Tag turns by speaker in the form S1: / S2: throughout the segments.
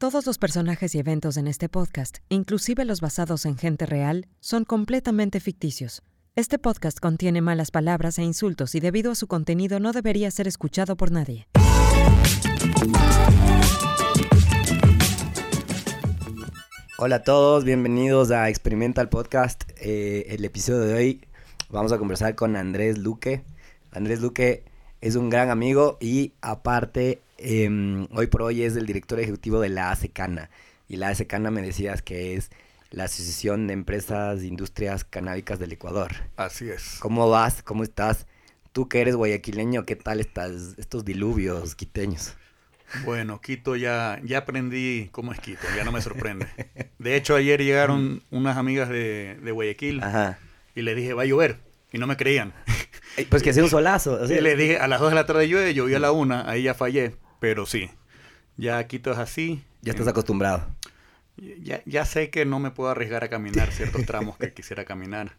S1: Todos los personajes y eventos en este podcast, inclusive los basados en gente real, son completamente ficticios. Este podcast contiene malas palabras e insultos y debido a su contenido no debería ser escuchado por nadie.
S2: Hola a todos, bienvenidos a Experimental Podcast. Eh, el episodio de hoy vamos a conversar con Andrés Luque. Andrés Luque es un gran amigo y aparte em, hoy por hoy es el director ejecutivo de la ASECANA. Y la ASECANA me decías que es la Asociación de Empresas e Industrias Canábicas del Ecuador.
S3: Así es.
S2: ¿Cómo vas? ¿Cómo estás? Tú que eres guayaquileño, ¿qué tal estás estos diluvios quiteños?
S3: Bueno, Quito ya, ya aprendí cómo es Quito, ya no me sorprende. De hecho, ayer llegaron unas amigas de, de Guayaquil y les dije, va a llover, y no me creían.
S2: Pues que sea un solazo.
S3: O les dije, a las 2 de la tarde llueve, llovió a la 1, ahí ya fallé, pero sí, ya Quito es así.
S2: Ya estás acostumbrado.
S3: Ya, ya sé que no me puedo arriesgar a caminar ciertos tramos que quisiera caminar.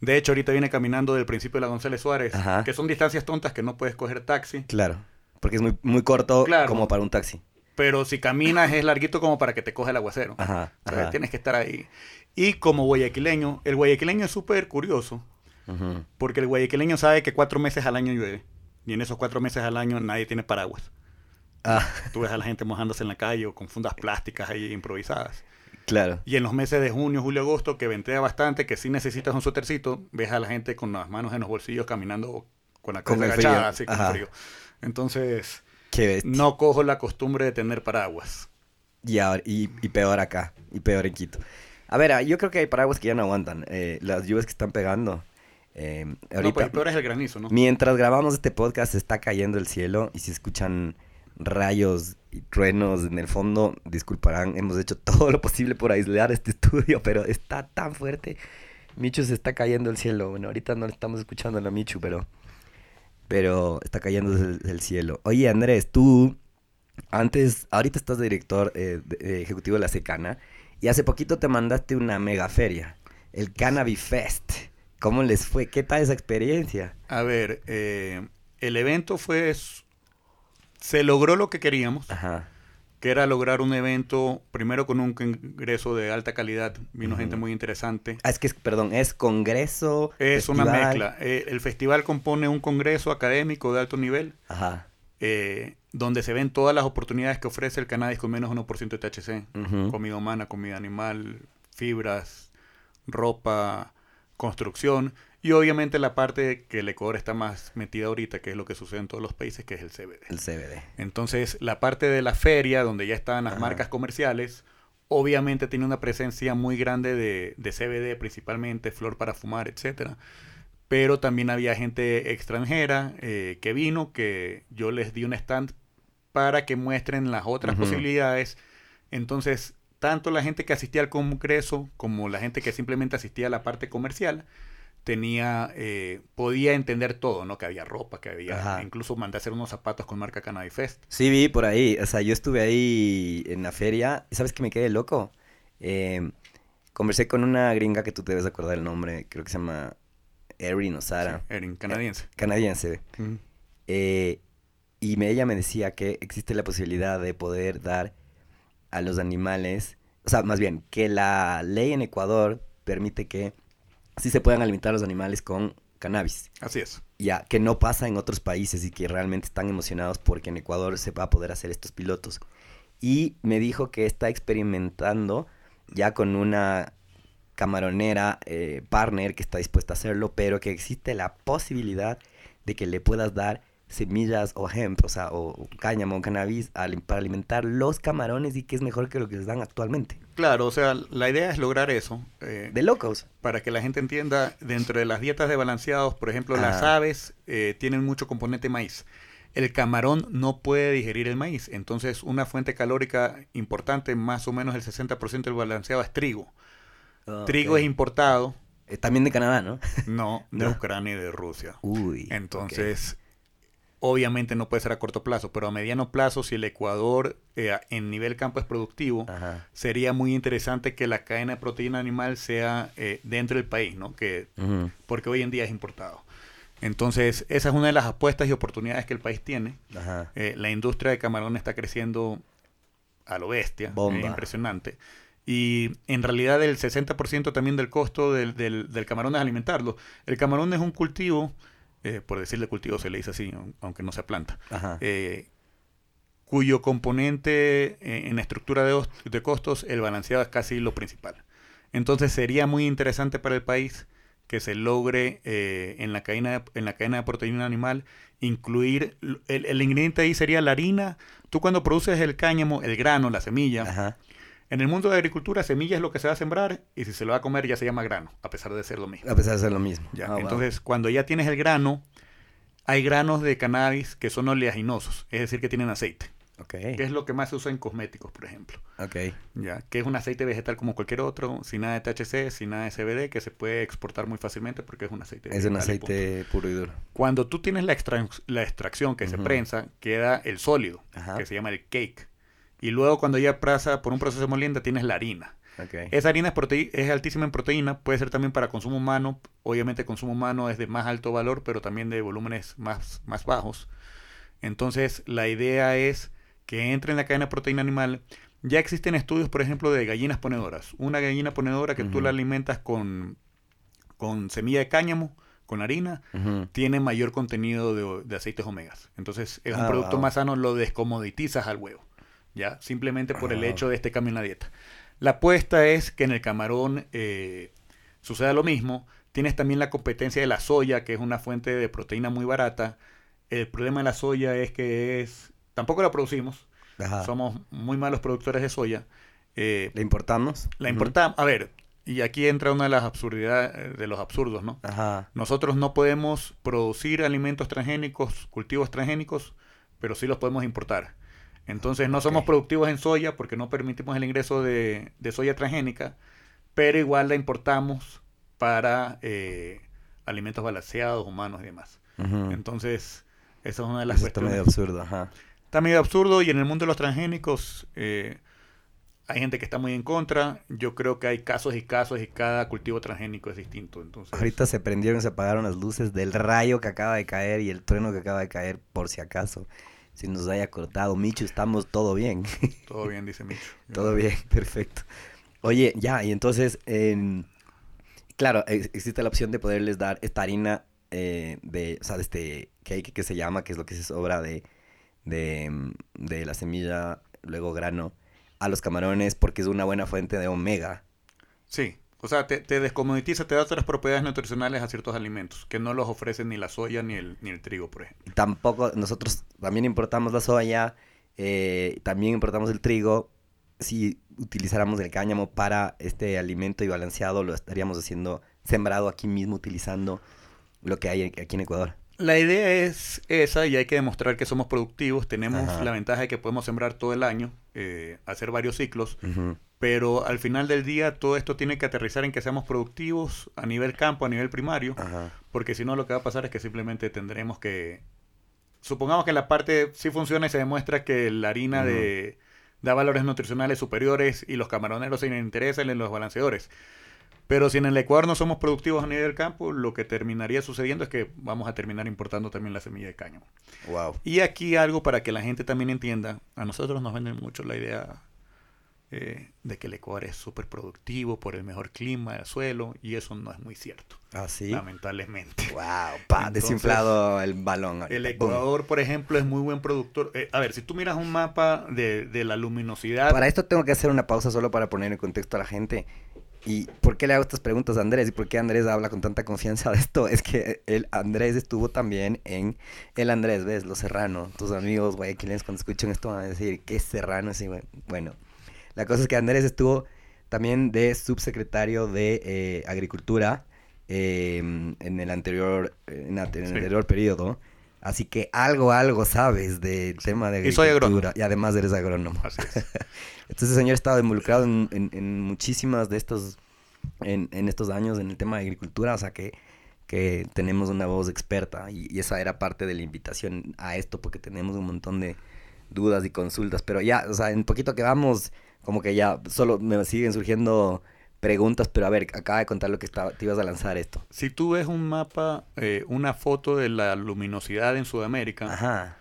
S3: De hecho, ahorita viene caminando del principio de la González Suárez, que son distancias tontas que no puedes coger taxi.
S2: Claro porque es muy, muy corto como para un taxi.
S3: Pero si caminas es larguito como para que te coja el aguacero. Ajá, tienes que estar ahí. Y como guayaquileño, el guayaquileño es súper curioso. Porque el guayaquileño sabe que cuatro meses al año llueve. Y en esos cuatro meses al año nadie tiene paraguas. Ah. Tú ves a la gente mojándose en la calle o con fundas plásticas ahí improvisadas.
S2: Claro.
S3: Y en los meses de junio, julio, agosto, que ventea bastante, que si necesitas un suétercito, ves a la gente con las manos en los bolsillos caminando con la cabeza agachada, así con frío. Entonces, no cojo la costumbre de tener paraguas.
S2: Y, y, peor acá, y peor en Quito. A ver, ah, yo creo que hay paraguas que ya no aguantan. Eh, las lluvias que están pegando.
S3: Eh, ahorita, no, pues peor es el granizo, ¿no?
S2: Mientras grabamos este podcast, está cayendo el cielo. Y si escuchan rayos y truenos en el fondo, disculparán. Hemos hecho todo lo posible por aislar este estudio, pero está tan fuerte. Michu se está cayendo el cielo. Bueno, ahorita no le estamos escuchando a la Michu, pero pero está cayendo el cielo. Oye, Andrés, tú antes, ahorita estás director eh, ejecutivo de la Secana y hace poquito te mandaste una mega feria, el Cannabis Fest. ¿Cómo les fue? ¿Qué tal esa experiencia?
S3: A ver, eh, el evento fue, se logró lo que queríamos. Ajá que era lograr un evento, primero con un congreso de alta calidad, vino gente muy interesante.
S2: Ah, es que, perdón, es congreso.
S3: Es una mezcla. Eh, el festival compone un congreso académico de alto nivel, Ajá. Eh, donde se ven todas las oportunidades que ofrece el cannabis con menos 1% de THC. Comida humana, comida animal, fibras, ropa, construcción. Y obviamente la parte que el Ecuador está más metida ahorita, que es lo que sucede en todos los países, que es el CBD.
S2: El CBD.
S3: Entonces, la parte de la feria, donde ya están las marcas comerciales, obviamente tiene una presencia muy grande de, de, CBD, principalmente flor para fumar, etcétera. Pero también había gente extranjera eh, que vino, que yo les di un stand para que muestren las otras posibilidades. Entonces, tanto la gente que asistía al congreso como la gente que simplemente asistía a la parte comercial, tenía, eh, podía entender todo, ¿no? Que había ropa, que había, incluso mandé a hacer unos zapatos con marca Cannabis Fest.
S2: Sí, vi por ahí, o sea, yo estuve ahí en la feria, ¿sabes que me quedé loco? Eh, conversé con una gringa que tú te debes acordar el nombre, creo que se llama Erin o Sara.
S3: Erin, canadiense.
S2: canadiense. Eh, y me, ella me decía que existe la posibilidad de poder dar a los animales, o sea, más bien, que la ley en Ecuador permite que sí se puedan alimentar los animales con cannabis.
S3: Así es.
S2: Ya, que no pasa en otros países y que realmente están emocionados porque en Ecuador se va a poder hacer estos pilotos. Y me dijo que está experimentando ya con una camaronera eh, partner que está dispuesta a hacerlo, pero que existe la posibilidad de que le puedas dar semillas o hemp, o sea, o cáñamo o cannabis para alimentar los camarones y que es mejor que lo que les dan actualmente.
S3: Claro, o sea, la idea es lograr eso.
S2: Eh, de locos.
S3: Para que la gente entienda, dentro de las dietas de balanceados, por ejemplo, las aves eh, tienen mucho componente maíz. El camarón no puede digerir el maíz, entonces una fuente calórica importante, más o menos el 60% del balanceado es trigo. trigo es importado.
S2: Eh, también de Canadá, ¿no?
S3: No, de Ucrania y de Rusia. Uy. Entonces, obviamente no puede ser a corto plazo, pero a mediano plazo, si el Ecuador eh, en nivel campo es productivo, sería muy interesante que la cadena de proteína animal sea eh, dentro del país, ¿no? Que, Porque hoy en día es importado. Entonces, esa es una de las apuestas y oportunidades que el país tiene. Eh, la industria de camarón está creciendo a lo bestia, impresionante. Y en realidad el 60% también del costo del, del, del camarón es alimentarlo. El camarón es un cultivo, eh, por decirle cultivo se le dice así, aun- aunque no sea planta, eh, cuyo componente eh, en la estructura de, de costos, el balanceado es casi lo principal. Entonces sería muy interesante para el país que se logre eh, en, la cadena de, en la cadena de proteína animal incluir, el, el ingrediente ahí sería la harina. Tú cuando produces el cáñamo, el grano, la semilla,
S2: Ajá.
S3: En el mundo de la agricultura, semilla es lo que se va a sembrar y si se lo va a comer ya se llama grano, a pesar de ser lo mismo.
S2: A pesar de ser lo mismo.
S3: Ya,
S2: Ah, wow.
S3: Entonces, cuando ya tienes el grano, hay granos de cannabis que son oleaginosos, es decir, que tienen aceite,
S2: Ok.
S3: que es lo que más se usa en cosméticos, por ejemplo.
S2: Ok.
S3: Ya, que es un aceite vegetal como cualquier otro, sin nada de THC, sin nada de CBD, que se puede exportar muy fácilmente porque es un aceite
S2: Es un
S3: vegetal
S2: aceite puro y duro.
S3: Cuando tú tienes la, extra- la extracción que se prensa, queda el sólido,
S2: Ajá.
S3: que se llama el cake. Y luego cuando ya pasa por un proceso de molienda, tienes la harina. Esa harina es, altísima en proteína, puede ser también para consumo humano. Obviamente el consumo humano es de más alto valor, pero también de volúmenes más, más bajos. Entonces la idea es que entre en la cadena de proteína animal. Ya existen estudios, por ejemplo, de gallinas ponedoras. Una gallina ponedora que tú la alimentas con, con semilla de cáñamo, con harina, tiene mayor contenido de, de aceites omegas. Entonces es un
S2: Ah,
S3: producto
S2: wow.
S3: más sano, lo descomoditizas al huevo. ¿Ya? Simplemente por el hecho de este cambio en la dieta. La apuesta es que en el camarón eh, suceda lo mismo. Tienes también la competencia de la soya, que es una fuente de proteína muy barata. El problema de la soya es que es... Tampoco la producimos.
S2: Ajá.
S3: Somos muy malos productores de soya. Eh,
S2: ¿La importamos?
S3: la importamos... A ver, y aquí entra una de las absurdidades, de los absurdos, ¿no?
S2: Ajá.
S3: Nosotros no podemos producir alimentos transgénicos, cultivos transgénicos, pero sí los podemos importar. Entonces no somos productivos en soya porque no permitimos el ingreso de, de soya transgénica, pero igual la importamos para eh, alimentos balanceados, humanos y demás. Entonces, esa es una de las
S2: Eso está medio
S3: cuestiones.
S2: absurdo, ajá.
S3: Está medio absurdo y en el mundo de los transgénicos eh, hay gente que está muy en contra. Yo creo que hay casos y casos y cada cultivo transgénico es distinto. Entonces,
S2: Ahorita se prendieron y se apagaron las luces del rayo que acaba de caer y el trueno que acaba de caer, por si acaso. Si nos haya cortado. Micho, estamos todo bien.
S3: todo bien, dice Micho.
S2: todo bien, perfecto. Oye, ya, y entonces, em, claro, ex- existe la opción de poderles dar esta harina eh, de, o sea, de este cake que se llama, que es lo que se sobra de, de, em, de la semilla, luego grano, a los camarones porque es una buena fuente de omega.
S3: Sí, o sea, te, te descomoditiza, te da otras propiedades nutricionales a ciertos alimentos que no los ofrecen ni la soya ni el, ni el trigo, por ejemplo.
S2: Tampoco, nosotros también importamos la soya, eh, también importamos el trigo. Si utilizáramos el cáñamo para este alimento y balanceado, lo estaríamos haciendo sembrado aquí mismo, utilizando lo que hay aquí en Ecuador.
S3: La idea es esa y hay que demostrar que somos productivos. Tenemos
S2: Ajá.
S3: la ventaja de que podemos sembrar todo el año, eh, hacer varios ciclos,
S2: Ujú.
S3: Pero al final del día todo esto tiene que aterrizar en que seamos productivos a nivel campo, a nivel primario,
S2: Ajá.
S3: porque si no lo que va a pasar es que simplemente tendremos que... Supongamos que la parte sí funciona y se demuestra que la harina de, da valores nutricionales superiores y los camaroneros se interesan en los balanceadores. Pero si en el Ecuador no somos productivos a nivel del campo, lo que terminaría sucediendo es que vamos a terminar importando también la semilla de cáñamo.
S2: Wow.
S3: Y aquí algo para que la gente también entienda, a nosotros nos venden mucho la idea eh, de que el Ecuador es súper productivo por el mejor clima del suelo y eso no es muy cierto,
S2: Ah, sí.
S3: lamentablemente.
S2: Wow. Pa,
S3: Entonces,
S2: desinflado el balón. ahorita.
S3: El. Ecuador, por ejemplo, es muy buen productor. Eh, a ver, si tú miras un mapa de, de la luminosidad,
S2: Para esto tengo que hacer una pausa solo para poner en contexto a la gente. ¿Y por qué le hago estas preguntas a Andrés? ¿Y por qué Andrés habla con tanta confianza de esto? Es que el Andrés estuvo también en el Andrés, ¿ves? Los Serrano. Tus amigos guayaquileños cuando escuchen esto van a decir, ¿qué Serrano ese güey? Bueno, la cosa es que Andrés estuvo también de subsecretario de eh, Agricultura eh, en el anterior, en, el
S3: Sí.
S2: anterior periodo. Así que algo, algo sabes del tema de
S3: Y soy
S2: agricultura.
S3: agrónomo.
S2: Y además eres agrónomo.
S3: así es.
S2: Entonces el señor ha estado involucrado en, en- en muchísimas de estos, en, en estos años en el tema de agricultura, o sea que, que tenemos una voz experta y, y esa era parte de la invitación a esto porque tenemos un montón de dudas y consultas, pero ya, o sea, en poquito que vamos, como que ya solo me siguen surgiendo preguntas, pero a ver, acaba de contar lo que estaba, te ibas a lanzar esto.
S3: Si tú ves un mapa, eh, una foto de la luminosidad en Sudamérica,
S2: Ajá,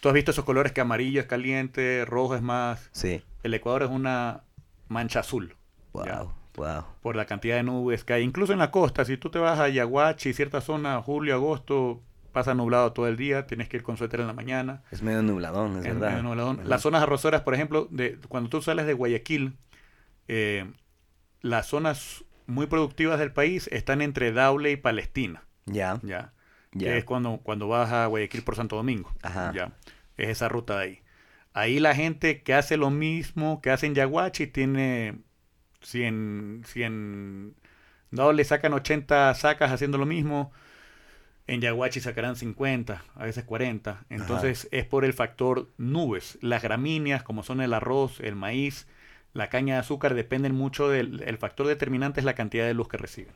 S3: tú has visto esos colores que amarillo es caliente, rojo es más
S2: sí,
S3: el Ecuador es una mancha azul. ¿ya?
S2: Wow, wow.
S3: Por la cantidad de nubes que hay. Incluso en la costa, si tú te vas a Yaguachi, cierta zona, julio, agosto, pasa nublado todo el día, tienes que ir con suéter en la mañana.
S2: Es medio nubladón, es,
S3: Es
S2: verdad.
S3: medio nubladón. Las zonas arroceras, por ejemplo, de, cuando tú sales de Guayaquil, eh, las zonas muy productivas del país están entre Daule y Palestina,
S2: Ya,
S3: ¿ya?
S2: ya.
S3: Que es cuando, cuando vas a Guayaquil por Santo Domingo,
S2: Ajá.
S3: ¿ya? Es esa ruta de ahí. Ahí la gente que hace lo mismo que hace en Yaguachi tiene 100, 100 Daule sacan 80 sacas haciendo lo mismo. En Yaguachi sacarán 50, a veces 40. Entonces es por el factor nubes. Las gramíneas, como son el arroz, el maíz, la caña de azúcar, dependen mucho del el factor determinante es la cantidad de luz que reciben.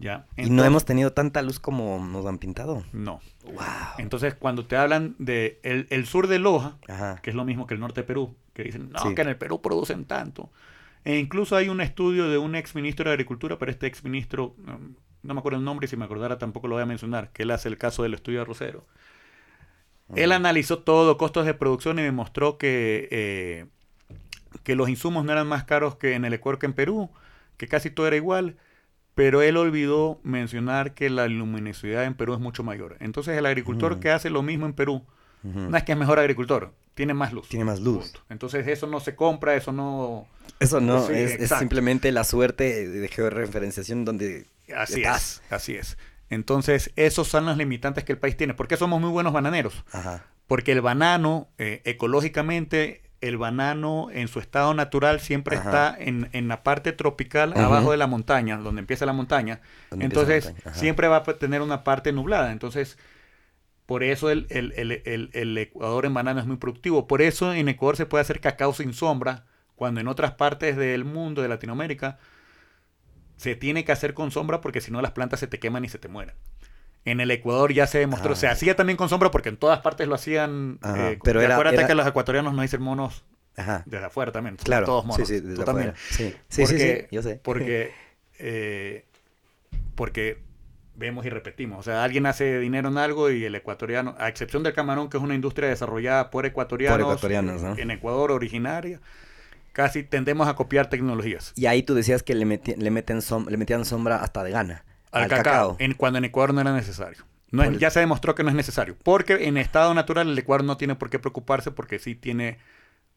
S3: ¿Ya?
S2: y no hemos tenido tanta luz como nos han pintado.
S3: No.
S2: Wow.
S3: Entonces cuando te hablan de el, el sur de Loja,
S2: Ajá.
S3: que es lo mismo que el norte de Perú, que dicen, no,
S2: Sí.
S3: que en el Perú producen tanto. E incluso hay un estudio de un ex ministro de Agricultura, pero este ex ministro, um, no me acuerdo el nombre, y si me acordara tampoco lo voy a mencionar, que él hace el caso del estudio arrocero. Él analizó todo, costos de producción, y demostró que, eh, que los insumos no eran más caros que en el Ecuador que en Perú, que casi todo era igual, pero él olvidó mencionar que la luminosidad en Perú es mucho mayor. Entonces el agricultor que hace lo mismo en Perú, no es que es mejor agricultor, tiene más luz.
S2: Tiene más luz.
S3: Punto. Entonces eso no se compra, eso no...
S2: Eso no, es, es simplemente la suerte de georreferenciación donde
S3: Así
S2: estás.
S3: es, así es. Entonces esos son los limitantes que el país tiene. ¿Por qué somos muy buenos bananeros?
S2: Ajá.
S3: Porque el banano, eh, ecológicamente, el banano en su estado natural siempre
S2: Ajá.
S3: está en, en la parte tropical, abajo de la montaña, donde empieza la montaña.
S2: La
S3: Entonces
S2: montaña,
S3: siempre va a tener una parte nublada. Entonces, por eso el, el- el- el- el Ecuador en banano es muy productivo. Por eso en Ecuador se puede hacer cacao sin sombra, cuando en otras partes del mundo, de Latinoamérica, se tiene que hacer con sombra porque si no las plantas se te queman y se te mueren. En el Ecuador ya se demostró,
S2: Ah.
S3: se hacía también con sombra porque en todas partes lo hacían. Eh,
S2: pero era-
S3: acuérdate
S2: era-
S3: que los ecuatorianos no dicen monos
S2: Ajá.
S3: desde afuera también.
S2: Claro.
S3: Todos monos.
S2: Sí, sí,
S3: Tú también.
S2: Sí, sí, sí,
S3: Porque-
S2: sí, yo sé.
S3: Porque, eh, porque vemos y repetimos. O sea, alguien hace dinero en algo y el ecuatoriano, a excepción del camarón, que es una industria desarrollada por ecuatorianos,
S2: Por ecuatorianos, ¿no?
S3: en Ecuador originaria, casi tendemos a copiar tecnologías.
S2: Y ahí tú decías que le, meti- le, meten som- le metían sombra hasta de gana.
S3: Al, cacao, En, cuando en Ecuador no era necesario. No es- ya se demostró que no es necesario. Porque en estado natural el Ecuador no tiene por qué preocuparse porque sí tiene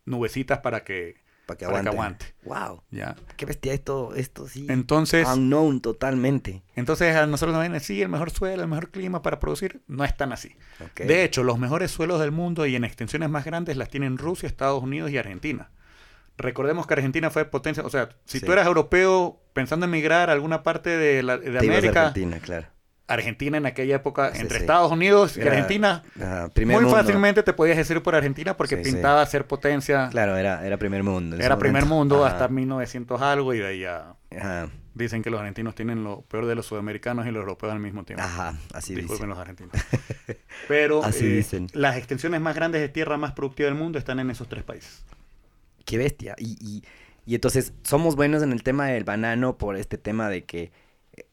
S3: nubecitas para que,
S2: Para que
S3: para que
S2: aguante. Wow.
S3: ¿ya?
S2: Qué bestia esto, esto sí.
S3: Entonces,
S2: Unknown totalmente.
S3: entonces a nosotros nos ven, sí, el mejor suelo, el mejor clima para producir. No es tan así. De hecho, los mejores suelos del mundo y en extensiones más grandes las tienen Rusia, Estados Unidos y Argentina. Recordemos que Argentina fue potencia, o sea, si
S2: Sí.
S3: tú eras europeo pensando en migrar a alguna parte de, la, de
S2: Te ibas a
S3: América,
S2: Argentina, claro.
S3: Argentina en aquella época,
S2: Sí,
S3: entre
S2: sí.
S3: Estados Unidos y
S2: Era-
S3: Argentina,
S2: Ajá, primer
S3: muy
S2: mundo.
S3: fácilmente te podías decir por Argentina porque
S2: Sí,
S3: pintaba ser potencia.
S2: Claro, era, era primer mundo.
S3: Era primer
S2: momento.
S3: mundo
S2: Ajá,
S3: hasta 1900 algo y de ahí ya
S2: Ajá,
S3: dicen que los argentinos tienen lo peor de los sudamericanos y los europeos al mismo tiempo.
S2: ajá, así
S3: Disculpen
S2: dice.
S3: los argentinos. Pero
S2: Así
S3: eh,
S2: dicen.
S3: las extensiones más grandes de tierra más productiva del mundo están en esos tres países.
S2: Qué bestia. Y, y, y entonces, somos buenos en el tema del banano por este tema de que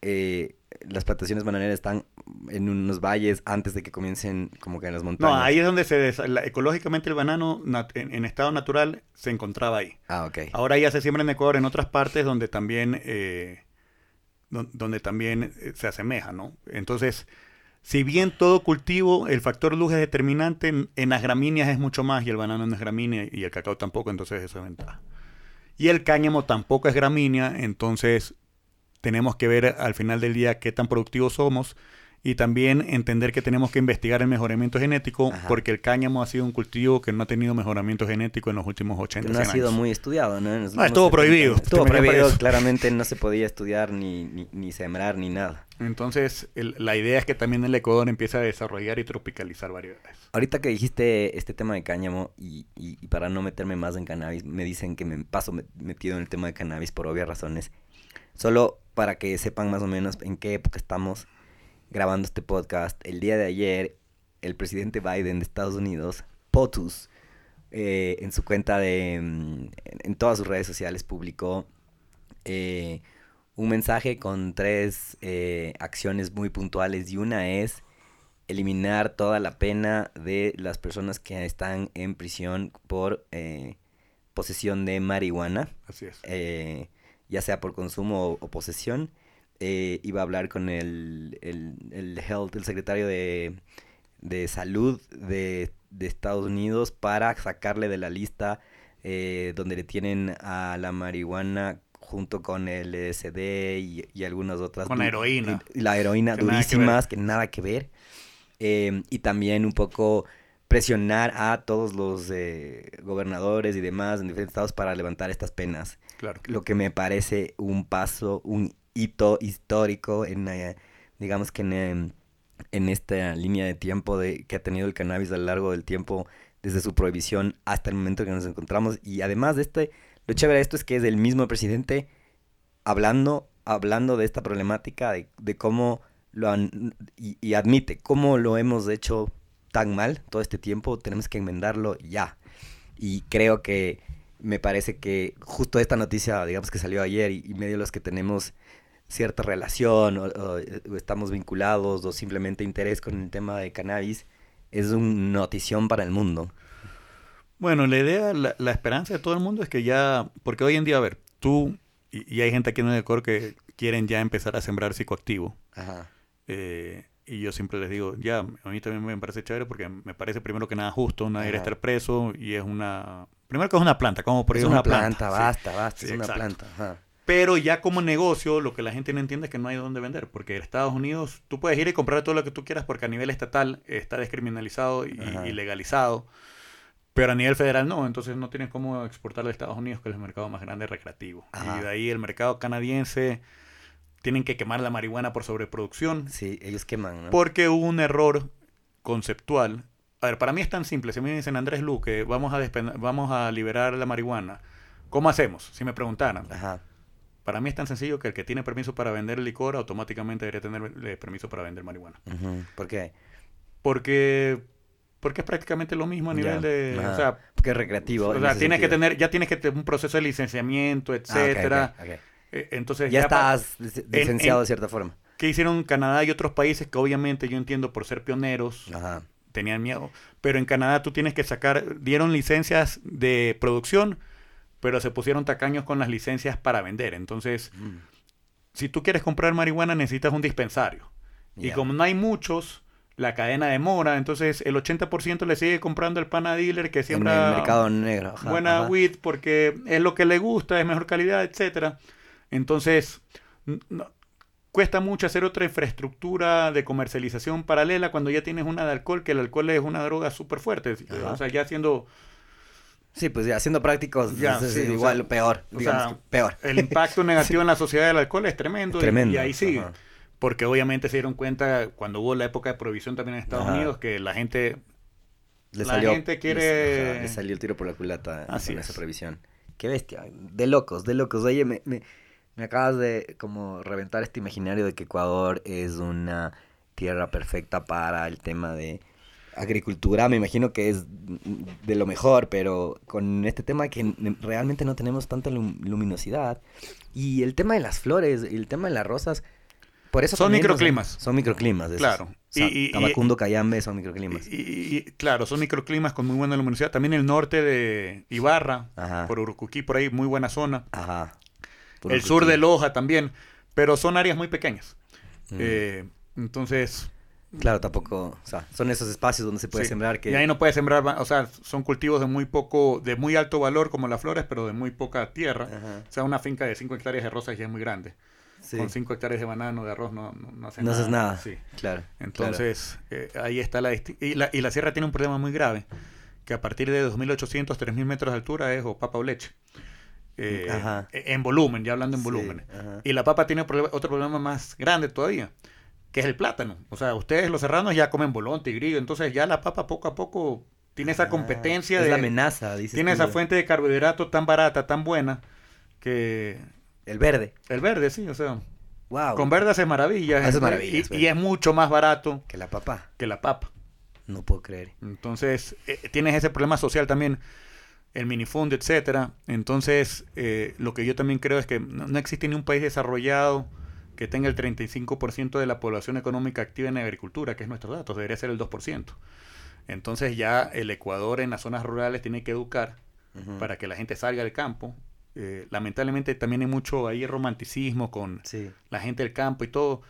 S2: eh, las plantaciones bananeras están en unos valles antes de que comiencen como que en las montañas.
S3: No, ahí es donde se desa- la- ecológicamente el banano en, en estado natural se encontraba ahí.
S2: Ah, ok.
S3: Ahora ya se siembra en Ecuador en otras partes donde también eh, don- donde también eh, se asemeja, ¿no? Entonces, si bien todo cultivo, el factor luz es determinante, en, las gramíneas es mucho más y el banano no es gramínea y el cacao tampoco, entonces eso es ventaja. Y el cáñamo tampoco es gramínea, entonces tenemos que ver al final del día qué tan productivos somos y también entender que tenemos que investigar el mejoramiento genético
S2: Ajá.
S3: porque el cáñamo ha sido un cultivo que no ha tenido mejoramiento genético en los últimos 80
S2: no ha
S3: 100
S2: sido
S3: años.
S2: muy estudiado, ¿no? En los
S3: No, estuvo
S2: 70
S3: prohibido.
S2: Estuvo prohibido, claramente no se podía estudiar ni, ni, ni sembrar ni nada.
S3: Entonces, el- la idea es que también el Ecuador empiece a desarrollar y tropicalizar variedades.
S2: Ahorita que dijiste este tema de cáñamo y, y- y para no meterme más en cannabis, me dicen que me paso me- metido en el tema de cannabis por obvias razones. Solo para que sepan más o menos en qué época estamos grabando este podcast. El día de ayer, el presidente Biden de Estados Unidos, POTUS, eh, en su cuenta de... mm, en, en todas sus redes sociales publicó eh, un mensaje con tres eh, acciones muy puntuales y una es eliminar toda la pena de las personas que están en prisión por, eh, posesión de marihuana,
S3: Así es.
S2: eh, ya sea por consumo o, o posesión. Eh, iba a hablar con el, el, el health, el secretario de, de salud de, de Estados Unidos para sacarle de la lista eh, donde le tienen a la marihuana junto con el LSD y, y algunas otras.
S3: Con la heroína.
S2: y- y la heroína
S3: Que nada que
S2: durísimas, que nada que ver. Eh, y también un poco presionar a todos los eh, gobernadores y demás en diferentes estados para levantar estas penas
S3: Claro.
S2: lo que me parece un paso, un hito histórico en, eh, digamos que en, em, en esta línea de tiempo de, que ha tenido el cannabis a lo largo del tiempo, desde su prohibición hasta el momento que nos encontramos. Y además de este, lo chévere de esto es que es el mismo presidente hablando, hablando de esta problemática, de, de cómo lo han, y, admite cómo lo hemos hecho tan mal todo este tiempo, tenemos que enmendarlo ya. Y creo que me parece que justo esta noticia, digamos que salió ayer y medio los que tenemos cierta relación o, o, eh, o estamos vinculados o simplemente interés con el tema de cannabis, es una notición para el mundo.
S3: Bueno, la idea, la, la esperanza de todo el mundo es que ya, porque hoy en día, a ver, tú y, y hay gente aquí en el Ecuador que quieren ya empezar a sembrar psicoactivo.
S2: Ajá.
S3: eh, y yo siempre les digo, ya, a mí también me parece chévere porque me parece primero que nada justo, nadie
S2: Ajá.
S3: estar preso y es una... Primero que es una planta, como por
S2: es una,
S3: es
S2: planta,
S3: sí.
S2: basta, basta,
S3: Sí,
S2: es una
S3: exacto.
S2: planta. Ajá.
S3: Pero ya como negocio, lo que la gente no entiende es que no hay dónde vender, porque en Estados Unidos tú puedes ir y comprar todo lo que tú quieras porque a nivel estatal está descriminalizado y, legalizado, pero a nivel federal no, entonces no tienes cómo exportarlo a Estados Unidos, que es el mercado más grande recreativo.
S2: Ajá.
S3: Y de ahí el mercado canadiense tienen que quemar la marihuana por sobreproducción,
S2: Sí, ellos queman, ¿no?
S3: porque hubo un error conceptual. A ver, para mí es tan simple. Si me dicen Andrés Luque, vamos a, vamos a liberar la marihuana, ¿cómo hacemos? Si me preguntaran.
S2: Ajá.
S3: Para mí es tan sencillo que el que tiene permiso para vender licor automáticamente debería tener eh, permiso para vender marihuana.
S2: ¿Por qué?
S3: Porque, porque es prácticamente lo mismo a nivel de...
S2: ajá.
S3: O sea,
S2: Porque es recreativo.
S3: o sea, tienes que tener, ya tienes que tener un proceso de licenciamiento,
S2: Ah,
S3: etcétera. Eh, Entonces
S2: Ya estás lic- licenciado de cierta forma.
S3: ¿Qué hicieron Canadá y otros países que obviamente yo entiendo por ser pioneros
S2: Ajá.
S3: tenían miedo. Pero en Canadá tú tienes que sacar, dieron licencias de producción, pero se pusieron tacaños con las licencias para vender. Entonces,
S2: Mm.
S3: si tú quieres comprar marihuana necesitas un dispensario. Y como no hay muchos, la cadena demora. Entonces, el 80% le sigue comprando el pana dealer que
S2: En
S3: siempre
S2: el mercado negro. ajá,
S3: buena
S2: ajá.
S3: weed porque es lo que le gusta, es mejor calidad, etcétera. Entonces, no- cuesta mucho hacer otra infraestructura de comercialización paralela cuando ya tienes una de alcohol, que el alcohol es una droga súper fuerte.
S2: Ajá.
S3: O sea, ya siendo
S2: Sí, pues ya siendo prácticos,
S3: Ya,
S2: es,
S3: sí,
S2: igual,
S3: sea,
S2: peor.
S3: o sea,
S2: peor.
S3: el impacto negativo en la sociedad del alcohol es tremendo,
S2: Tremendo,
S3: y, ahí
S2: ajá.
S3: Porque obviamente se dieron cuenta cuando hubo la época de prohibición también en Estados
S2: Ajá.
S3: Unidos que la gente
S2: Le
S3: La
S2: salió,
S3: gente quiere-
S2: le salió el tiro por la culata
S3: Así
S2: con
S3: es.
S2: esa previsión. Qué bestia. De locos, de locos. Oye, me, me, me acabas de como reventar este imaginario de que Ecuador es una tierra perfecta para el tema de agricultura. Me imagino que es de lo mejor, pero con este tema que realmente no tenemos tanta lum- luminosidad. Y el tema de las flores, el tema de las rosas. Por eso
S3: Son
S2: nos-
S3: microclimas.
S2: Son microclimas. esos.
S3: Claro.
S2: O sea,
S3: Y- y-
S2: Tabacundo, Cayambe son microclimas.
S3: Y, y- claro, son microclimas con muy buena luminosidad. También el norte de Ibarra,
S2: Ajá.
S3: por Urucuquí, por ahí, muy buena zona.
S2: Ajá.
S3: el sur de Loja también, pero son áreas muy pequeñas.
S2: Mm.
S3: Eh, entonces,
S2: Claro, tampoco, o sea, son esos espacios donde se puede
S3: sí.
S2: sembrar que...
S3: y ahí no puedes sembrar, o sea, son cultivos de muy poco, de muy alto valor como las flores, pero de muy poca tierra.
S2: Ajá,
S3: O sea, una finca de 5 hectáreas de rosas ya es muy grande.
S2: sí.
S3: Con 5 hectáreas de banano, de arroz, no, no, no hace
S2: No
S3: nada.
S2: haces nada,
S3: Sí.
S2: claro.
S3: Entonces, eh, ahí está la, y la... Y la sierra tiene un problema muy grave, que a partir de 2.800, 3.000 metros de altura es o papa o leche. Eh,
S2: Ajá.
S3: En volumen, ya hablando en volumen.
S2: Sí.
S3: Y la papa tiene otro problema más grande todavía, que es el plátano. O sea, ustedes los serranos ya comen bolón, tigrillo, entonces ya la papa poco a poco tiene esa
S2: Ah,
S3: competencia
S2: Es
S3: de...
S2: la amenaza, dices
S3: tiene esa fuente de carbohidrato tan barata, tan buena, que...
S2: El verde.
S3: El verde, sí, o sea,
S2: Wow.
S3: con verde hace maravillas.
S2: Hace
S3: y-
S2: maravillas,
S3: y,
S2: güey.
S3: es mucho más barato
S2: Que la papá.
S3: que la papa.
S2: No puedo creer.
S3: Entonces, eh, tienes ese problema social también, el minifund, etcétera. Entonces, eh, lo que yo también creo es que no, no existe ni un país desarrollado que tenga el 35% de la población económica activa en agricultura, que es nuestro dato, debería ser el 2%. Entonces ya el Ecuador en las zonas rurales tiene que educar para que la gente salga del campo. Eh, lamentablemente también hay mucho ahí romanticismo con
S2: Sí.
S3: la gente del campo y todo.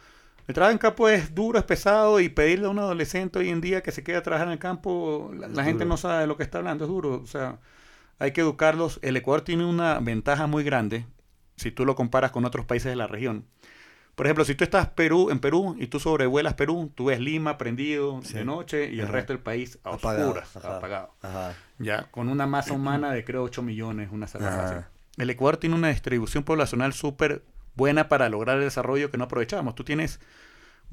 S3: El trabajo en campo es duro, es pesado y pedirle a un adolescente hoy en día que se quede a trabajar en el campo, la, la gente no sabe de lo que está hablando, es duro. O sea, hay que educarlos. El Ecuador tiene una ventaja muy grande si tú lo comparas con otros países de la región. Por ejemplo, si tú estás Perú, en Perú y tú sobrevuelas Perú, tú ves Lima prendido
S2: Sí.
S3: de noche y el
S2: Ajá.
S3: resto del país a
S2: Apagado,
S3: oscuras,
S2: ajá.
S3: apagado.
S2: Ajá.
S3: Ya, con una masa humana de creo 8 millones, una así. El Ecuador tiene una distribución poblacional súper buena para lograr el desarrollo que no aprovechamos. Tú tienes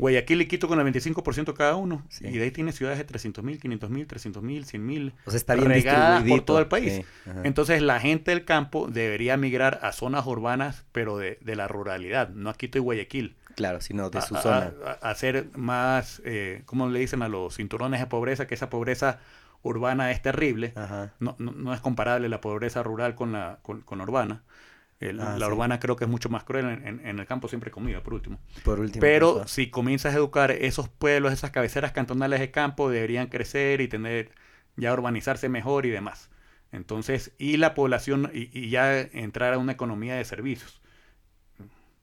S3: Guayaquil y Quito con el 25% cada uno.
S2: Sí.
S3: Y de ahí tienes ciudades de 300 mil, 500 mil, 300 mil, 100 mil.
S2: O sea, está bien
S3: regadas por todo el país.
S2: Sí.
S3: Entonces la gente del campo debería migrar a zonas urbanas, pero de, de la ruralidad, no a Quito y Guayaquil.
S2: Claro, sino de su
S3: a-
S2: zona.
S3: A, a hacer más, eh, ¿cómo le dicen a los cinturones de pobreza? Que esa pobreza urbana es terrible.
S2: Ajá.
S3: No, no, no es comparable la pobreza rural con la, con, con la urbana. El-
S2: Ah,
S3: la
S2: sí.
S3: urbana creo que es mucho más cruel. En, en- en el campo siempre comida, por último.
S2: Por último.
S3: Pero si comienzas a educar esos pueblos, esas cabeceras cantonales de campo, deberían crecer y tener, ya urbanizarse mejor y demás. Entonces, y la población, y, y ya entrar a una economía de servicios.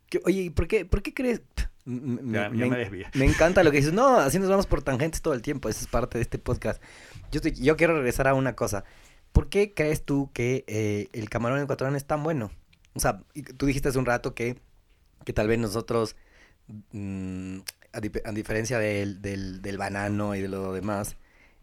S2: ¿Qué- Oye, ¿y por qué, por qué crees? M- m-
S3: Ya- ya me desvié.
S2: me encanta lo que dices. No, así nos vamos por tangentes todo el tiempo. Esa es parte de este podcast. Yo, estoy- yo quiero regresar a una cosa. ¿Por qué crees tú que eh, el camarón ecuatoriano es tan bueno? O sea, tú dijiste hace un rato que, que tal vez nosotros, mm, a, dif- a diferencia del, del, del banano y de lo demás,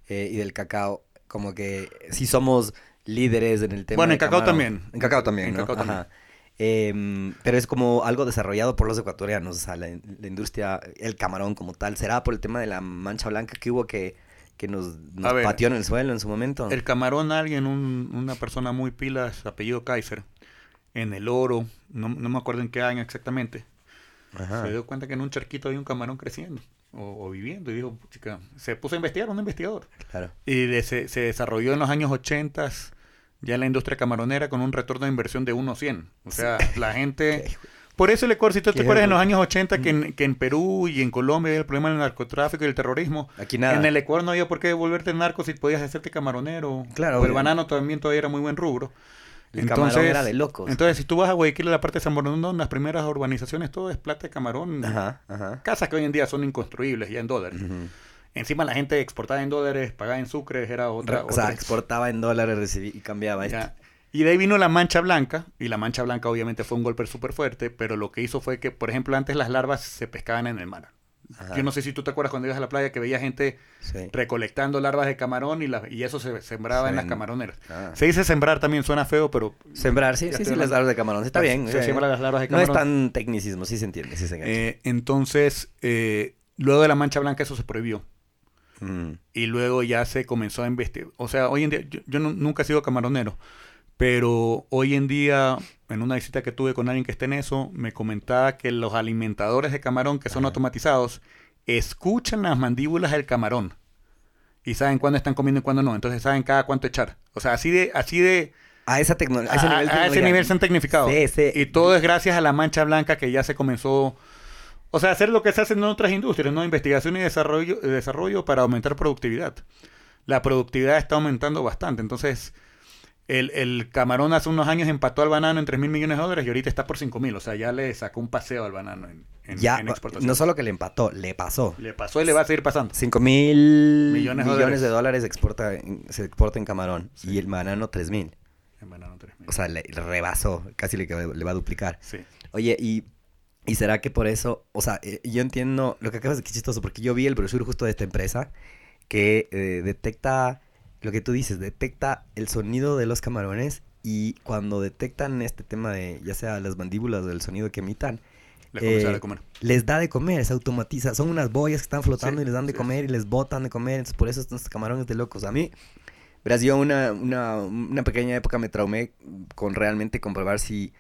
S2: eh, y del cacao, como que sí somos líderes en el tema
S3: Bueno, en cacao
S2: camarón.
S3: también.
S2: En cacao también,
S3: En
S2: ¿no?
S3: cacao también.
S2: Ajá. Em, pero es como algo desarrollado por los ecuatorianos, o sea, la, la industria, el camarón como tal. ¿Será por el tema de la mancha blanca que hubo que, que nos, nos
S3: A ver,
S2: pateó en el suelo en su momento?
S3: El camarón, alguien, un- una persona muy pilas, apellido Kaiser, en el oro, no, no me acuerdo en qué año exactamente,
S2: Ajá.
S3: se dio cuenta que en un charquito había un camarón creciendo o, o viviendo y dijo, chica, se puso a investigar, un investigador.
S2: Claro.
S3: Y de- se, se desarrolló en los años 80 ya la industria camaronera con un retorno de inversión de 1 a 100. O sea, la gente... Por eso el Ecuador, si tú te acuerdas en los años 80 que en, que en Perú y en Colombia había el problema del narcotráfico y el terrorismo,
S2: Aquí nada.
S3: en el Ecuador no había por qué volverte narco si podías hacerte camaronero.
S2: Claro,
S3: O el banano también todavía era muy buen rubro.
S2: El camarón era de locos.
S3: Entonces, si tú vas a Guayaquil, a la parte de San Bernardo, en las primeras urbanizaciones, todo es plata de camarón.
S2: Ajá, ajá.
S3: Casas que hoy en día son inconstruibles, ya en dólares.
S2: Ujú.
S3: Encima la gente exportaba en dólares, pagaba en sucres, era otra...
S2: O sea,
S3: otra-
S2: exportaba en dólares recibí, y cambiaba esto.
S3: Y de ahí vino la mancha blanca, y la mancha blanca obviamente fue un golpe súper fuerte, pero lo que hizo fue que, por ejemplo, antes las larvas se pescaban en el mar.
S2: Ajá.
S3: Yo no sé si tú te acuerdas cuando ibas a la playa que veía gente
S2: Sí.
S3: recolectando larvas de camarón y, la- y eso se sembraba en las camaroneras.
S2: Ah.
S3: Se dice sembrar también, suena feo, pero...
S2: Sembrar, sí, sí, sí, las larvas de camarón. Está bien.
S3: Se
S2: eh,
S3: siembra las larvas de
S2: No es
S3: camarón.
S2: tan tecnicismo, sí se entiende, sí se entiende.
S3: Eh, entonces, eh, luego de la mancha blanca eso se prohibió.
S2: Mm.
S3: Y luego ya se comenzó a investigar. O sea, hoy en día, yo, yo nu- nunca he sido camaronero, pero hoy en día, en una visita que tuve con alguien que esté en eso, me comentaba que los alimentadores de camarón que son
S2: Ajá.
S3: automatizados escuchan las mandíbulas del camarón y saben cuándo están comiendo y cuándo no. Entonces saben cada cuánto echar. O sea, así de, así de,
S2: A esa
S3: a,
S2: ese nivel,
S3: a ese
S2: tecnología.
S3: nivel se han tecnificado.
S2: Sí, sí.
S3: Y todo es gracias a la mancha blanca que ya se comenzó. O sea, hacer lo que se hace en otras industrias, ¿no? Investigación y desarrollo, desarrollo para aumentar productividad. La productividad está aumentando bastante. Entonces, el, el camarón hace unos años empató al banano en 3 mil millones de dólares y ahorita está por 5 mil. O sea, ya le sacó un paseo al banano en, en-
S2: Ya,
S3: en exportación.
S2: no solo que le empató, le pasó.
S3: Le pasó y le va a seguir pasando.
S2: 5 mil
S3: Millones
S2: millones,
S3: de dólares.
S2: exporta, se exporta en camarón.
S3: Sí.
S2: Y el banano 3 mil.
S3: En banano 3 mil.
S2: O sea, le rebasó. Casi le, le va a duplicar.
S3: sí.
S2: Oye, y, y será que por eso, o sea, eh, yo entiendo lo que acabas de decir, chistoso, porque yo vi el brochure justo de esta empresa que eh, detecta lo que tú dices, detecta el sonido de los camarones y cuando detectan este tema de, ya sea las mandíbulas o el sonido que emitan,
S3: Le comenzó a
S2: eh,
S3: de comer.
S2: les da de comer, se automatiza. Son unas boyas que están flotando
S3: Sí,
S2: y les dan de
S3: sí.
S2: comer y les botan de comer. Entonces, por eso estos camarones de locos. A mí, verás, yo una, una, una pequeña época me traumé con realmente comprobar si,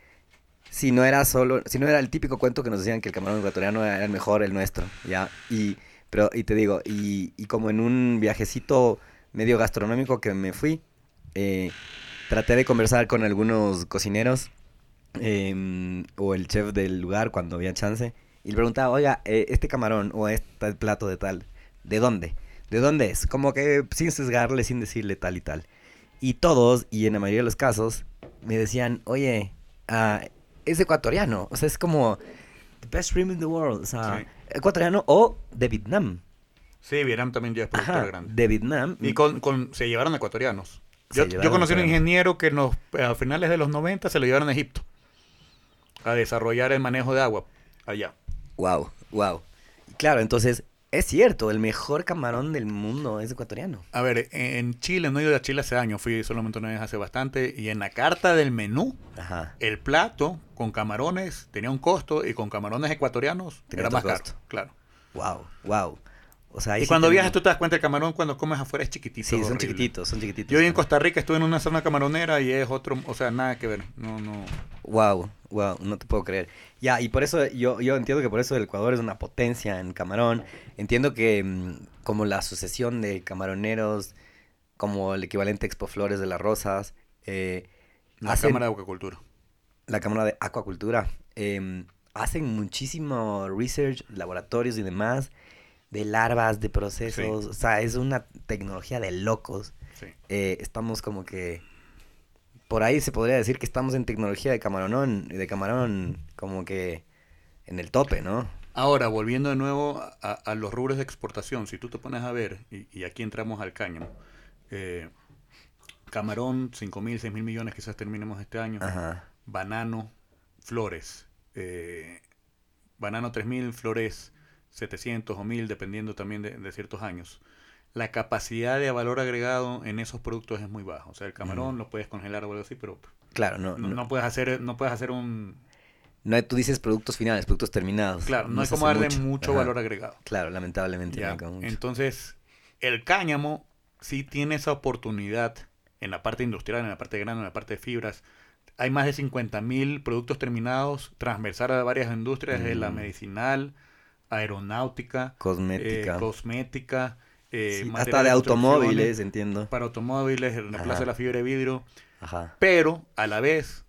S2: si no era solo, si no era el típico cuento que nos decían que el camarón ecuatoriano era el mejor, el nuestro, ¿ya? Y, pero, y te digo, y, y como en un viajecito medio gastronómico que me fui, eh, traté de conversar con algunos cocineros em, o el chef del lugar cuando había chance y le preguntaba, oiga, eh, este camarón o este plato de tal, ¿de dónde? ¿De dónde es? Como que sin sesgarle, sin decirle tal y tal. Y todos, y en la mayoría de los casos, me decían, oye, ah, es ecuatoriano. O sea, es como the best shrimp in the world. O sea,
S3: Sí.
S2: ecuatoriano o de Vietnam.
S3: Sí, Vietnam también ya es productor
S2: Ajá,
S3: grande.
S2: de Vietnam.
S3: Y con, con- se llevaron ecuatorianos. Yo, yo conocí a un ingeniero que nos, a finales de los 90 se lo llevaron a Egipto a desarrollar el manejo de agua allá.
S2: Wow, wow. Claro, entonces, es cierto, el mejor camarón del mundo es ecuatoriano.
S3: A ver, en Chile, no he ido a Chile hace años, fui solamente una vez hace bastante, y en la carta del menú,
S2: Ajá.
S3: el plato con camarones tenía un costo y con camarones ecuatorianos
S2: Tenía
S3: era más caro.
S2: costo.
S3: Claro.
S2: Wow, wow. O sea, ahí
S3: Y cuando viajas tú te das cuenta el camarón cuando comes afuera es chiquitito.
S2: Sí, son
S3: horrible.
S2: chiquititos, son chiquititos.
S3: Yo en Costa Rica estuve en una zona camaronera y es otro, o sea, nada que ver. No, no.
S2: Wow, wow, no te puedo creer. Ya, y por eso yo, yo entiendo que por eso el Ecuador es una potencia en camarón. Entiendo que mm, como la asociación de camaroneros, como el equivalente a Expo Flores de las Rosas, eh,
S3: La
S2: hacen-
S3: Cámara de Acuacultura.
S2: la Cámara de Acuacultura, em, hacen muchísimo research, laboratorios y demás, de larvas, de procesos. O sea, es una tecnología de locos.
S3: Sí.
S2: eh, estamos como que por ahí se podría decir que estamos en tecnología de camarón de camarón como que en el tope, ¿no?
S3: Ahora, volviendo de nuevo a, a los rubros de exportación, si tú te pones a ver, y, y aquí entramos al cáñamo, eh, camarón, 5 mil, 6 mil millones quizás terminemos este año,
S2: Ajá.
S3: banano, flores, eh, banano 3 mil, flores 700 o 1000, dependiendo también de, de ciertos años. La capacidad de valor agregado en esos productos es muy baja. O sea, el camarón lo puedes congelar o algo así, pero
S2: Claro, no,
S3: no,
S2: no,
S3: no puedes hacer, no puedes hacer un...
S2: no tú dices productos finales, productos terminados.
S3: Claro, no, hay como darle mucho, valor agregado.
S2: Claro, lamentablemente
S3: Ya,
S2: mucho.
S3: Entonces, el cáñamo sí tiene esa oportunidad en la parte industrial, en la parte de grano, en la parte de fibras. Hay más de 50.000 productos terminados transversales a varias industrias, de la
S2: Mm.
S3: medicinal, aeronáutica,
S2: Cosmética.
S3: eh, cosmética, eh,
S2: Sí,
S3: materiales
S2: hasta de automóviles, entiendo.
S3: Para automóviles, reemplazo
S2: Ajá.
S3: de la fibra de vidrio.
S2: Ajá.
S3: Pero, a la vez,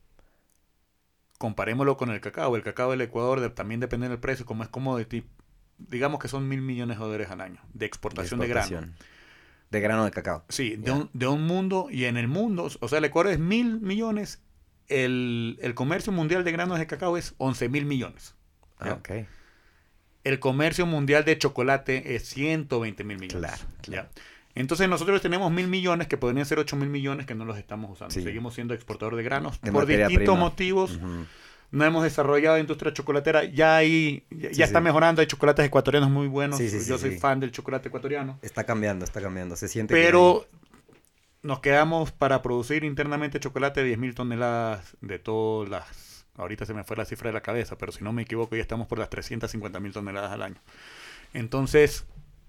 S3: comparémoslo con el cacao. El cacao del Ecuador de- también depende del precio, como es commodity. Digamos que son mil millones de dólares al año de exportación de, grano.
S2: exportación. De grano de cacao.
S3: Sí, de un, de un mundo y en el mundo, o sea, el Ecuador es mil millones, el, el comercio mundial de granos de cacao es 11 mil millones.
S2: Ah,
S3: Ya. El comercio mundial de chocolate es 120 mil millones.
S2: Claro, claro.
S3: Ya. Entonces nosotros tenemos mil millones que podrían ser 8 mil millones que no los estamos usando.
S2: Sí.
S3: Seguimos siendo exportador de granos
S2: De
S3: por distintos
S2: prima.
S3: motivos. No hemos desarrollado industria chocolatera. Ya hay, ya,
S2: Sí,
S3: ya está
S2: sí.
S3: mejorando. Hay chocolates ecuatorianos muy buenos.
S2: Sí, sí, sí,
S3: Yo soy fan del chocolate ecuatoriano.
S2: Está cambiando, está cambiando. Se siente que
S3: Pero nos quedamos para producir internamente chocolate 10.000 toneladas de todas las... Ahorita se me fue la cifra de la cabeza, pero si no me equivoco ya estamos por las 350.000 toneladas al año. Entonces,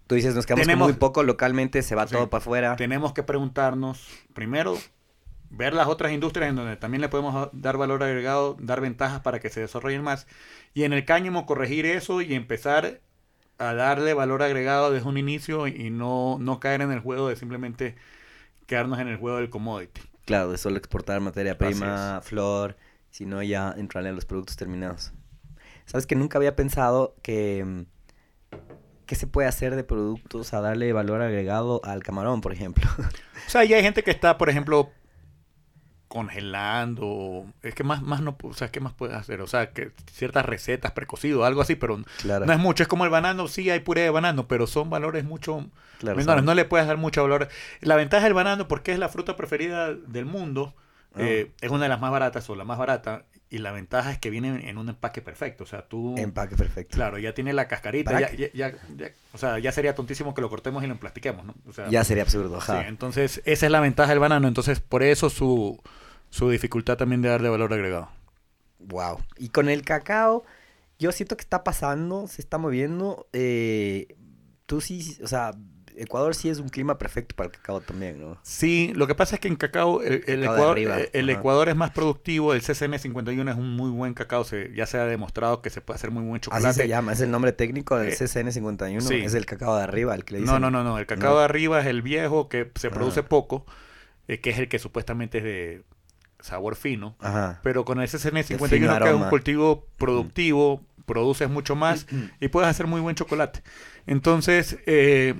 S2: Tú dices, nos quedamos
S3: tenemos-
S2: con muy poco localmente, se va
S3: Sí.
S2: todo para afuera.
S3: tenemos que preguntarnos, primero, ver las otras industrias en donde también le podemos dar valor agregado, dar ventajas para que se desarrollen más. Y en el cáñamo corregir eso y empezar a darle valor agregado desde un inicio y no, no caer en el juego de simplemente quedarnos en el juego del commodity.
S2: Claro, de solo exportar materia prima, flor, sino ya entrarle a los productos terminados. Sabes que nunca había pensado que mm, qué se puede hacer de productos a darle valor agregado al camarón, por ejemplo.
S3: O sea, ya hay gente que está, por ejemplo, congelando. Es que más, más no, o sea, ¿qué más puedes hacer? O sea, que ciertas recetas, precocido, algo así, pero
S2: claro,
S3: no es mucho. Es como el banano, sí hay puré de banano, pero son valores mucho
S2: claro,
S3: menores. No le puedes dar mucho valor. La ventaja del banano, porque es la fruta preferida del mundo,
S2: Ah.
S3: eh, es una de las más baratas o la más barata. Y la ventaja es que viene en un empaque perfecto. O sea, tú...
S2: Empaque perfecto.
S3: Claro, ya tiene la cascarita.
S2: ¿Para
S3: Ya, ya, ya- ya- o sea, ya sería tontísimo que lo cortemos y lo emplastiquemos, ¿no? O sea,
S2: Ya sería absurdo,
S3: Sí,
S2: ajá.
S3: entonces esa es la ventaja del banano. Entonces, por eso su, su dificultad también de darle valor agregado.
S2: Wow. Y con el cacao, yo siento que está pasando, se está moviendo. eh, tú sí, o sea, Ecuador sí es un clima perfecto para el cacao también, ¿no?
S3: Sí, lo que pasa es que en cacao, el, el
S2: Cacao
S3: Ecuador, eh, el. Ecuador es más productivo. El CCN 51 es un muy buen cacao. Se, ya se ha demostrado que se puede hacer muy buen chocolate.
S2: Así se llama, es el nombre técnico del
S3: Eh,
S2: CCN51,
S3: sí.
S2: es el cacao de arriba, el que le dicen.
S3: No, no, no, no. El cacao
S2: No.
S3: de arriba es el viejo que se produce poco, eh, que es el que supuestamente es de sabor fino.
S2: Ajá.
S3: Pero con el CCN
S2: fino
S3: 51, que es un cultivo productivo, produces mucho más y puedes hacer muy buen chocolate. Entonces, eh,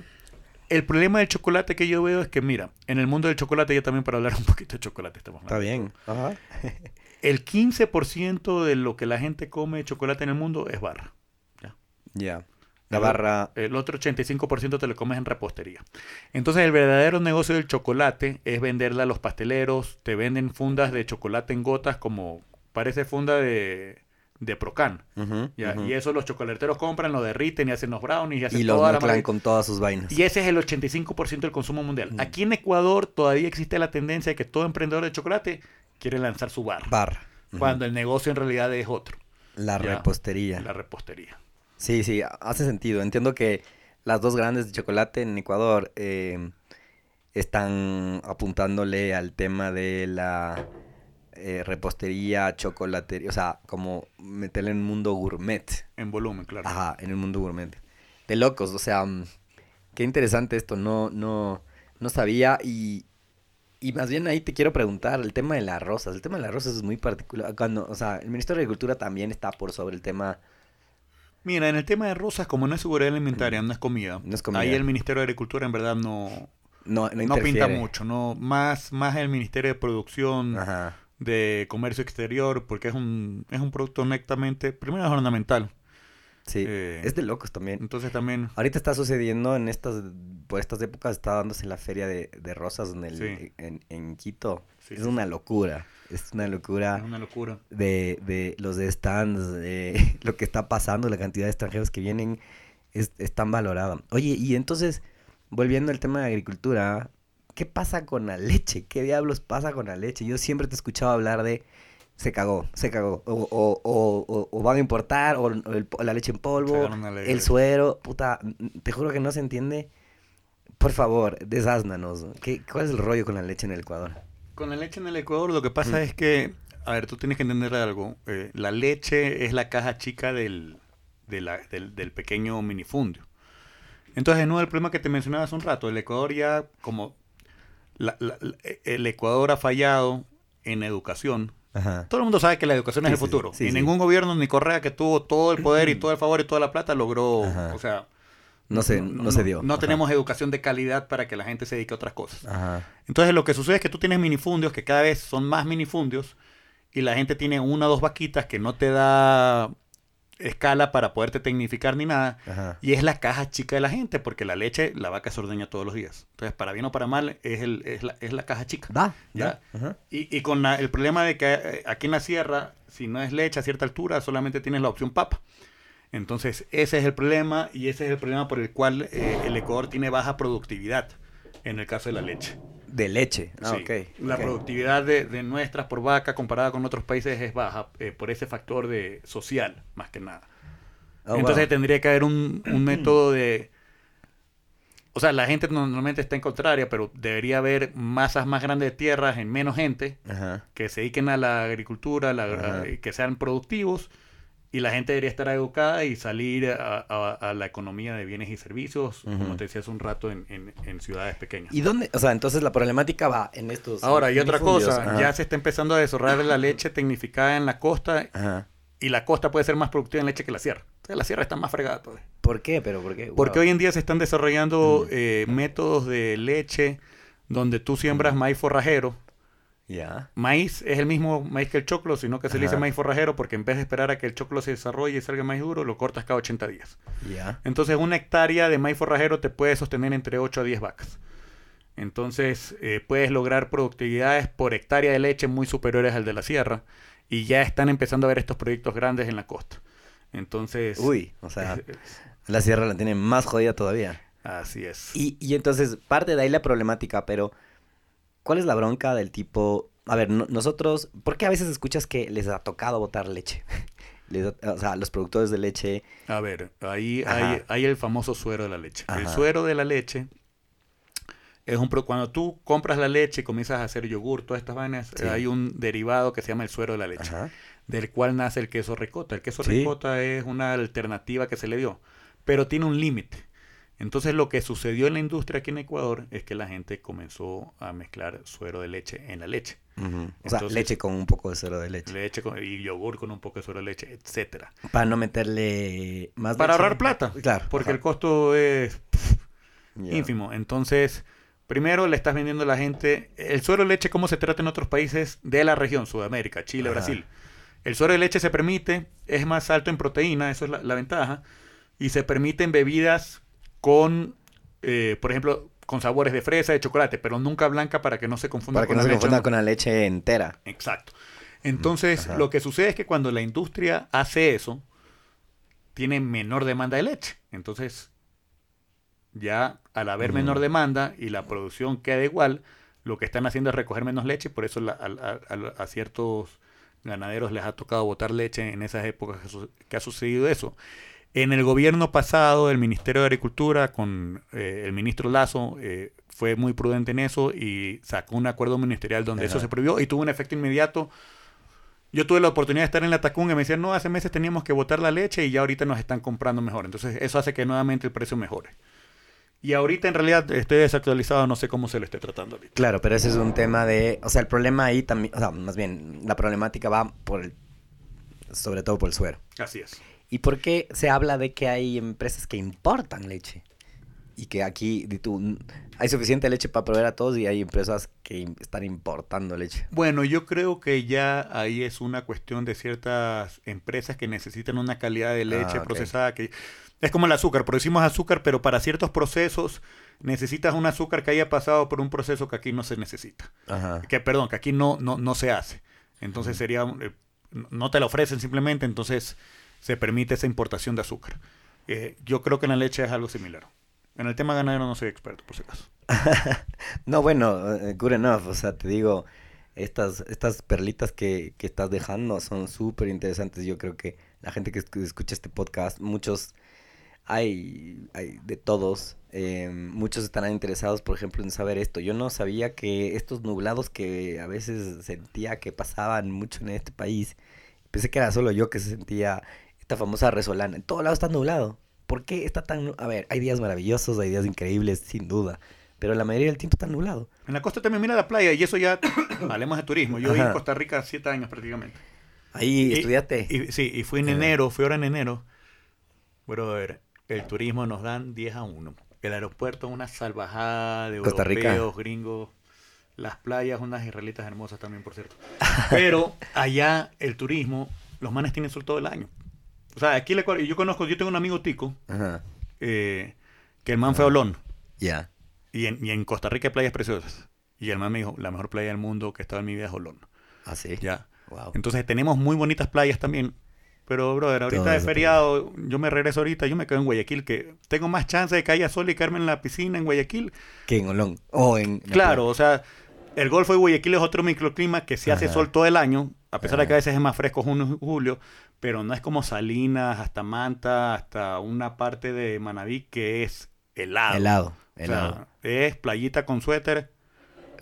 S3: El problema del chocolate que yo veo es que, mira, en el mundo del chocolate, ya también para hablar un poquito de chocolate estamos
S2: Está
S3: hablando.
S2: bien. Ajá.
S3: El 15% de lo que la gente come de chocolate en el mundo es barra.
S2: Ya. La
S3: El-
S2: barra.
S3: El otro 85% te lo comes en repostería. Entonces el verdadero negocio del chocolate es venderla a los pasteleros. Te venden fundas de chocolate en gotas como parece funda de, de Procan. Y eso los chocolateros compran, lo derriten y hacen los brownies y hacen
S2: Y
S3: toda la
S2: con todas sus vainas.
S3: Y ese es el 85% del consumo mundial.
S2: Mm.
S3: Aquí en Ecuador todavía existe la tendencia de que todo emprendedor de chocolate quiere lanzar su bar.
S2: Ujú.
S3: Cuando el negocio en realidad es otro,
S2: La
S3: Ya.
S2: repostería.
S3: la repostería.
S2: Sí, sí, hace sentido. Entiendo que las dos grandes de chocolate en Ecuador eh, están apuntándole al tema de la eh, repostería, chocolatería, o sea, como meterle en el mundo gourmet.
S3: En volumen, claro.
S2: Ajá, en el mundo gourmet. De locos, o sea, mm, qué interesante esto, no, no, no sabía y, y más bien ahí te quiero preguntar el tema de las rosas. El tema de las rosas es muy particular. Cuando, o sea, el Ministerio de Agricultura también está por sobre el tema.
S3: Mira, en el tema de rosas, como no es seguridad alimentaria, no es comida.
S2: No es comida.
S3: Ahí el Ministerio de Agricultura en verdad no,
S2: No, no,
S3: no pinta mucho, no más, más el Ministerio de Producción,
S2: Ajá.
S3: De Comercio Exterior, porque es un, es un producto netamente, primero es ornamental.
S2: Sí,
S3: Eh,
S2: es de locos también.
S3: Entonces también,
S2: Ahorita está sucediendo en estas, por estas épocas está dándose la feria de, de rosas en, el,
S3: Sí.
S2: en, en Quito.
S3: Sí,
S2: es
S3: sí,
S2: una locura, es una locura.
S3: es una locura.
S2: de, de los stands, de lo que está pasando, la cantidad de extranjeros que vienen es, es tan valorada. Oye, y entonces, volviendo al tema de agricultura, ¿qué pasa con la leche? ¿Qué diablos pasa con la leche? Yo siempre te he escuchado hablar de se cagó, se cagó, o, o, o, o- van a importar, o, el- la leche en polvo, el suero, puta, te juro que no se entiende. Por favor, desásnanos. ¿Qué, ¿Cuál es el rollo con la leche en el Ecuador?
S3: Con la leche en el Ecuador lo que pasa
S2: Mm.
S3: es que, a ver, tú tienes que entender algo. eh, la leche es la caja chica del, de la- del, del pequeño minifundio. Entonces, nuevo, el problema que te mencionaba hace un rato, el Ecuador ya, como la- la- la- el Ecuador ha fallado en educación.
S2: Ajá.
S3: Todo el mundo sabe que la educación
S2: Sí,
S3: es el futuro.
S2: sí,
S3: y ningún gobierno ni Correa que tuvo todo el poder y todo el favor y toda la plata logró,
S2: Ajá.
S3: o sea,
S2: No se, no, se dio.
S3: No
S2: Ajá.
S3: tenemos educación de calidad para que la gente se dedique a otras cosas. Entonces lo que sucede es que tú tienes minifundios que cada vez son más minifundios y la gente tiene una o dos vaquitas que no te da escala para poderte tecnificar ni nada
S2: Ajá.
S3: y es la caja chica de la gente porque la leche la vaca se ordeña todos los días. Entonces para bien o para mal es, el, es, la, es la caja chica.
S2: Da,
S3: Ya.
S2: da.
S3: Y, y con la- el problema de que eh, aquí en la sierra, si no es leche a cierta altura, solamente tienes la opción papa. Entonces, ese es el problema y ese es el problema por el cual eh, el Ecuador tiene baja productividad en el caso de la leche.
S2: De leche. Ah,
S3: Sí.
S2: ok.
S3: La productividad de, de nuestras por vaca comparada con otros países es baja eh, por ese factor de social, más que nada.
S2: Oh,
S3: Entonces
S2: wow.
S3: tendría que haber un, un método de... O sea, la gente normalmente está en contraria, pero debería haber masas más grandes de tierras en menos gente
S2: Ajá.
S3: que se dediquen a la agricultura, la- a- que sean productivos y la gente debería estar educada y salir a, a- a la economía de bienes y servicios, como te decía hace un rato, en, en- en ciudades pequeñas.
S2: ¿Y dónde? O sea, entonces la problemática va en estos.
S3: Ahora, y otra cosa,
S2: Ajá.
S3: ya se está empezando a desarrollar la leche tecnificada en la costa
S2: Ajá.
S3: y la costa puede ser más productiva en leche que la sierra. Entonces la sierra está más fregada todavía.
S2: ¿Por qué? ¿Pero por qué?
S3: Porque hoy en día se están desarrollando
S2: Mm.
S3: eh, métodos de leche donde tú siembras maíz forrajero. Maíz es el mismo maíz que el choclo, sino que se le dice maíz forrajero porque en vez de esperar a que el choclo se desarrolle y salga maíz duro, lo cortas cada 80 días. Entonces una hectárea de maíz forrajero te puede sostener entre 8 a 10 vacas. Entonces eh, puedes lograr productividades por hectárea de leche muy superiores al de la sierra y ya están empezando a ver estos proyectos grandes en la costa. Entonces...
S2: Uy, o sea,
S3: es- es-
S2: la sierra la tiene más jodida todavía.
S3: así es.
S2: Y, y entonces, parte de ahí la problemática, pero ¿cuál es la bronca del tipo? A ver, no- nosotros, ¿por qué a veces escuchas que les ha tocado botar leche? Les o sea, los productores de leche.
S3: A ver, ahí hay, hay el famoso suero de la leche. El suero de la leche es un... Cuando tú compras la leche y comienzas a hacer yogur, todas estas vainas,
S2: Sí.
S3: hay un derivado que se llama el suero de la leche.
S2: Ajá.
S3: del cual nace el queso ricota. El queso
S2: Sí.
S3: ricota es una alternativa que se le dio, pero tiene un límite. Entonces lo que sucedió en la industria aquí en Ecuador es que la gente comenzó a mezclar suero de leche en la leche.
S2: O sea, leche con un poco de suero de leche.
S3: Leche con- y yogur con un poco de suero de leche, etcétera.
S2: Para no meterle más
S3: Para
S2: leche.
S3: ahorrar plata.
S2: Claro.
S3: Porque
S2: ajá.
S3: el costo es ínfimo. Entonces, primero le estás vendiendo a la gente el suero de leche, cómo se trata en otros países de la región, Sudamérica, Chile,
S2: Ajá.
S3: Brasil. El suero de leche se permite, es más alto en proteína, eso es la, la ventaja, y se permiten bebidas con, eh, por ejemplo, con sabores de fresa, de chocolate, pero nunca blanca para que no se confunda
S2: Para que
S3: con
S2: no
S3: la
S2: se
S3: leche
S2: confunda con la leche entera.
S3: Exacto. Entonces,
S2: Ajá.
S3: lo que sucede es que cuando la industria hace eso, tiene menor demanda de leche. Entonces, ya al haber menor demanda y la producción queda igual, lo que están haciendo es recoger menos leche, por eso la- a, a- a- a ciertos ganaderos les ha tocado botar leche en esas épocas que, su- que ha sucedido eso. En el gobierno pasado, el Ministerio de Agricultura con eh, el ministro Lazo eh, fue muy prudente en eso y sacó un acuerdo ministerial donde eso
S2: Ajá.
S3: se prohibió y tuvo un efecto inmediato. Yo tuve la oportunidad de estar en la Tacunga y me decían, no, hace meses teníamos que botar la leche y ya ahorita nos están comprando mejor. Entonces eso hace que nuevamente el precio mejore. Y ahorita en realidad estoy desactualizado, no sé cómo se lo esté tratando ahorita.
S2: Claro, pero ese es un tema de, o sea, el problema ahí también, o sea, más bien, la problemática va por el, sobre todo por el suero.
S3: Así es.
S2: ¿Y por qué se habla de que hay empresas que importan leche? Y que aquí tú, hay suficiente leche para proveer a todos y hay empresas que están importando leche.
S3: Bueno, yo creo que ya ahí es una cuestión de ciertas empresas que necesitan una calidad de leche
S2: Ah,
S3: procesada que es como el azúcar, producimos azúcar, pero para ciertos procesos necesitas un azúcar que haya pasado por un proceso que aquí no se necesita.
S2: Ajá.
S3: Que perdón, que aquí no no, no se hace. Entonces sería eh, no te lo ofrecen simplemente, entonces se permite esa importación de azúcar. Eh, yo creo que en la leche es algo similar. En el tema ganadero no soy experto, por si acaso.
S2: No, bueno, eh, good enough. O sea, te digo, estas, estas perlitas que, que estás dejando son súper interesantes. Yo creo que la gente que escu- escucha este podcast, muchos, hay, hay de todos, eh, muchos estarán interesados, por ejemplo, en saber esto. Yo no sabía que estos nublados que a veces sentía que pasaban mucho en este país, pensé que era solo yo que se sentía esta famosa resolana. En todo lado está nublado. ¿Por qué está tan... A ver, hay días maravillosos, hay días increíbles, sin duda. Pero la mayoría del tiempo está nublado.
S3: En la costa también mira la playa y eso ya, hablemos de turismo. Yo viví en. Costa Rica siete años prácticamente.
S2: Ahí
S3: Y-
S2: estudiaste.
S3: Y, sí, y fui en enero, fui ahora en enero. Brother, el turismo nos dan 10 a 1. El aeropuerto es una salvajada de
S2: Costa Rica.
S3: europeos, gringos. Las playas, unas israelitas hermosas también, por cierto. Pero allá el turismo, los manes tienen sol todo el año. O sea, aquí le, yo conozco, yo tengo un amigo tico,
S2: Ajá.
S3: eh, que el man fue a Olón.
S2: Ya.
S3: Y en, y en Costa Rica hay playas preciosas. Y el man me dijo, la mejor playa del mundo que he estado en mi vida es Olón.
S2: Ah, sí.
S3: Ya.
S2: Wow.
S3: Entonces tenemos muy bonitas playas también. Pero, brother, ahorita
S2: Todo
S3: de feriado, yo me regreso ahorita, yo me quedo en Guayaquil, que tengo más chance de que haya sol y caerme en la piscina en Guayaquil.
S2: Que en Olón. O en. en
S3: Claro, o sea, el Golfo de Guayaquil es otro microclima que se hace sol todo el año, a pesar de que a veces es más fresco junio y julio, pero no es como Salinas, hasta Manta, hasta una parte de Manabí que es helado.
S2: Helado.
S3: O sea,
S2: Helado.
S3: es playita con suéter,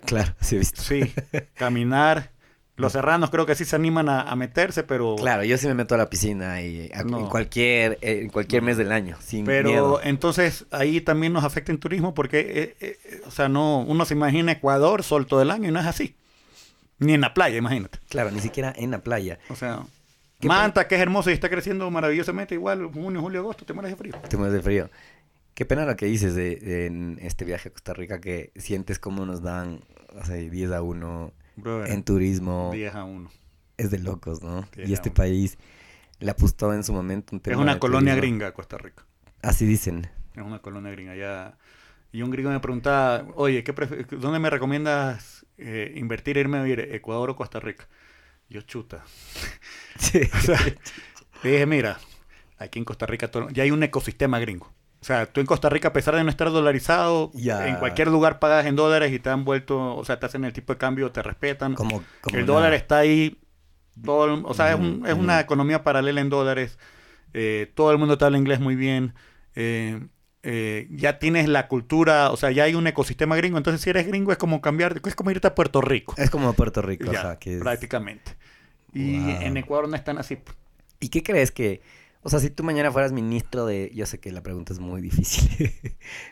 S2: Claro, sí he visto.
S3: sí, caminar. Los serranos creo que sí se animan a, a meterse, pero...
S2: Claro, yo sí me meto a la piscina y a-
S3: No.
S2: en cualquier eh, en cualquier mes del año, sin
S3: Pero
S2: miedo.
S3: entonces ahí también nos afecta en turismo porque, eh, eh, o sea, no, uno se imagina Ecuador sol todo el año y no es así. Ni en la playa, imagínate.
S2: Claro, ni siquiera en la playa.
S3: O sea,
S2: ¿Qué
S3: Manta, que es hermoso y está creciendo maravillosamente, igual junio, julio, agosto, te mueres de frío.
S2: Te mueres de frío. Qué pena lo que dices de, de en este viaje a Costa Rica que sientes como nos dan o sea, 10 a 1
S3: Brother,
S2: en turismo.
S3: 10 a 1.
S2: Es de locos, ¿no?
S3: 10
S2: Y este
S3: 1.
S2: país le apostó en su momento un
S3: Es
S2: tema
S3: una
S2: de
S3: colonia
S2: turismo.
S3: gringa, Costa Rica.
S2: Así dicen.
S3: Es una colonia gringa. Ya... Y un gringo me preguntaba, oye, ¿qué ¿dónde me recomiendas eh, invertir, irme a vivir, Ecuador o Costa Rica? Yo, chuta.
S2: Sí.
S3: O sea, le dije, mira, aquí en Costa Rica todo- ya hay un ecosistema gringo. O sea, tú en Costa Rica, a pesar de no estar dolarizado,
S2: Ya.
S3: en cualquier lugar pagas en dólares y te han vuelto, o sea, te hacen el tipo de cambio, te respetan.
S2: Como, como
S3: el dólar está ahí, todo o sea, es, un- es una economía paralela en dólares. eh, todo el mundo te habla inglés muy bien. eh, eh, ya tienes la cultura, o sea, ya hay un ecosistema gringo. Entonces, si eres gringo, es como cambiar, es como irte a Puerto Rico.
S2: Es como Puerto Rico,
S3: Ya,
S2: o sea, que es-
S3: prácticamente. Y
S2: Wow.
S3: en Ecuador no están así.
S2: ¿Y qué crees que, o sea, si tú mañana fueras ministro de, yo sé que la pregunta es muy difícil,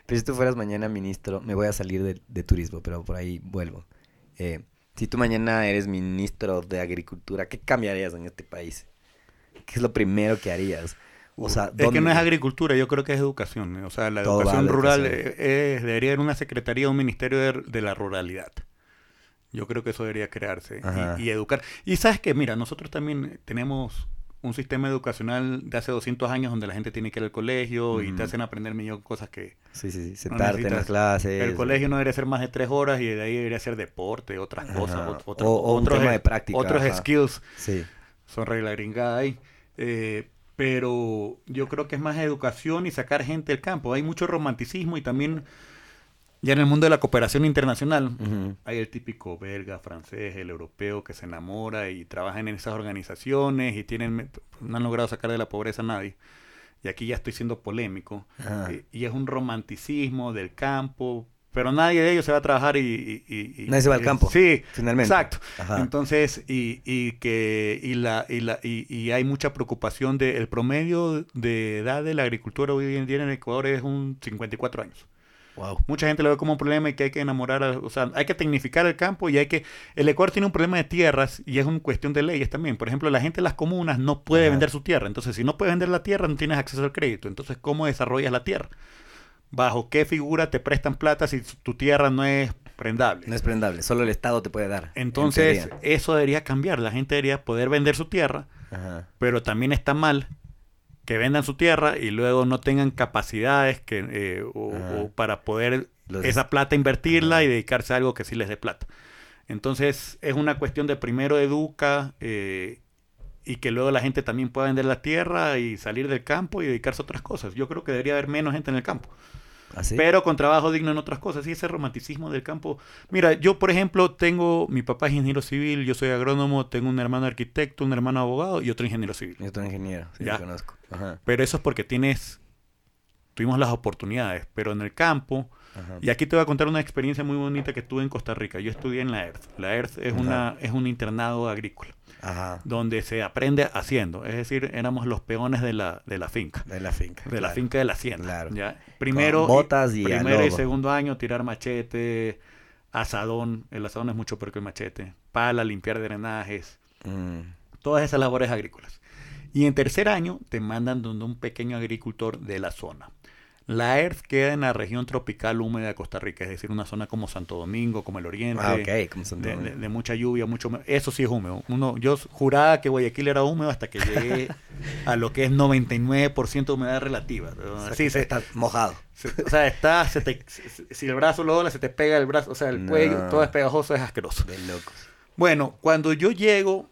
S2: pero si tú fueras mañana ministro, me voy a salir de, de turismo, pero por ahí vuelvo. Eh, si tú mañana eres ministro de agricultura, ¿qué cambiarías en este país? ¿Qué es lo primero que harías? O sea,
S3: es que no es agricultura, yo creo que es educación. O sea, la educación
S2: la
S3: rural
S2: educación.
S3: eh, es- debería ir una secretaría, un ministerio de, de la ruralidad. Yo creo que eso debería crearse y, y educar. Y sabes que, mira, nosotros también tenemos un sistema educacional de hace 200 años donde la gente tiene que ir al colegio y te hacen aprender millón cosas que
S2: Sí, sí, sí.
S3: no
S2: Sentarte en las clases.
S3: el colegio no debería ser más de tres horas y de ahí debería ser deporte, otras cosas,
S2: Ajá.
S3: otros-
S2: O- o un tema
S3: e-
S2: de práctica,
S3: otros
S2: ajá.
S3: skills
S2: Sí.
S3: son regla gringada ahí. Eh, pero yo creo que es más educación y sacar gente del campo. Hay mucho romanticismo y también ya en el mundo de la cooperación internacional hay el típico belga, francés, el europeo que se enamora y trabajan en esas organizaciones y tienen no han logrado sacar de la pobreza a nadie. Y aquí ya estoy siendo polémico. Y, y es un romanticismo del campo, pero nadie de ellos se va a trabajar y... y- y- y-
S2: Nadie se va al campo,
S3: Sí,
S2: finalmente.
S3: Exacto.
S2: Ajá.
S3: Entonces, y, y que y la, y, la, y, y hay mucha preocupación de el promedio de edad de la agricultura hoy en día en Ecuador es un 54 años.
S2: Wow.
S3: Mucha gente lo ve como un problema y que hay que enamorar, a- o sea, hay que tecnificar el campo y hay que... El Ecuador tiene un problema de tierras y es una cuestión de leyes también. Por ejemplo, la gente de las comunas no puede
S2: Ajá.
S3: vender su tierra. Entonces, si no puedes vender la tierra, no tienes acceso al crédito. Entonces, ¿cómo desarrollas la tierra? ¿Bajo qué figura te prestan plata si tu tierra no es prendable?
S2: No es prendable, solo el Estado te puede dar. en
S3: Entonces, eso debería cambiar. La gente debería poder vender su tierra,
S2: Ajá.
S3: pero también está mal que vendan su tierra y luego no tengan capacidades que, eh, o, para poder
S2: Los-
S3: esa plata invertirla
S2: Ajá.
S3: y dedicarse a algo que sí les dé plata. Entonces, es una cuestión de primero educa eh, y que luego la gente también pueda vender la tierra y salir del campo y dedicarse a otras cosas. Yo creo que debería haber menos gente en el campo
S2: ¿Así?
S3: pero con trabajo digno en otras cosas. Y ese romanticismo del campo. Mira, yo, por ejemplo, tengo. Mi papá es ingeniero civil, yo soy agrónomo, tengo un hermano arquitecto, un hermano abogado y otro ingeniero civil.
S2: Yo soy ingeniero, sí, lo conozco. Ajá.
S3: Pero eso es porque tienes. Tuvimos las oportunidades, pero en el campo.
S2: Ajá.
S3: Y aquí te voy a contar una experiencia muy bonita que tuve en Costa Rica. Yo estudié en la ERTH. La ERTH es,
S2: Ajá.
S3: una, es un internado agrícola,
S2: Ajá.
S3: donde se aprende haciendo. Es decir, éramos los peones de la, de la finca.
S2: De la finca.
S3: De la finca de la hacienda.
S2: Claro.
S3: ¿ya? Primero,
S2: botas y
S3: primero y segundo año tirar machete, asadón. El asadón es mucho peor que el machete. Pala, limpiar drenajes.
S2: Mm.
S3: Todas esas labores agrícolas. Y en tercer año te mandan donde un pequeño agricultor de la zona. La ERF queda en la región tropical húmeda de Costa Rica, es decir, una zona como Santo Domingo, como el Oriente,
S2: Ah, como
S3: de,
S2: todos.
S3: de- de mucha lluvia, mucho. Eso sí es húmedo. Uno, yo juraba que Guayaquil era húmedo hasta que llegué a lo que es 99% de humedad relativa.
S2: O
S3: Así se,
S2: está mojado.
S3: se- o sea, está, se te- si- si el brazo lo dobla, se te pega el brazo, o sea, el
S2: No.
S3: cuello, todo es pegajoso, es asqueroso.
S2: De locos.
S3: Bueno, cuando yo llego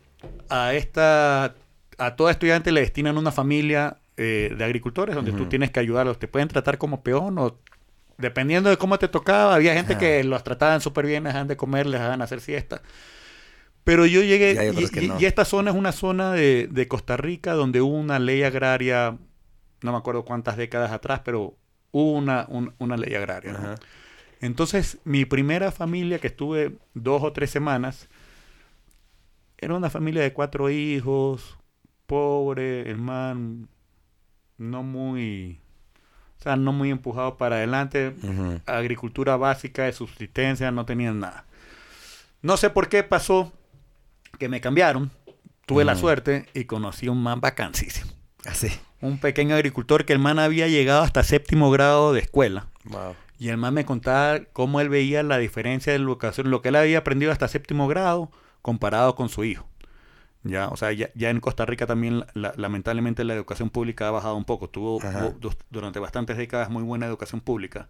S3: a esta, a todo estudiante le destinan una familia eh, de agricultores donde tú
S2: Ujú.
S3: tienes que ayudarlos. Te pueden tratar como peón o dependiendo de cómo te tocaba. Había gente que los trataban súper bien, les daban de comer, les daban hacer siesta. Pero yo llegué
S2: Y
S3: y,
S2: no.
S3: y esta zona es una zona de, de Costa Rica donde hubo una ley agraria, no me acuerdo cuántas décadas atrás, pero hubo una, un- una ley agraria. ¿no?
S2: Ajá.
S3: Entonces, mi primera familia, que estuve dos o tres semanas, era una familia de cuatro hijos, pobre, el man, no muy, o sea, no muy empujado para adelante, agricultura básica de subsistencia, no tenían nada. No sé por qué pasó que me cambiaron, tuve la suerte y conocí a un man vacancísimo.
S2: Así.
S3: Un pequeño agricultor que el man había llegado hasta séptimo grado de escuela.
S2: Wow.
S3: Y el man me contaba cómo él veía la diferencia de la educación, lo que él había aprendido hasta séptimo grado comparado con su hijo. Ya, o sea, ya, ya en Costa Rica también la- la- lamentablemente la educación pública ha bajado un poco. Tuvo dos- durante bastantes décadas muy buena educación pública.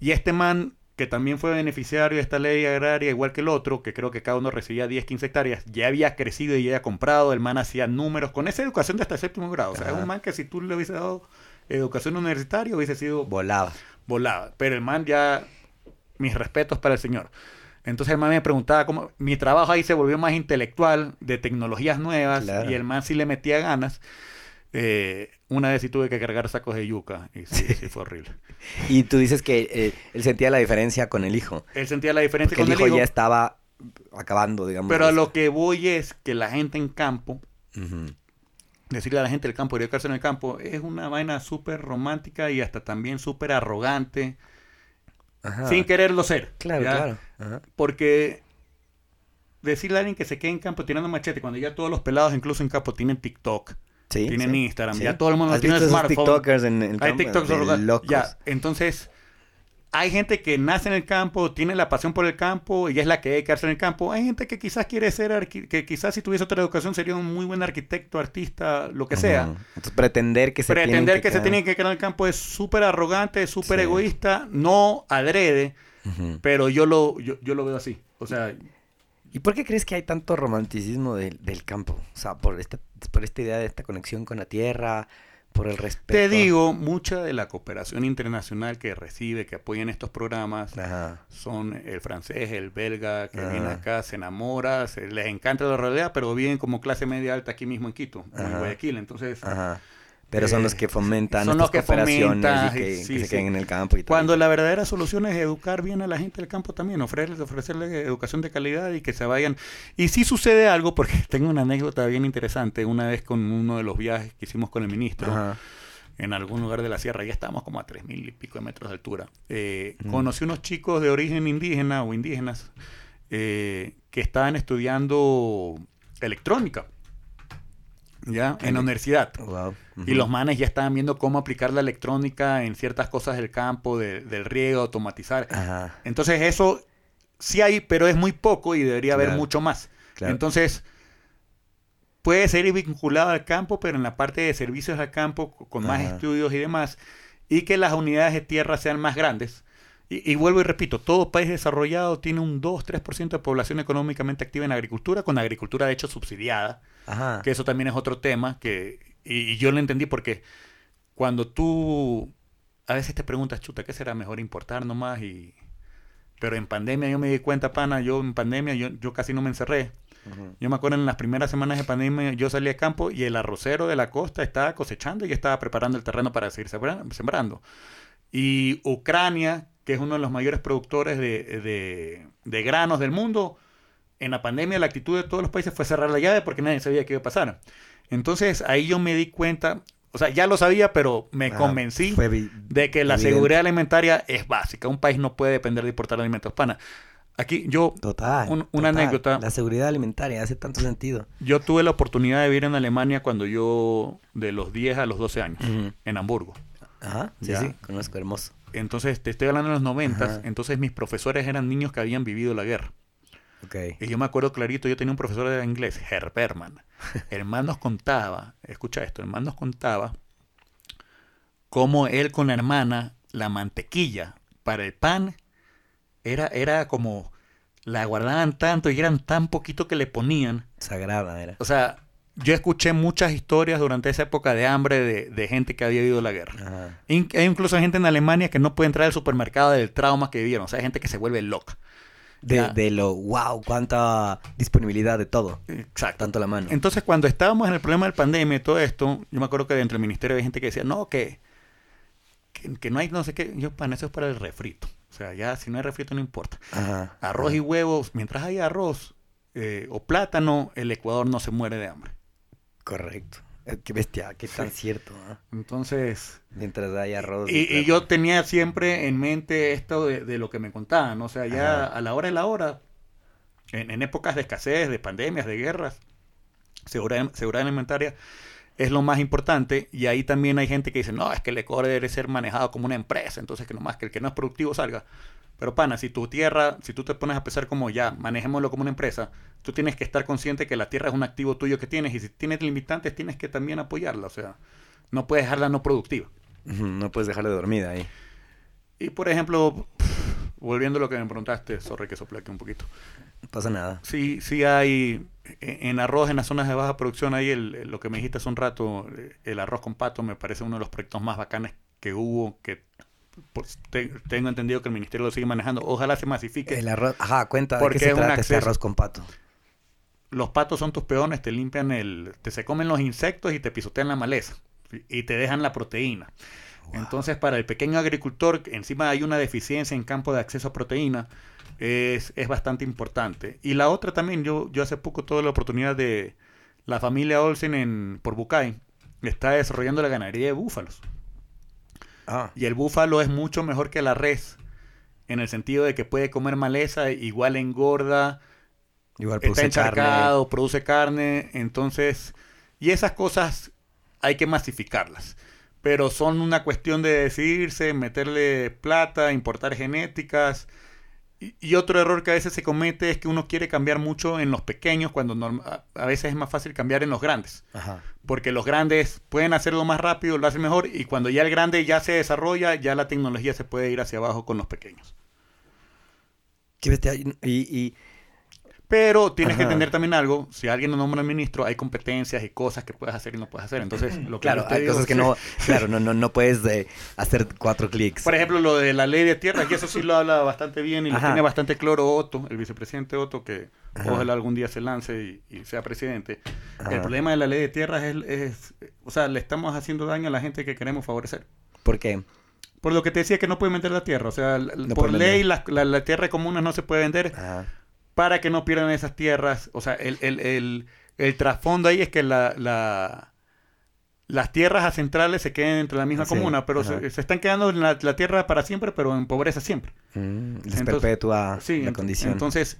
S3: Y este man, que también fue beneficiario de esta ley agraria, igual que el otro, que creo que cada uno recibía 10, 15 hectáreas, ya había crecido y ya había comprado, el man hacía números con esa educación de hasta séptimo grado. O sea, es un man que si tú le hubiese dado educación universitaria hubiese sido
S2: Volaba.
S3: volaba. Pero el man ya, mis respetos para el señor. Entonces el man me preguntaba cómo, mi trabajo ahí se volvió más intelectual, de tecnologías nuevas,
S2: Claro.
S3: y el man sí le metía ganas. Eh, una vez sí tuve que cargar sacos de yuca, y sí, sí fue horrible.
S2: Y tú dices que eh, él sentía la diferencia con el hijo.
S3: Él sentía la diferencia
S2: Porque el
S3: con
S2: hijo,
S3: el hijo,
S2: ya estaba acabando, digamos.
S3: pero a lo que voy es que la gente en campo,
S2: Ujú.
S3: decirle a la gente del campo, educarse en el campo, es una vaina súper romántica y hasta también súper arrogante,
S2: Ajá.
S3: sin quererlo ser.
S2: Claro,
S3: ¿ya?
S2: claro. Ajá.
S3: Porque decirle a alguien que se quede en campo tirando machete, cuando ya todos los pelados, incluso en campo, tienen TikTok,
S2: Sí,
S3: tienen
S2: sí,
S3: Instagram,
S2: sí.
S3: ya todo el mundo
S2: ¿Has
S3: tiene smartphone.
S2: tiktokers en el
S3: Hay
S2: campo?
S3: TikToks
S2: De
S3: locales.
S2: locos.
S3: Ya, entonces hay gente que nace en el campo, tiene la pasión por el campo y es la que hay que hacer en el campo. Hay gente que quizás quiere ser, que quizás si tuviese otra educación sería un muy buen arquitecto, artista, lo que sea.
S2: Entonces, pretender que se
S3: Pretender
S2: tienen
S3: que, se tiene que quedar en el campo es súper arrogante, súper
S2: Sí.
S3: egoísta, no adrede, pero yo lo, yo, yo lo veo así. O sea,
S2: ¿Y por qué crees que hay tanto romanticismo del, del campo? O sea, por esta, por esta idea de esta conexión con la tierra, por el respeto.
S3: te digo, mucha de la cooperación internacional que recibe, que apoyan estos programas,
S2: Ajá.
S3: son el francés, el belga, que
S2: Ajá.
S3: viene acá, se enamora, se, les encanta la realidad, pero viven como clase media alta aquí mismo en Quito, en. Guayaquil. Entonces,
S2: Ajá. Pero son
S3: Eh,
S2: los que fomentan
S3: son
S2: estas
S3: los que
S2: cooperaciones y que,
S3: sí,
S2: que se
S3: sí.
S2: queden en el campo y
S3: cuando la verdadera solución es educar bien a la gente del campo también, ofrecerles, ofrecerles educación de calidad y que se vayan. Y sí sucede algo, porque tengo una anécdota bien interesante, una vez con uno de los viajes que hicimos con el ministro.
S2: Ajá.
S3: en algún lugar de la sierra, ya estamos como a tres mil y pico de metros de altura. Eh,
S2: Mm.
S3: Conocí unos chicos de origen indígena o indígenas eh, que estaban estudiando electrónica, ya, en la universidad.
S2: Wow.
S3: Y los manes ya estaban viendo cómo aplicar la electrónica en ciertas cosas del campo, de- del riego, automatizar.
S2: Ajá.
S3: Entonces eso sí hay, pero es muy poco y debería haber mucho más.
S2: Claro.
S3: Entonces, puede ser vinculado al campo, pero en la parte de servicios al campo, con más
S2: Ajá.
S3: estudios y demás, y que las unidades de tierra sean más grandes. Y, y vuelvo y repito, todo país desarrollado tiene un 2-3% de población económicamente activa en agricultura, con agricultura de hecho subsidiada,
S2: Ajá.
S3: que eso también es otro tema, que, y, y yo lo entendí porque cuando tú a veces te preguntas, chuta, ¿qué será mejor importar nomás? Y, pero en pandemia yo me di cuenta, pana, yo en pandemia yo, yo casi no me encerré. Yo me acuerdo en las primeras semanas de pandemia yo salí a campo y el arrocero de la costa estaba cosechando y estaba preparando el terreno para seguir sembra- sembrando. Y Ucrania, que es uno de los mayores productores de, de- de granos del mundo, en la pandemia la actitud de todos los países fue cerrar la llave porque nadie sabía qué iba a pasar. Entonces ahí yo me di cuenta, o sea, ya lo sabía, pero me convencí de que la
S2: evidente.
S3: seguridad alimentaria es básica. Un país no puede depender de importar alimentos. Pana, aquí yo
S2: Total.
S3: Un- una
S2: total.
S3: anécdota.
S2: La seguridad alimentaria hace tanto sentido.
S3: Yo tuve la oportunidad de vivir en Alemania cuando yo, de los 10 a los 12 años,
S2: Ujú.
S3: en Hamburgo.
S2: Ajá. Sí,
S3: Ya.
S2: sí. Conozco, hermoso.
S3: Entonces, te estoy hablando de los 90,
S2: Ajá.
S3: entonces mis profesores eran niños que habían vivido la guerra.
S2: Ok.
S3: Y yo me acuerdo clarito, yo tenía un profesor de inglés, Herr Berman. El man nos contaba, escucha esto, el man nos contaba cómo él con la hermana, la mantequilla para el pan, era, era como, la guardaban tanto y eran tan poquito que le ponían.
S2: Sagrada era.
S3: O sea, yo escuché muchas historias durante esa época de hambre de, de gente que había vivido la guerra. In- hay incluso gente en Alemania que no puede entrar al supermercado del trauma que vivieron. O sea, hay gente que se vuelve loca.
S2: De, de lo, wow, cuánta disponibilidad de todo.
S3: Exacto.
S2: Tanto la mano.
S3: Entonces, cuando estábamos en el problema del pandemia y todo esto, yo me acuerdo que dentro del ministerio había gente que decía, no, que, que, que no hay no sé qué. Yo, pan, eso es para el refrito. O sea, ya si no hay refrito no importa.
S2: Ajá.
S3: Arroz y huevos, mientras haya arroz eh, o plátano, el Ecuador no se muere de hambre.
S2: Correcto. Qué bestia, qué tan cierto.
S3: Entonces,
S2: Mientras hay arroz.
S3: y, yo tenía siempre en mente esto de, de lo que me contaban. O sea, ya
S2: Ajá.
S3: a la hora de la hora, en, en épocas de escasez, de pandemias, de guerras, seguridad, seguridad alimentaria es lo más importante. Y ahí también hay gente que dice, no, es que el Ecuador debe ser manejado como una empresa, entonces que nomás que el que no es productivo salga. Pero pana, si tu tierra, si tú te pones a pensar como ya, manejémoslo como una empresa, tú tienes que estar consciente que la tierra es un activo tuyo que tienes y si tienes limitantes tienes que también apoyarla. O sea, no puedes dejarla no productiva.
S2: No puedes dejarle dormida ahí.
S3: Y por ejemplo, volviendo a lo que me preguntaste, sorry que sople aquí un poquito.
S2: No pasa nada.
S3: Sí, sí hay en en arroz en las zonas de baja producción, ahí el, el- lo que me dijiste hace un rato, el arroz con pato me parece uno de los proyectos más bacanes que hubo, que tengo entendido que el ministerio lo sigue manejando. Ojalá se masifique.
S2: El arroz. Ajá, cuenta de
S3: Porque
S2: qué se
S3: es un
S2: trata este arroz con pato.
S3: Los patos son tus peones, te limpian el, te se comen los insectos y te pisotean la maleza y te dejan la proteína. Entonces, para el pequeño agricultor, encima hay una deficiencia en campo de acceso a proteína, es, es bastante importante. Y la otra también, yo, yo hace poco tuve la oportunidad de la familia Olsen en, por Bucay, está desarrollando la ganadería de búfalos.
S2: Ah,
S3: Y el búfalo es mucho mejor que la res, en el sentido de que puede comer maleza, igual engorda,
S2: igual
S3: está
S2: produce carne.
S3: encharcado, produce carne, entonces, y esas cosas hay que masificarlas. Pero son una cuestión de decidirse, meterle plata, importar genéticas. Y, otro error que a veces se comete es que uno quiere cambiar mucho en los pequeños cuando norm- a- a veces es más fácil cambiar en los grandes.
S2: Ajá.
S3: Porque los grandes pueden hacerlo más rápido, lo hacen mejor. Y cuando ya el grande ya se desarrolla, ya la tecnología se puede ir hacia abajo con los pequeños.
S2: Qué bestia. Y, y-
S3: Pero tienes que entender también algo, si alguien lo nombra ministro, hay competencias y cosas que puedes hacer y no puedes hacer. Entonces, lo que
S2: claro, hay
S3: digo
S2: cosas que no, claro, no, no, no puedes eh, hacer cuatro clics.
S3: Por ejemplo, lo de la ley de tierras, y eso sí lo habla bastante bien y lo
S2: Ajá.
S3: tiene bastante claro Otto, el vicepresidente Otto, que
S2: Ajá.
S3: ojalá algún día se lance y, y sea presidente. El problema de la ley de tierras es, es- o sea, le estamos haciendo daño a la gente que queremos favorecer.
S2: ¿Por qué?
S3: Por lo que te decía que no pueden vender la tierra, o sea,
S2: No
S3: por ley la, la- la tierra común no se puede vender
S2: Ajá.
S3: Para que no pierdan esas tierras. O sea, el, el, el, el trasfondo ahí es que la, la- las tierras centrales se queden entre la misma
S2: Sí,
S3: comuna, pero se, se están quedando en la, la tierra para siempre, pero en pobreza siempre.
S2: Mm, les
S3: Entonces-
S2: perpetúa
S3: Sí,
S2: la
S3: ent-
S2: condición.
S3: Entonces,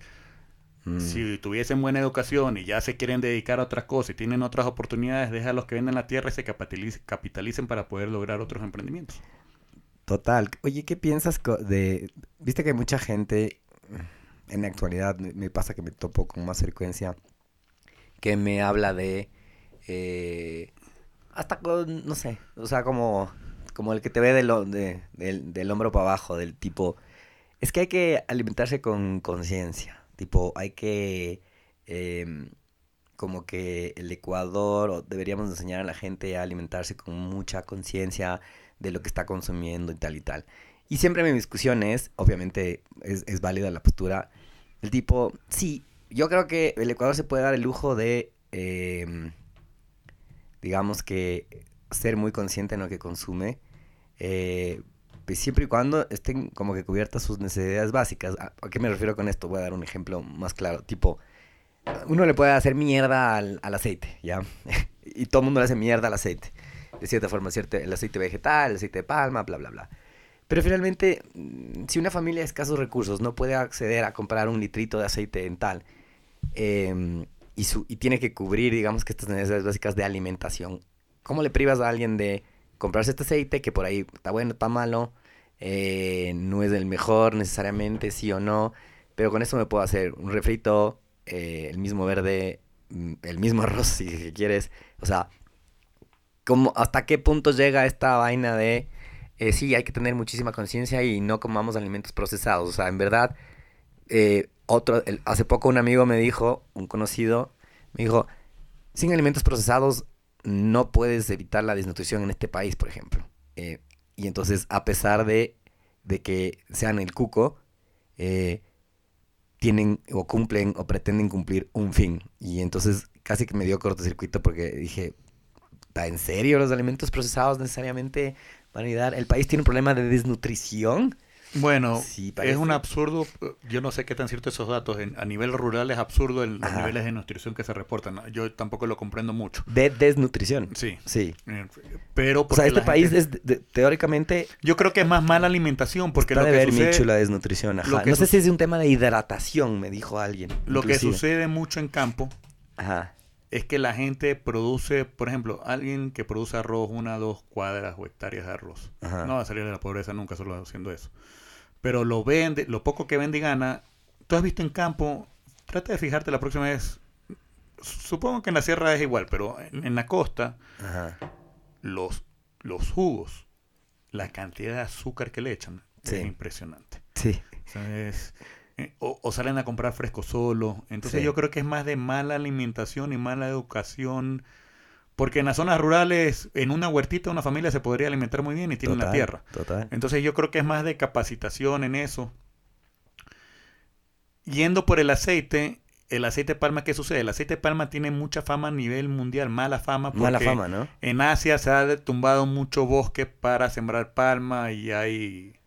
S2: Mm.
S3: si tuviesen buena educación y ya se quieren dedicar a otras cosas y tienen otras oportunidades, deja a los que venden la tierra y se capitaliz- capitalicen para poder lograr otros emprendimientos.
S2: Total. Oye, ¿qué piensas de... Viste que hay mucha gente, en la actualidad me pasa que me topo con más frecuencia, que me habla de... eh, hasta con, no sé, o sea, como, como el que te ve del, del, del hombro para abajo, del tipo... Es que hay que alimentarse con conciencia. Tipo, hay que... em, como que el Ecuador, deberíamos enseñar a la gente a alimentarse con mucha conciencia de lo que está consumiendo y tal y tal. Y siempre mi discusión es, obviamente es, es válida la postura, el tipo, sí, yo creo que el Ecuador se puede dar el lujo de, em, digamos que, ser muy consciente en lo que consume, eh, pues siempre y cuando estén como que cubiertas sus necesidades básicas. ¿A a qué me refiero con esto? Voy a dar un ejemplo más claro, tipo, uno le puede hacer mierda al, al aceite, ¿ya? y todo el mundo le hace mierda al aceite. De cierta forma, ¿cierto? El aceite vegetal, el aceite de palma, bla, bla, bla. Pero finalmente, mm, si una familia de escasos recursos no puede acceder a comprar un litrito de aceite dental em, y, su, y tiene que cubrir, digamos que estas necesidades básicas de alimentación, ¿cómo le privas a alguien de comprarse este aceite que por ahí está bueno, está malo, eh, no es el mejor necesariamente, sí o no, pero con eso me puedo hacer un refrito, eh, el mismo verde, mm, el mismo arroz si quieres, o sea, ¿cómo, ¿hasta qué punto llega esta vaina de, eh, sí, hay que tener muchísima conciencia y no comamos alimentos procesados? O sea, en verdad, eh, otro, hace poco un amigo me dijo, un conocido, me dijo, sin alimentos procesados no puedes evitar la desnutrición en este país, por ejemplo. Eh, y entonces, a pesar de, de que sean el cuco, eh, tienen o cumplen o pretenden cumplir un fin. Y entonces casi que me dio cortocircuito porque dije, ¿está en serio los alimentos procesados necesariamente van a ayudar? ¿El país tiene un problema de desnutrición?
S3: Bueno,
S2: Sí,
S3: es un absurdo, eh, yo no sé qué tan cierto esos datos, en- a nivel rural es absurdo el- los niveles de nutrición que se reportan, yo tampoco lo comprendo mucho.
S2: De desnutrición.
S3: Sí,
S2: Sí.
S3: eh, pero
S2: O sea, este país
S3: gente-
S2: es de- teóricamente
S3: Yo creo que es más mala alimentación, porque
S2: está
S3: lo
S2: de
S3: que
S2: ver
S3: sucede...
S2: La desnutrición. Ajá. No sé si es un tema de hidratación, me dijo alguien.
S3: Lo que sucede mucho en campo
S2: Ajá.
S3: Es que la gente produce, por ejemplo, alguien que produce arroz, una, dos cuadras o hectáreas de arroz.
S2: Ajá.
S3: No va a salir de la pobreza nunca solo haciendo eso. Pero lo vende, lo poco que vende y gana. Tú has visto en campo, trata de fijarte la próxima vez. Supongo que en la sierra es igual, pero en, en la costa,
S2: Ajá.
S3: los, los jugos, la cantidad de azúcar que le echan
S2: Sí.
S3: es impresionante.
S2: Sí.
S3: O sea, es- eh, o, o salen a comprar fresco solo. Entonces
S2: Sí.
S3: yo creo que es más de mala alimentación y mala educación. Porque en las zonas rurales, en una huertita, una familia se podría alimentar muy bien y tiene una
S2: Total,
S3: tierra.
S2: Total.
S3: Entonces yo creo que es más de capacitación en eso. Yendo por el aceite, el aceite de palma, ¿qué sucede? El aceite de palma tiene mucha fama a nivel mundial, mala fama. Porque
S2: Mala fama, ¿no?
S3: En Asia se ha tumbado mucho bosque para sembrar palma y hay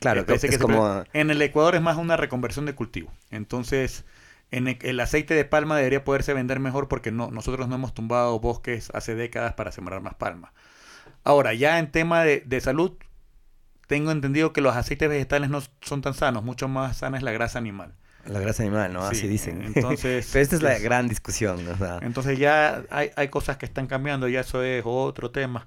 S2: Claro, es
S3: que
S2: como...
S3: En el Ecuador es más una reconversión de cultivo. Entonces, en e- el aceite de palma debería poderse vender mejor porque no, nosotros no hemos tumbado bosques hace décadas para sembrar más palma. Ahora, ya en tema de, de salud, tengo entendido que los aceites vegetales no son tan sanos, mucho más sana es la grasa animal.
S2: La grasa animal, ¿no?
S3: Sí,
S2: Así dicen.
S3: entonces,
S2: Pero esta es la
S3: es-
S2: gran discusión, o sea.
S3: Entonces ya hay, hay cosas que están cambiando, ya eso es otro tema.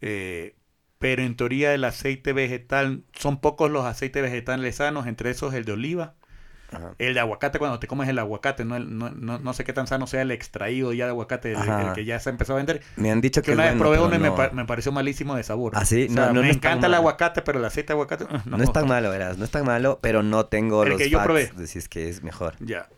S3: Eh, pero en teoría el aceite vegetal, son pocos los aceites vegetales sanos, entre esos el de oliva,
S2: Ajá.
S3: el de aguacate cuando te comes el aguacate, no, el- no, no, no sé qué tan sano sea el extraído ya de aguacate, el, que ya se empezó a vender.
S2: Me han dicho que
S3: Que una vez
S2: bueno,
S3: probé uno y me, pa- me pareció malísimo de sabor.
S2: ¿Ah, sí?
S3: O sea,
S2: No, no,
S3: me encanta el aguacate, pero el aceite de aguacate uh,
S2: No, es tan malo, verás. No es tan malo, pero no tengo
S3: El
S2: los
S3: que yo probé.
S2: de si es que es mejor.
S3: Ya.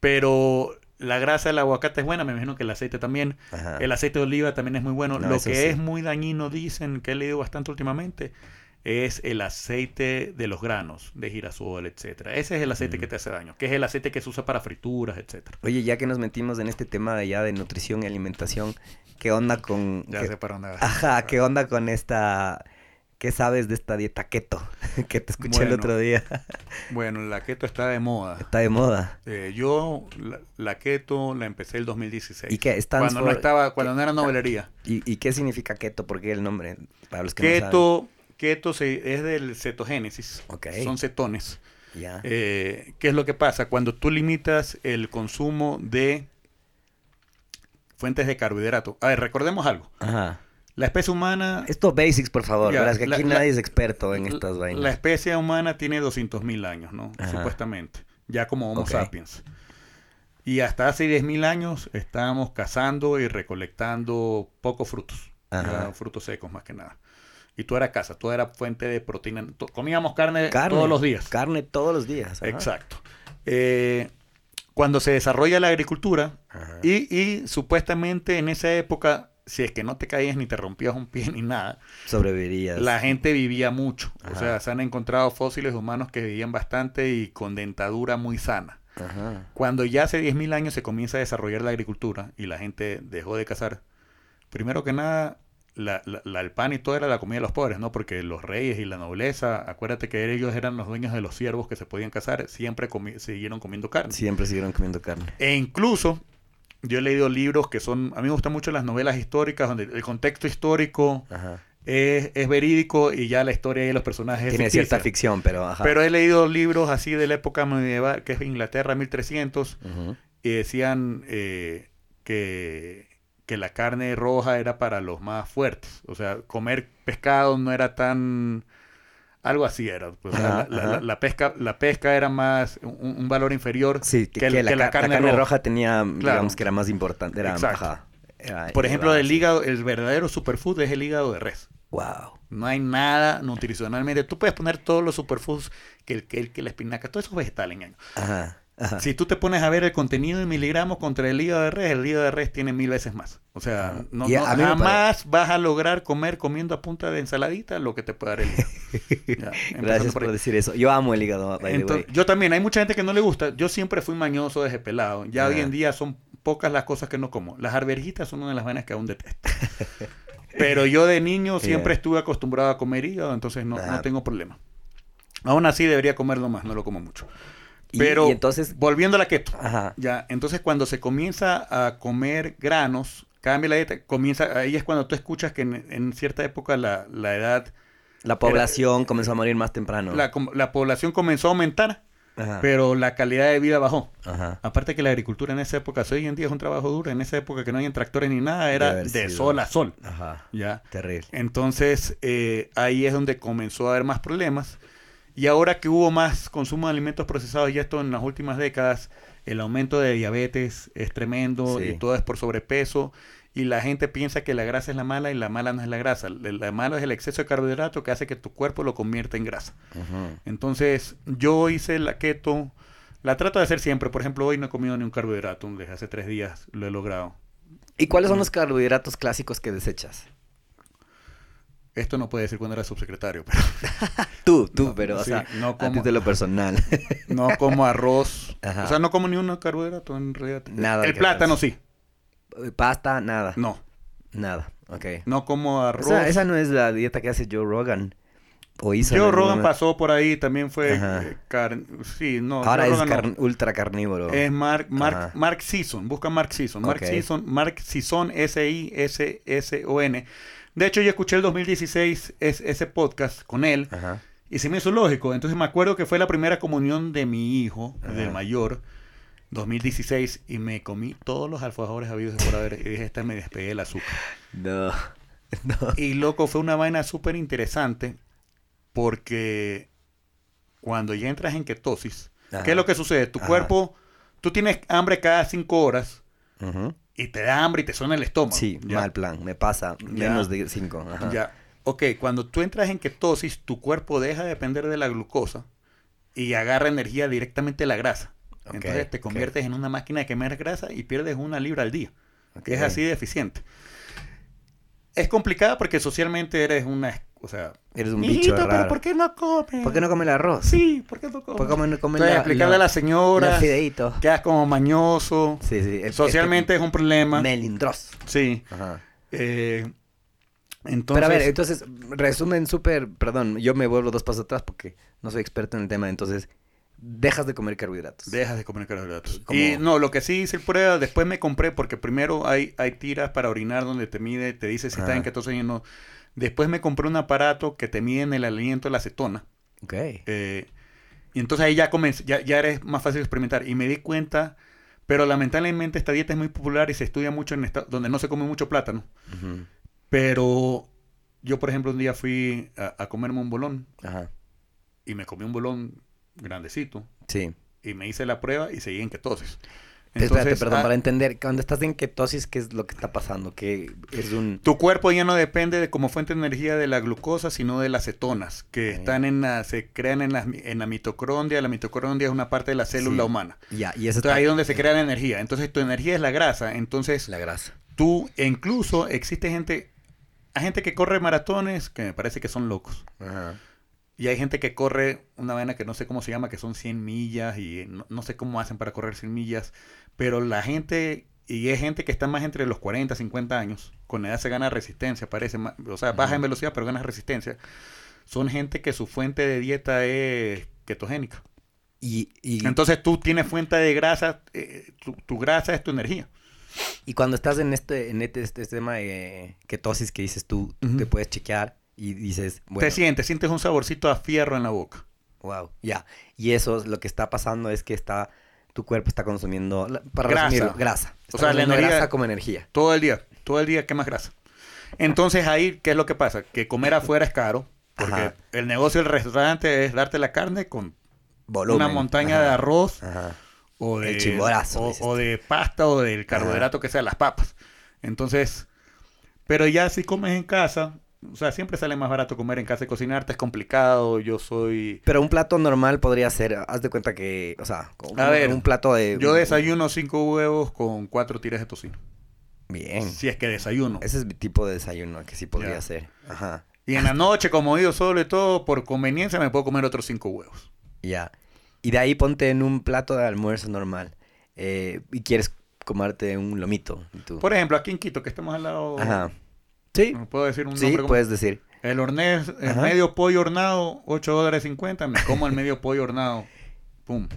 S3: Pero la grasa del aguacate es buena, me imagino que el aceite también.
S2: Ajá.
S3: El aceite de oliva también es muy bueno.
S2: No,
S3: Lo que
S2: sí.
S3: es muy dañino, dicen, que he leído bastante últimamente, es el aceite de los granos, de girasol, etcétera. Ese es el aceite que te hace daño, que es el aceite que se usa para frituras, etcétera.
S2: Oye, ya que nos metimos en este tema de ya de nutrición y alimentación, ¿qué onda con...
S3: Ya
S2: qué-
S3: sé para dónde vas.
S2: Ajá, ¿qué onda con esta... ¿Qué sabes de esta dieta keto? que te escuché el otro día.
S3: Bueno, la keto está de moda.
S2: Está de moda.
S3: Eh, yo la, la keto la empecé el 2016.
S2: ¿Y qué?
S3: Cuando no
S2: for-
S3: estaba, cuando no era novelería.
S2: ¿Y, y qué significa keto? ¿Por qué el nombre? Para los que no
S3: Keto, keto se- es del cetogénesis.
S2: Ok.
S3: Son cetones. Eh, ¿Qué es lo que pasa? Cuando tú limitas el consumo de fuentes de carbohidrato. A ver, recordemos algo.
S2: Ajá.
S3: La especie humana...
S2: Estos basics, por favor.
S3: Ya,
S2: que
S3: la-
S2: aquí
S3: la-
S2: nadie es experto en estas
S3: La
S2: vainas.
S3: especie humana tiene 200.000 años, ¿no?
S2: Ajá.
S3: Supuestamente. Ya como Homo sapiens. Y hasta hace 10.000 años estábamos cazando y recolectando pocos frutos. Frutos secos más que nada. Y tú era casa, tú era fuente de proteína. Comíamos carne,
S2: Carne.
S3: todos los días.
S2: Carne todos los días. ajá.
S3: Exacto. Eh, cuando se desarrolla la agricultura, y, y supuestamente en esa época, si es que no te caías ni te rompías un pie ni nada,
S2: Sobrevivirías.
S3: la gente vivía mucho. O sea, se han encontrado fósiles humanos que vivían bastante y con dentadura muy sana.
S2: Ajá.
S3: Cuando ya hace 10.000 años se comienza a desarrollar la agricultura y la gente dejó de cazar, primero que nada, la, la- la- el pan y todo era la comida de los pobres, ¿no? Porque los reyes y la nobleza, acuérdate que ellos eran los dueños de los siervos que se podían cazar, siempre comi- siguieron comiendo carne.
S2: Siempre siguieron comiendo carne.
S3: E incluso, yo he leído libros que son, a mí me gustan mucho las novelas históricas, donde el contexto histórico
S2: Ajá.
S3: es, es verídico y ya la historia y los personajes es
S2: Tiene
S3: ficticia.
S2: cierta ficción, pero ajá.
S3: Pero he leído libros así de la época medieval, que es Inglaterra 1300,
S2: Ujú.
S3: y decían eh, que, que la carne roja era para los más fuertes. O sea, comer pescado no era tan... Algo así era. pues,
S2: Ajá,
S3: la, pesca, la pesca era más un, un valor inferior
S2: Sí, que,
S3: que,
S2: que la,
S3: que la
S2: ca- la
S3: carne,
S2: carne
S3: roja.
S2: roja tenía, digamos que era más importante. Era, ajá, era
S3: Por ejemplo, el hígado, el verdadero superfood es el hígado de res.
S2: Wow.
S3: No hay nada nutricionalmente. Tú puedes poner todos los superfoods, que el que, el, que la espinaca, todo eso es vegetal en.
S2: Ajá. Ajá.
S3: Si tú te pones a ver el contenido en miligramos contra el hígado de res, el hígado de res tiene mil veces más. O sea, no,
S2: a
S3: jamás vas a lograr comer comiendo a punta de ensaladita lo que te puede dar el hígado. Ya,
S2: Gracias
S3: por
S2: decir eso. Yo amo el hígado,
S3: Entonces, yo también, hay mucha gente que no le gusta. Yo siempre fui mañoso desde pelado. Ya hoy en día son pocas las cosas que no como. Las arvejitas son una de las vainas que aún detesto. Pero yo de niño siempre
S2: Yeah.
S3: estuve acostumbrado a comer hígado, entonces no, no tengo problema. Aún así debería comerlo más, no lo como mucho. Pero
S2: y entonces,
S3: volviendo a la keto.
S2: ajá.
S3: Ya, entonces cuando se comienza a comer granos, cambia la dieta, comienza, ahí es cuando tú escuchas que en, en cierta época la, la edad,
S2: La población comenzó a morir más temprano.
S3: la, población comenzó a aumentar,
S2: Ajá.
S3: pero la calidad de vida bajó.
S2: Ajá.
S3: Aparte que la agricultura en esa época, hoy en día es un trabajo duro, en esa época que no hay tractores ni nada, era de sol a sol.
S2: Ajá.
S3: Ya.
S2: Terrible.
S3: Entonces, eh, ahí es donde comenzó a haber más problemas. Y ahora que hubo más consumo de alimentos procesados, y esto en las últimas décadas, el aumento de diabetes es tremendo
S2: Sí.
S3: y todo es por sobrepeso. Y la gente piensa que la grasa es la mala y la mala no es la grasa. La la mala es el exceso de carbohidrato que hace que tu cuerpo lo convierta en grasa. Entonces, yo hice la keto, la trato de hacer siempre. Por ejemplo, hoy no he comido ni un carbohidrato, desde hace tres días lo he logrado.
S2: ¿Y cuáles son los carbohidratos clásicos que desechas?
S3: Esto no puede decir cuando era subsecretario, pero
S2: Tú, tú,
S3: No,
S2: pero, o
S3: sí,
S2: sea,
S3: no
S2: a
S3: como-
S2: título personal.
S3: no como arroz.
S2: Ajá.
S3: O sea, no como ni un carbohidrato en realidad.
S2: Nada
S3: El plátano sí.
S2: Pasta, nada.
S3: No.
S2: Nada. Ok.
S3: No como arroz.
S2: Esa, esa no es la dieta que hace Joe Rogan. O hizo.
S3: Joe Rogan
S2: momento.
S3: pasó por ahí, también fue eh. Sí, no.
S2: Ahora
S3: Joe
S2: es
S3: no.
S2: ultra carnívoro.
S3: Es Mark, Mark. Mark busca Mark Sisson. Mark
S2: Ok.
S3: Sisson, Mark Sisson, S-I-S-S-O-N. De hecho, yo escuché el 2016 es, ese podcast con él
S2: Ajá.
S3: Y se me hizo lógico. Entonces me acuerdo que fue la primera comunión de mi hijo,
S2: Ajá.
S3: del mayor, 2016, y me comí todos los alfajores habidos y por haber. Y dije, esta me despegué el azúcar.
S2: No. No.
S3: Y loco, fue una vaina súper interesante porque cuando ya entras en ketosis,
S2: Ajá.
S3: ¿qué es lo que sucede? Tu cuerpo, tú tienes hambre cada cinco horas
S2: Ujú.
S3: Y te da hambre y te suena el estómago.
S2: Sí,
S3: ¿ya?
S2: mal plan. Me pasa menos de 5.
S3: Ya. Ok, cuando tú entras en ketosis, tu cuerpo deja de depender de la glucosa y agarra energía directamente de la grasa. Entonces te conviertes en una máquina de quemar grasa y pierdes una libra al día. Que es así de eficiente. Es complicada porque socialmente eres una... O sea,
S2: Eres un
S3: "Mijito,
S2: bicho
S3: pero
S2: raro.
S3: ¿por qué no comes?
S2: ¿Por qué no come el arroz?
S3: Sí, ¿por qué no comes?
S2: ¿Por qué no come
S3: Entonces,
S2: la-
S3: explicarle
S2: la-
S3: a la señora,
S2: Los
S3: quedas como mañoso.
S2: Sí, sí.
S3: Socialmente es un problema.
S2: melindroso.
S3: Sí.
S2: Ajá.
S3: Eh, entonces,
S2: Pero a ver, entonces, resumen súper, perdón, yo me vuelvo dos pasos atrás porque no soy experto en el tema, entonces, dejas de comer carbohidratos.
S3: Dejas de comer carbohidratos. Y no, lo que sí hice prueba, después me compré, porque primero hay, hay tiras para orinar donde te mide, te dice si estás
S2: Ajá.
S3: en ketosis o no. Después me compré un aparato que te mide en el aliento de la acetona.
S2: Ok.
S3: Eh, y entonces ahí ya, comencé, ya, ya eres más fácil experimentar. Y me di cuenta, pero lamentablemente esta dieta es muy popular y se estudia mucho en esta- donde no se come mucho plátano. Pero yo, por ejemplo, un día fui a, a comerme un bolón
S2: Ajá.
S3: y me comí un bolón grandecito
S2: Sí.
S3: y me hice la prueba y seguí en ketosis.
S2: Espérate, perdón,
S3: ah,
S2: para entender, cuando estás en ketosis, ¿qué es lo que está pasando? Que es un...
S3: Tu cuerpo ya no depende de como fuente de energía de la glucosa, sino de las cetonas, que están en la, se crean en la, en la mitocondria. La mitocondria es una parte de la célula
S2: Sí.
S3: humana.
S2: Ya, y eso
S3: Entonces ahí es donde se crea la energía. Entonces tu energía es la grasa. Entonces
S2: La grasa.
S3: tú, e incluso existe gente, hay gente que corre maratones que me parece que son locos.
S2: Ajá.
S3: Y hay gente que corre una vaina que no sé cómo se llama, que son 100 millas y no, no sé cómo hacen para correr 100 millas. Pero la gente, y es gente que está más entre los 40, 50 años, con edad se gana resistencia, parece. o sea, baja en velocidad, pero gana resistencia. Son gente que su fuente de dieta es ketogénica.
S2: Y, y,
S3: Entonces tú tienes fuente de grasa, eh, tu, tu grasa es tu energía.
S2: y cuando estás en este, en este, este tema de ketosis que dices tú, te puedes chequear y dices, bueno,
S3: Te sientes, sientes un saborcito a fierro en la boca.
S2: wow, ya. Y eso, lo que está pasando es que está, tu cuerpo está consumiendo, para
S3: Grasa.
S2: resumirlo, grasa. Está
S3: O sea, la energía-
S2: grasa como energía.
S3: Todo el día, todo el día quemas grasa. Entonces ahí, ¿qué es lo que pasa? Que comer afuera es caro. Porque
S2: Ajá.
S3: el negocio del restaurante es darte la carne con
S2: Volumen.
S3: una montaña
S2: Ajá.
S3: de arroz
S2: Ajá.
S3: o de,
S2: El chimborazo,
S3: o, o de pasta o del carbohidrato que sea, las papas. Entonces, pero ya si comes en casa, o sea, siempre sale más barato comer en casa y cocinarte es complicado. Yo soy...
S2: Pero un plato normal podría ser, haz de cuenta que, o sea, como
S3: A
S2: un,
S3: ver,
S2: un plato de...
S3: Yo desayuno cinco huevos con cuatro tiras de tocino.
S2: Bien.
S3: Si es que desayuno.
S2: Ese es mi tipo de desayuno que sí podría
S3: Ya.
S2: ser. Ajá.
S3: Y en la noche, como solo y todo, por conveniencia me puedo comer otros cinco huevos.
S2: Ya. Y de ahí ponte en un plato de almuerzo normal. eh, y quieres comerte un lomito. tú-
S3: Por ejemplo, aquí en Quito, que estamos al lado...
S2: Ajá. Sí.
S3: ¿me ¿Puedo decir un
S2: Sí,
S3: nombre? como-
S2: puedes decir.
S3: El hornés, el
S2: Ajá.
S3: medio pollo hornado, 8 dólares 50. Me como el medio pollo hornado. Pum.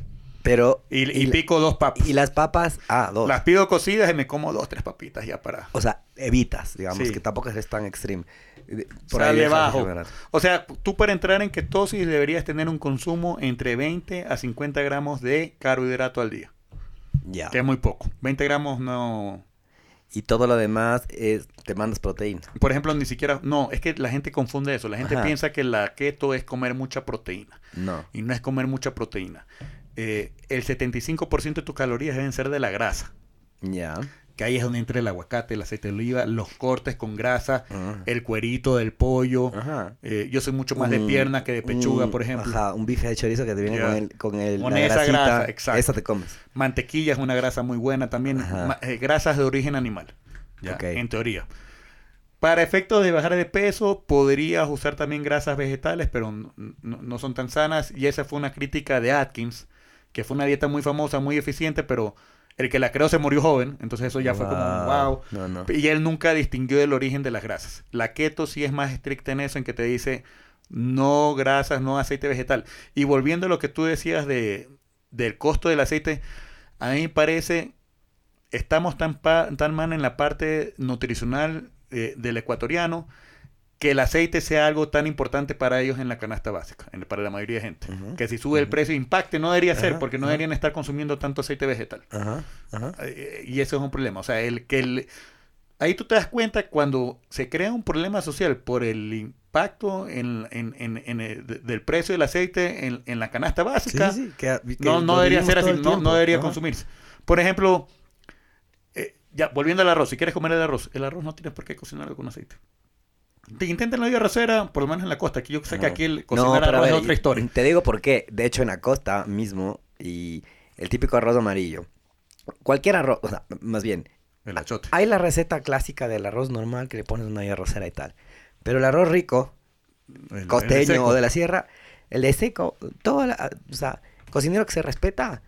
S2: Pero...
S3: Y, pico dos papas.
S2: Y las papas, ah, dos.
S3: Las pido cocidas y me como dos, tres papitas ya para...
S2: O sea, evitas, digamos,
S3: Sí.
S2: que tampoco eres tan extreme. De-
S3: Sale
S2: dejas de
S3: bajo.
S2: generar.
S3: O sea, tú para entrar en ketosis deberías tener un consumo entre 20 a 50 gramos de carbohidrato al día.
S2: Ya.
S3: Que es muy poco. 20 gramos no...
S2: Y todo lo demás es, te mandas proteína.
S3: Por ejemplo, ni siquiera... No, es que la gente confunde eso. La gente
S2: Ajá.
S3: piensa que la keto es comer mucha proteína.
S2: No.
S3: Y no es comer mucha proteína. Eh, el 75% de tus calorías deben ser de la grasa.
S2: Ya.
S3: Que ahí es donde entra el aguacate, el aceite de oliva, los cortes con grasa,
S2: Ajá.
S3: el cuerito del pollo.
S2: Ajá.
S3: Eh, yo soy mucho más de pierna que de pechuga, por ejemplo.
S2: Ajá, un bife de chorizo que te viene con el, con el
S3: Con
S2: la
S3: esa
S2: grasita,
S3: grasa, exacto.
S2: Esa te comes.
S3: Mantequilla es una grasa muy buena también. Eh, grasas de origen animal. Ya. En teoría. Para efectos de bajar de peso, podrías usar también grasas vegetales, pero no son tan sanas. Y esa fue una crítica de Atkins, que fue una dieta muy famosa, muy eficiente, pero el que la creó se murió joven. Entonces eso ya fue como, wow.
S2: No, no.
S3: Y él nunca distinguió el origen de las grasas. La keto sí es más estricta en eso, en que te dice no grasas, no aceite vegetal. Y volviendo a lo que tú decías de, del costo del aceite, a mí me parece, estamos tan, pa- tan mal en la parte nutricional eh, del ecuatoriano que el aceite sea algo tan importante para ellos en la canasta básica, en- para la mayoría de gente. Que si sube el precio impacte, no debería ser, porque no deberían estar consumiendo tanto aceite vegetal.
S2: Ajá, ajá.
S3: Eh, Y eso es un problema. O sea, el que el, ahí tú te das cuenta cuando se crea un problema social por el impacto en, en- en- el- de- del precio del aceite en, en la canasta
S2: Sí,
S3: básica.
S2: sí, que- que
S3: no, no debería ser así, no, no debería consumirse. Por ejemplo, eh, ya volviendo al arroz, si quieres comer el arroz, el arroz no tienes por qué cocinarlo con aceite. Te intenten la vida arrocera, por lo menos en la costa. Aquí yo sé que aquí el cocinar arroz es otra historia.
S2: Te digo por qué. De hecho, en la costa mismo, y el típico arroz amarillo. Cualquier arroz, o sea, más bien,
S3: El achote.
S2: hay la receta clásica del arroz normal que le pones una olla arrocera y tal. Pero el arroz rico,
S3: El-
S2: costeño o de la sierra, el de seco, todo, la- o sea, cocinero que se respeta,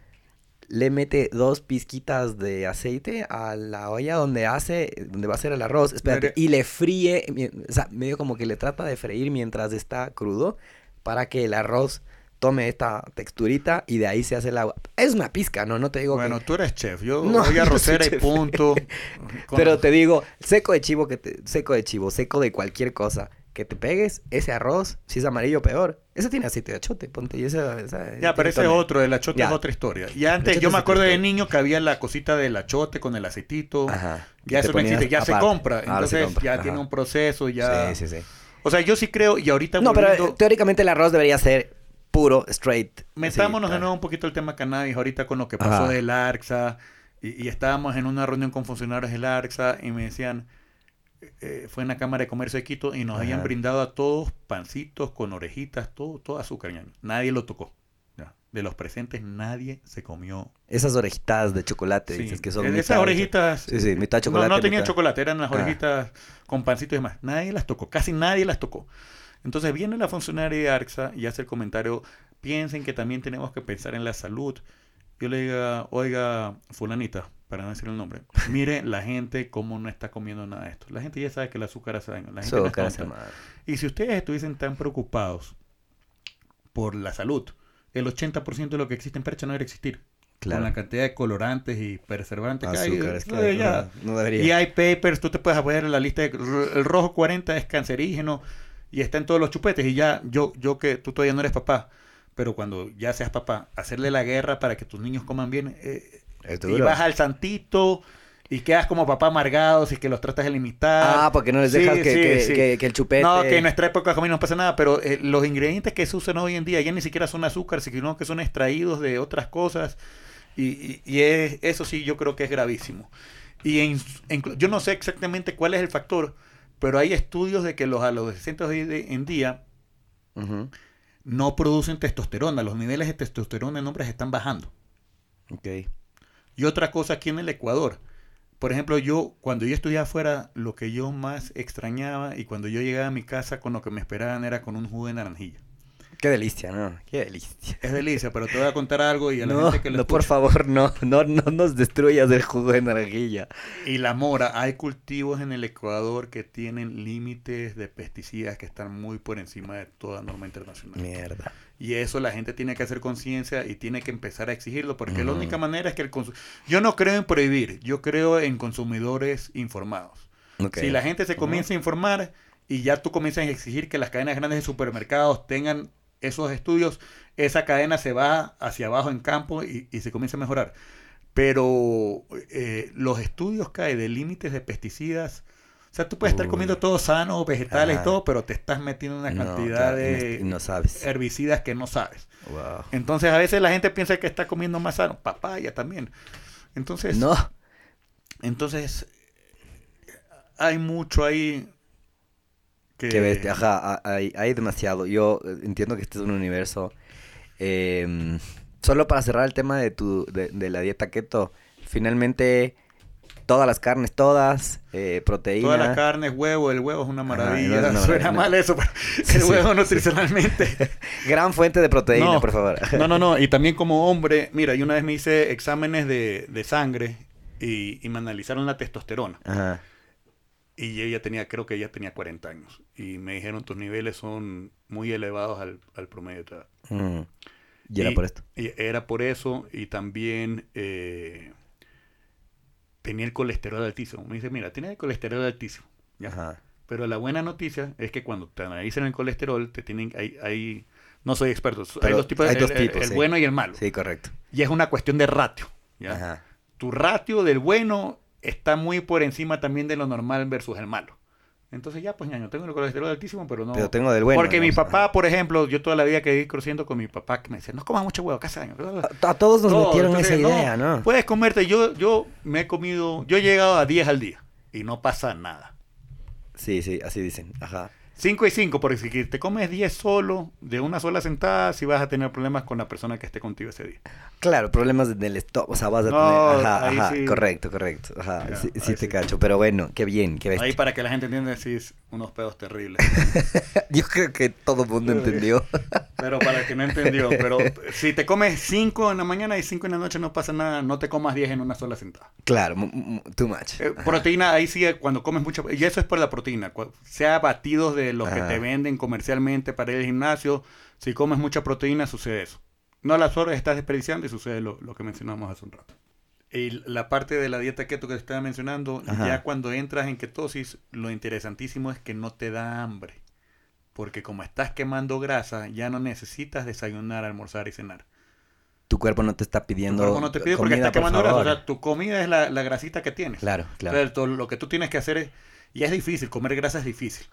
S2: le mete dos pizquitas de aceite a la olla donde hace, donde va a hacer el arroz, espérate, y le fríe, o sea, medio como que le trata de freír mientras está crudo para que el arroz tome esta texturita y de ahí se hace el agua. Es una pizca, ¿no? No te digo que-
S3: Bueno, tú eres chef. Yo
S2: No,
S3: voy a arrocera y punto.
S2: Pero te digo, seco de chivo, que te- seco de chivo, seco de cualquier cosa, que te pegues, ese arroz, si es amarillo, peor. Ese tiene aceite de achote, ponte. Y esa, esa-
S3: Ya, pero ese es otro, el achote
S2: Ya.
S3: es otra historia. Y antes, yo me acuerdo de niño que había la cosita del achote con el aceitito.
S2: Ajá.
S3: Ya eso no existe, ya se compra.
S2: Se
S3: Entonces
S2: compra,
S3: ya
S2: ajá.
S3: tiene un proceso, ya...
S2: Sí, sí, sí.
S3: O sea, yo sí creo, y ahorita
S2: No, pero
S3: volviendo-
S2: eh, teóricamente el arroz debería ser puro, straight.
S3: Metámonos
S2: Sí,
S3: de nuevo un poquito el tema cannabis ahorita con lo que pasó
S2: Ajá.
S3: del ARCSA. Y, y estábamos en una reunión con funcionarios del ARCSA y me decían, eh, fue en la Cámara de Comercio de Quito y nos
S2: Ajá.
S3: habían brindado a todos pancitos con orejitas, todo, todo azúcar. ñaño. Nadie lo tocó. Ya. De los presentes nadie se comió.
S2: Esas orejitas de chocolate,
S3: Sí.
S2: dices que son. Mitad-
S3: Esas orejitas...
S2: Sí, sí, mitad
S3: No,
S2: chocolate.
S3: no tenían
S2: mitad-
S3: chocolate, eran las orejitas con pancitos y demás. Nadie las tocó, casi nadie las tocó. Entonces viene la funcionaria de ARCSA y hace el comentario, piensen que también tenemos que pensar en la salud. Yo le diga, oiga, fulanita, para no decir el nombre, mire la gente cómo no está comiendo nada de esto. La gente ya sabe que el azúcar hace daño. La gente no es
S2: Azúcar hace
S3: tonta.
S2: mal.
S3: Y si ustedes estuviesen tan preocupados por la salud, el 80% de lo que existe en Percha no debería existir.
S2: Claro.
S3: Con la cantidad de colorantes y preservantes que hay.
S2: Azúcares que hay,
S3: ya.
S2: no, no debería.
S3: Y hay papers, tú te puedes apoyar en la lista de el rojo 40 es cancerígeno y está en todos los chupetes y ya yo yo que tú todavía no eres papá, pero cuando ya seas papá, hacerle la guerra para que tus niños coman bien eh,
S2: Es
S3: y vas al santito y quedas como papá amargado y que los tratas de limitar.
S2: Ah, porque no les
S3: Sí,
S2: dejas que,
S3: sí,
S2: que,
S3: sí.
S2: que- que el chupete.
S3: No, que en nuestra época a mí no pasa nada, pero eh, los ingredientes que se usan hoy en día ya ni siquiera son azúcar, sino que son extraídos de otras cosas. Y, y- y es- eso sí yo creo que es gravísimo. Y en- en- yo no sé exactamente cuál es el factor, pero hay estudios de que los adolescentes hoy de- en día no producen testosterona. Los niveles de testosterona en hombres están bajando.
S2: Ok.
S3: Y otra cosa aquí en el Ecuador. Por ejemplo, yo cuando yo estudiaba afuera, lo que yo más extrañaba y cuando yo llegaba a mi casa con lo que me esperaban era con un jugo de naranjilla.
S2: Qué delicia, ¿no? Qué delicia.
S3: Es delicia, pero te voy a contar algo y a la
S2: No,
S3: gente que lo
S2: no, por favor, no, no, no nos destruyas el jugo de naranjilla.
S3: Y la mora, hay cultivos en el Ecuador que tienen límites de pesticidas que están muy por encima de toda norma internacional.
S2: Mierda.
S3: Y eso la gente tiene que hacer conciencia y tiene que empezar a exigirlo, porque la única manera es que el Yo no creo en prohibir, yo creo en consumidores informados. Si la gente se comienza a informar y ya tú comienzas a exigir que las cadenas grandes de supermercados tengan esos estudios, esa cadena se va hacia abajo en campo y, y se comienza a mejorar. Pero eh, los estudios hay de límites de pesticidas, o sea, tú puedes estar
S2: Uy.
S3: comiendo todo sano, vegetales
S2: Ajá.
S3: y todo, pero te estás metiendo una
S2: No,
S3: cantidad
S2: claro,
S3: de
S2: no sabes.
S3: herbicidas que no sabes.
S2: Wow.
S3: Entonces a veces la gente piensa que está comiendo más sano, papaya también. Entonces,
S2: No.
S3: entonces hay mucho ahí que,
S2: Que ajá, hay, hay demasiado. Yo eh, entiendo que este es un universo. eh, solo para cerrar el tema de tu, de, de la dieta keto, finalmente todas las carnes, todas, eh, proteína.
S3: Toda la carne es huevo, el huevo es una
S2: Ajá,
S3: maravilla.
S2: no es una
S3: Suena
S2: maravilla.
S3: mal eso, pero
S2: Sí,
S3: el
S2: sí.
S3: huevo nutricionalmente.
S2: Gran fuente de proteína,
S3: No,
S2: por favor.
S3: No, no, no. Y también como hombre, mira, yo una vez me hice exámenes de, de sangre y, y me analizaron la testosterona.
S2: Ajá.
S3: Y ella tenía, creo que ella tenía 40 años. Y me dijeron, tus niveles son muy elevados al, al promedio de tu edad.
S2: Mm. Y era por esto.
S3: Y era por eso. Y también eh, tenía el colesterol altísimo. Me dice, mira, tiene el colesterol altísimo. ¿ya?
S2: Ajá.
S3: Pero la buena noticia es que cuando te analizan el colesterol, te tienen, hay, hay no soy experto, hay dos tipos,
S2: hay dos
S3: el-
S2: tipos,
S3: el
S2: sí.
S3: bueno y el malo.
S2: Sí, correcto.
S3: Y es una cuestión de ratio. ¿ya?
S2: Ajá.
S3: Tu ratio del bueno está muy por encima también de lo normal versus el malo. Entonces ya, pues ñaño, tengo el colesterol altísimo, pero no...
S2: Pero tengo del bueno.
S3: Porque
S2: ¿no?
S3: mi papá, por ejemplo, yo toda la vida que creciendo con mi papá, que me decía, no comas mucho huevo, casa año.
S2: A, a todos nos metieron
S3: entonces,
S2: esa
S3: no,
S2: idea, ¿no?
S3: Puedes comerte, yo, yo me he comido, yo he llegado a 10 al día y no pasa nada.
S2: Sí, sí, así dicen. Ajá.
S3: 5 y 5, porque si te comes 10 solo, de una sola sentada, sí vas a tener problemas con la persona que esté contigo ese día.
S2: Claro, problemas del estómago, o sea, vas a
S3: No,
S2: tener... Ajá, ajá,
S3: sí.
S2: correcto, correcto. Ajá, sí, sí te
S3: sí.
S2: cacho, pero bueno, qué bien, qué bestia.
S3: Ahí para que la gente entienda, sí, es unos pedos terribles.
S2: Yo creo que todo el mundo entendió.
S3: Pero para el que no entendió, pero si te comes 5 en la mañana y 5 en la noche no pasa nada, no te comas 10 en una sola sentada.
S2: claro, too much.
S3: Eh, proteína, ahí sí, cuando comes mucha... Y eso es por la proteína. Sea batidos de los que te venden comercialmente para ir al gimnasio, si comes mucha proteína sucede eso. No las horas estás desperdiciando y sucede lo, lo que mencionamos hace un rato. Y la parte de la dieta keto que te estaba mencionando,
S2: Ajá.
S3: ya cuando entras en ketosis, lo interesantísimo es que no te da hambre. Porque como estás quemando grasa, ya no necesitas desayunar, almorzar y cenar.
S2: Tu cuerpo no te está
S3: Tu
S2: pidiendo
S3: cuerpo no te pide porque
S2: comida,
S3: está
S2: por
S3: quemando grasa. O sea, tu comida es la, la grasita que tienes.
S2: Claro, claro.
S3: Entonces, lo que tú tienes que hacer es, y es difícil, comer grasa es difícil.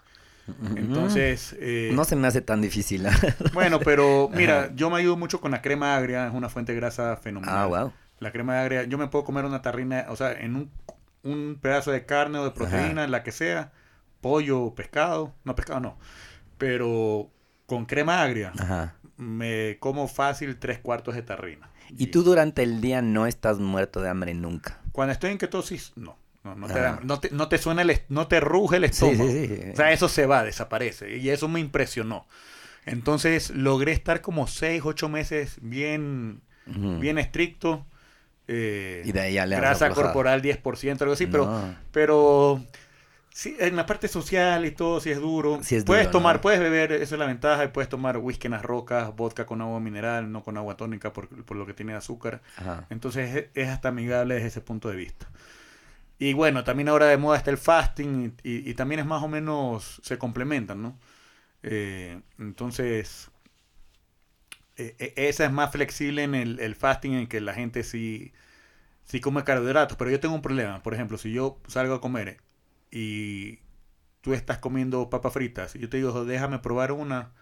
S3: Entonces, eh,
S2: No se me hace tan difícil. ¿no?
S3: bueno, pero mira,
S2: Ajá.
S3: yo me ayudo mucho con la crema agria, es una fuente de grasa fenomenal.
S2: ah, wow.
S3: La crema agria, yo me puedo comer una tarrina, o sea, en un, un pedazo de carne o de proteína, la que sea, pollo, pescado, no pescado no, pero con crema agria
S2: Ajá.
S3: me como fácil tres cuartos de tarrina.
S2: Y tú durante el día no estás muerto de hambre nunca.
S3: Cuando estoy en ketosis, no. No, no, te,
S2: Ah.
S3: da- no, te, no te suena el, no te ruge el estómago.
S2: sí, sí.
S3: O sea, eso se va, desaparece. Y eso me impresionó. Entonces logré estar como seis, ocho meses bien, bien estricto. eh,
S2: Y de ahí
S3: grasa corporal 10%, algo así, pero,
S2: No.
S3: pero sí, en la parte social y todo, sí es duro.
S2: Sí es
S3: puedes
S2: duro,
S3: tomar,
S2: ¿no?
S3: puedes beber, esa es la ventaja, y puedes tomar whisky en las rocas, vodka con agua mineral, no con agua tónica por, por lo que tiene azúcar.
S2: Ajá.
S3: Entonces es, es hasta amigable desde ese punto de vista. Y bueno, también ahora de moda está el fasting y, y- y también es más o menos, se complementan, ¿no? Eh, entonces, eh, esa es más flexible en el, el fasting en que la gente sí, sí come carbohidratos, pero yo tengo un problema. Por ejemplo, si yo salgo a comer y tú estás comiendo papas fritas y yo te digo, déjame probar una,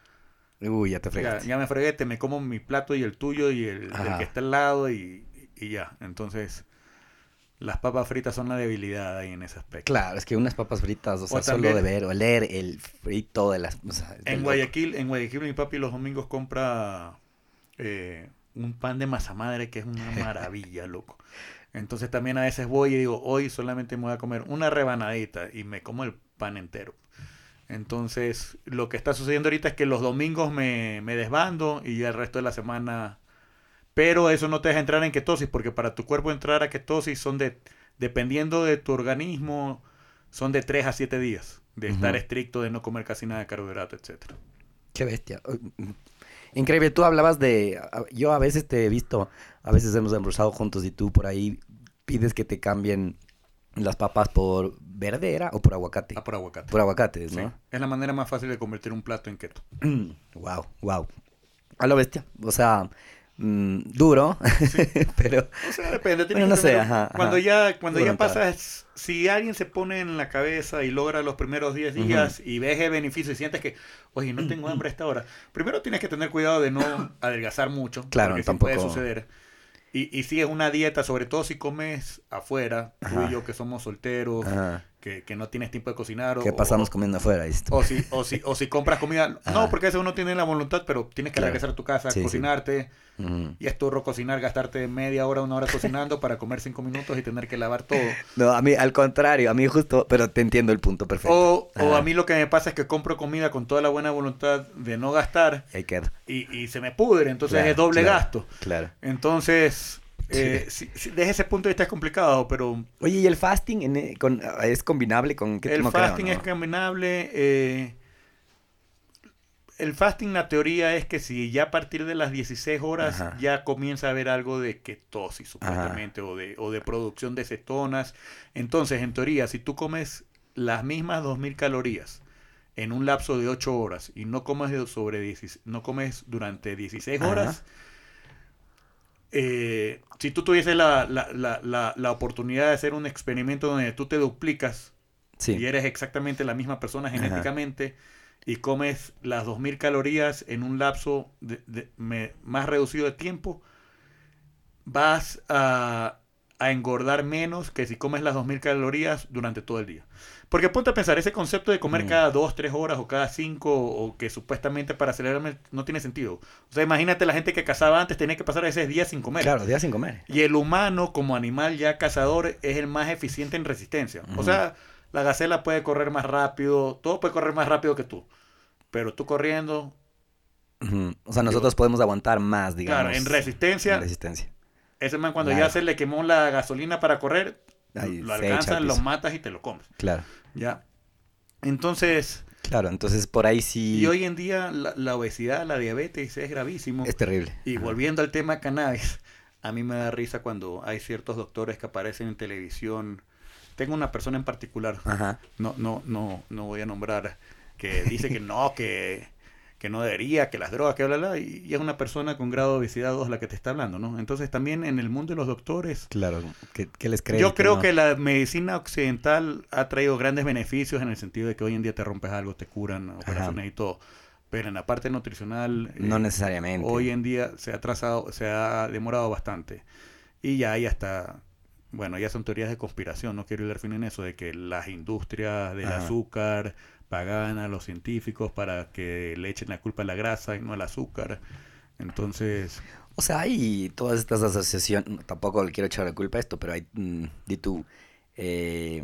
S2: Uy, ya te fregaste.
S3: ya me fregué, te me como mi plato y el tuyo y el,
S2: Ajá.
S3: que está al lado y, y ya. Entonces, las papas fritas son la debilidad ahí en ese aspecto.
S2: Claro, es que unas papas fritas, o sea,
S3: también-
S2: solo de ver, oler el frito de las... o sea,
S3: En
S2: loco.
S3: Guayaquil, en Guayaquil mi papi los domingos compra eh, un pan de masa madre que es una maravilla, loco. Entonces también a veces voy y digo, hoy solamente me voy a comer una rebanadita y me como el pan entero. Entonces, lo que está sucediendo ahorita es que los domingos me, me desbando y ya el resto de la semana... Pero eso no te deja entrar en ketosis, porque para tu cuerpo entrar a ketosis son de, dependiendo de tu organismo, son de 3 a 7 días de estar estricto, de no comer casi nada de carbohidrato, etcétera.
S2: Qué bestia. Increíble, tú hablabas de... Yo a veces te he visto, a veces hemos almorzado juntos y tú por ahí pides que te cambien las papas por verdera o por aguacate.
S3: Ah, por aguacate.
S2: Por aguacates,
S3: Sí.
S2: ¿no?
S3: Es la manera más fácil de convertir un plato en keto.
S2: wow, wow. A lo bestia. O sea, mm, duro, pero...
S3: O sea, depende. tienes
S2: Bueno, no sé, ajá,
S3: Cuando
S2: ajá.
S3: ya, cuando ya pasas, si alguien se pone en la cabeza y logra los primeros 10 días y ves el beneficio y sientes que, oye, no tengo hambre a esta hora, primero tienes que tener cuidado de no adelgazar mucho.
S2: Claro,
S3: porque
S2: tampoco-
S3: puede suceder. Y, y si es una dieta, sobre todo si comes afuera, tú
S2: Ajá.
S3: y yo que somos solteros. Que, que no tienes tiempo de cocinar. o-
S2: ¿Qué pasamos
S3: o-
S2: comiendo afuera? tú?
S3: O si, o si, o si compras comida. No, porque eso uno tiene la voluntad, pero tienes que
S2: Claro.
S3: regresar a tu casa,
S2: Sí, sí.
S3: cocinarte. Y es turro cocinar, gastarte media hora, una hora cocinando para comer cinco minutos y tener que lavar todo.
S2: No, a mí, al contrario, a mí justo, pero te entiendo el punto perfecto.
S3: O, o a mí lo que me pasa es que compro comida con toda la buena voluntad de no gastar
S2: Ahí queda.
S3: y, y se me pudre, entonces
S2: Claro,
S3: es doble
S2: claro,
S3: gasto.
S2: Claro.
S3: Entonces, eh, sí, sí, desde ese punto de vista es complicado, pero
S2: Oye, ¿y el fasting en- eh, con- es combinable con qué
S3: el
S2: creo,
S3: fasting
S2: ¿no?
S3: es caminable. eh, el fasting, la teoría es que si ya a partir de las 16 horas
S2: Ajá.
S3: ya comienza a haber algo de ketosis, supuestamente, o de, o de producción de cetonas. Entonces, en teoría, si tú comes las mismas 2.000 calorías en un lapso de 8 horas y no comes, sobre 16, no comes durante 16 horas, eh, si tú tuvieses la, la, la, la, oportunidad de hacer un experimento donde tú te duplicas y eres exactamente la misma persona genéticamente y comes las 2.000 calorías en un lapso de, más reducido de tiempo, vas a, a engordar menos que si comes las 2.000 calorías durante todo el día. Porque ponte a pensar, ese concepto de comer mm. cada dos, tres horas o cada cinco, o que supuestamente para acelerarme no tiene sentido. O sea, imagínate la gente que cazaba antes tenía que pasar ese día sin comer.
S2: Claro, días sin comer.
S3: Y el humano, como animal ya cazador, es el más eficiente en resistencia. O sea, la gacela puede correr más rápido, todo puede correr más rápido que tú. Pero tú corriendo.
S2: O sea, nosotros podemos aguantar más, digamos.
S3: Claro, en resistencia.
S2: En resistencia.
S3: Ese man, cuando ya se le quemó la gasolina para correr, lo alcanzan, lo matas y te lo comes.
S2: Claro.
S3: Ya. Entonces.
S2: Claro, entonces por ahí sí.
S3: Y hoy en día la, obesidad, la diabetes es gravísimo.
S2: Es terrible.
S3: Y volviendo al tema cannabis, a mí me da risa cuando hay ciertos doctores que aparecen en televisión. Tengo una persona en particular, Ajá. no, no, no, no voy a nombrar, que dice que no, que que no debería, que las drogas, que bla, bla, y, es una persona con grado de obesidad 2 la que te está hablando, ¿no? Entonces también en el mundo de los doctores...
S2: Claro, ¿qué, les crees?
S3: Yo creo que la medicina occidental ha traído grandes beneficios en el sentido de que hoy en día te rompes algo, te curan operaciones y todo. Pero en la parte nutricional...
S2: No eh, necesariamente.
S3: Hoy en día se ha trazado, se ha demorado bastante. Y ya hay hasta bueno, ya son teorías de conspiración, no quiero ir al fin en eso, de que las industrias del azúcar, pagan a los científicos para que le echen la culpa a la grasa y no al azúcar. Entonces...
S2: O sea, hay todas estas asociaciones, tampoco le quiero echar la culpa a esto, pero hay, mm, di tú, eh,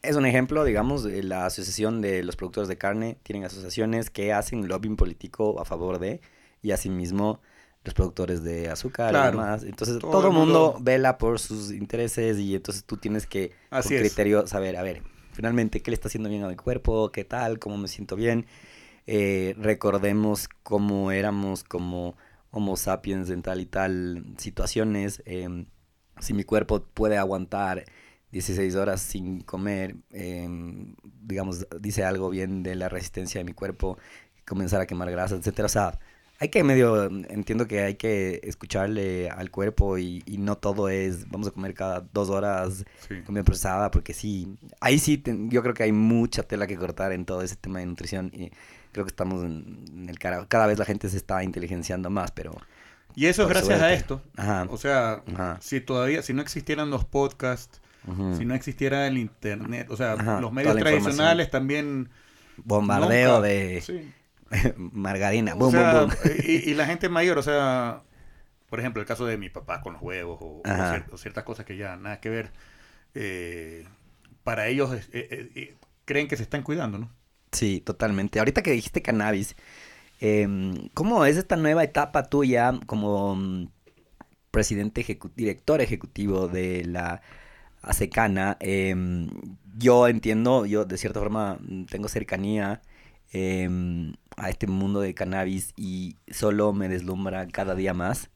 S2: es un ejemplo, digamos, de la asociación de los productores de carne, tienen asociaciones que hacen lobbying político a favor de, y asimismo los productores de azúcar y demás. Entonces todo, el mundo, vela por sus intereses y entonces tú tienes que,
S3: Así
S2: con criterio, saber, a ver, finalmente qué le está haciendo bien a mi cuerpo, qué tal, cómo me siento bien. Eh, recordemos cómo éramos como Homo sapiens en tal y tal situaciones. Em, si mi cuerpo puede aguantar 16 horas sin comer, em, digamos, dice algo bien de la resistencia de mi cuerpo, comenzar a quemar grasa, etcétera. O sea, hay que medio, entiendo que hay que escucharle al cuerpo y, no todo es, vamos a comer cada dos horas comida procesada, porque sí, ahí sí, yo creo que hay mucha tela que cortar en todo ese tema de nutrición y creo que estamos en, el cara, cada vez la gente se está inteligenciando más, pero...
S3: Y eso es gracias a esto. O sea, si todavía, si no existieran los podcasts, si no existiera el internet, o sea, los medios tradicionales también...
S2: Bombardeo de... Margarina,
S3: Y, la gente mayor, o sea, por ejemplo, el caso de mi papá con los huevos o, ciertas cosas que ya nada que ver, eh, para ellos eh, eh, creen que se están cuidando, ¿no?
S2: Sí, totalmente. Ahorita que dijiste cannabis, em, ¿cómo es esta nueva etapa tuya como mm, presidente, director ejecutivo de la ASECANA? Em, yo entiendo, yo de cierta forma mm, tengo cercanía Em, a este mundo de cannabis y solo me deslumbra cada día más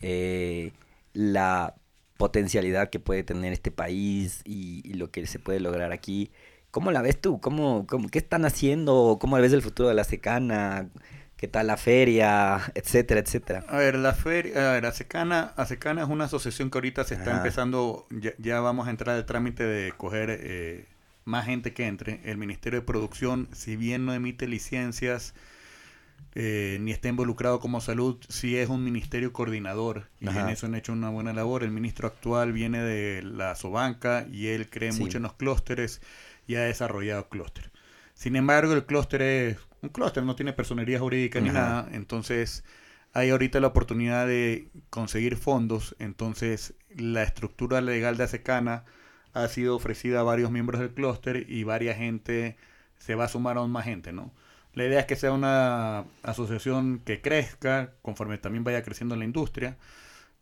S2: eh, la potencialidad que puede tener este país y, lo que se puede lograr aquí. ¿Cómo la ves tú? ¿Cómo, ¿Qué están haciendo? ¿Cómo ves el futuro de la secana? ¿Qué tal la feria? Etcétera, etcétera.
S3: A ver, la feria, a ver, Acecana, Acecana es una asociación que ahorita se está empezando, ya, vamos a entrar al trámite de coger eh, más gente que entre. El Ministerio de Producción, si bien no emite licencias, eh, ni está involucrado como salud, sí es un ministerio coordinador y en eso han hecho una buena labor. El ministro actual viene de la Sobanca y él cree mucho en los clústeres y ha desarrollado clústeres. Sin embargo, el clúster es un clúster, no tiene personería jurídica ni nada, entonces hay ahorita la oportunidad de conseguir fondos, entonces la estructura legal de ASECANA ha sido ofrecida a varios miembros del clúster y varias gente se va a sumar aún más gente, ¿no? La idea es que sea una asociación que crezca conforme también vaya creciendo la industria.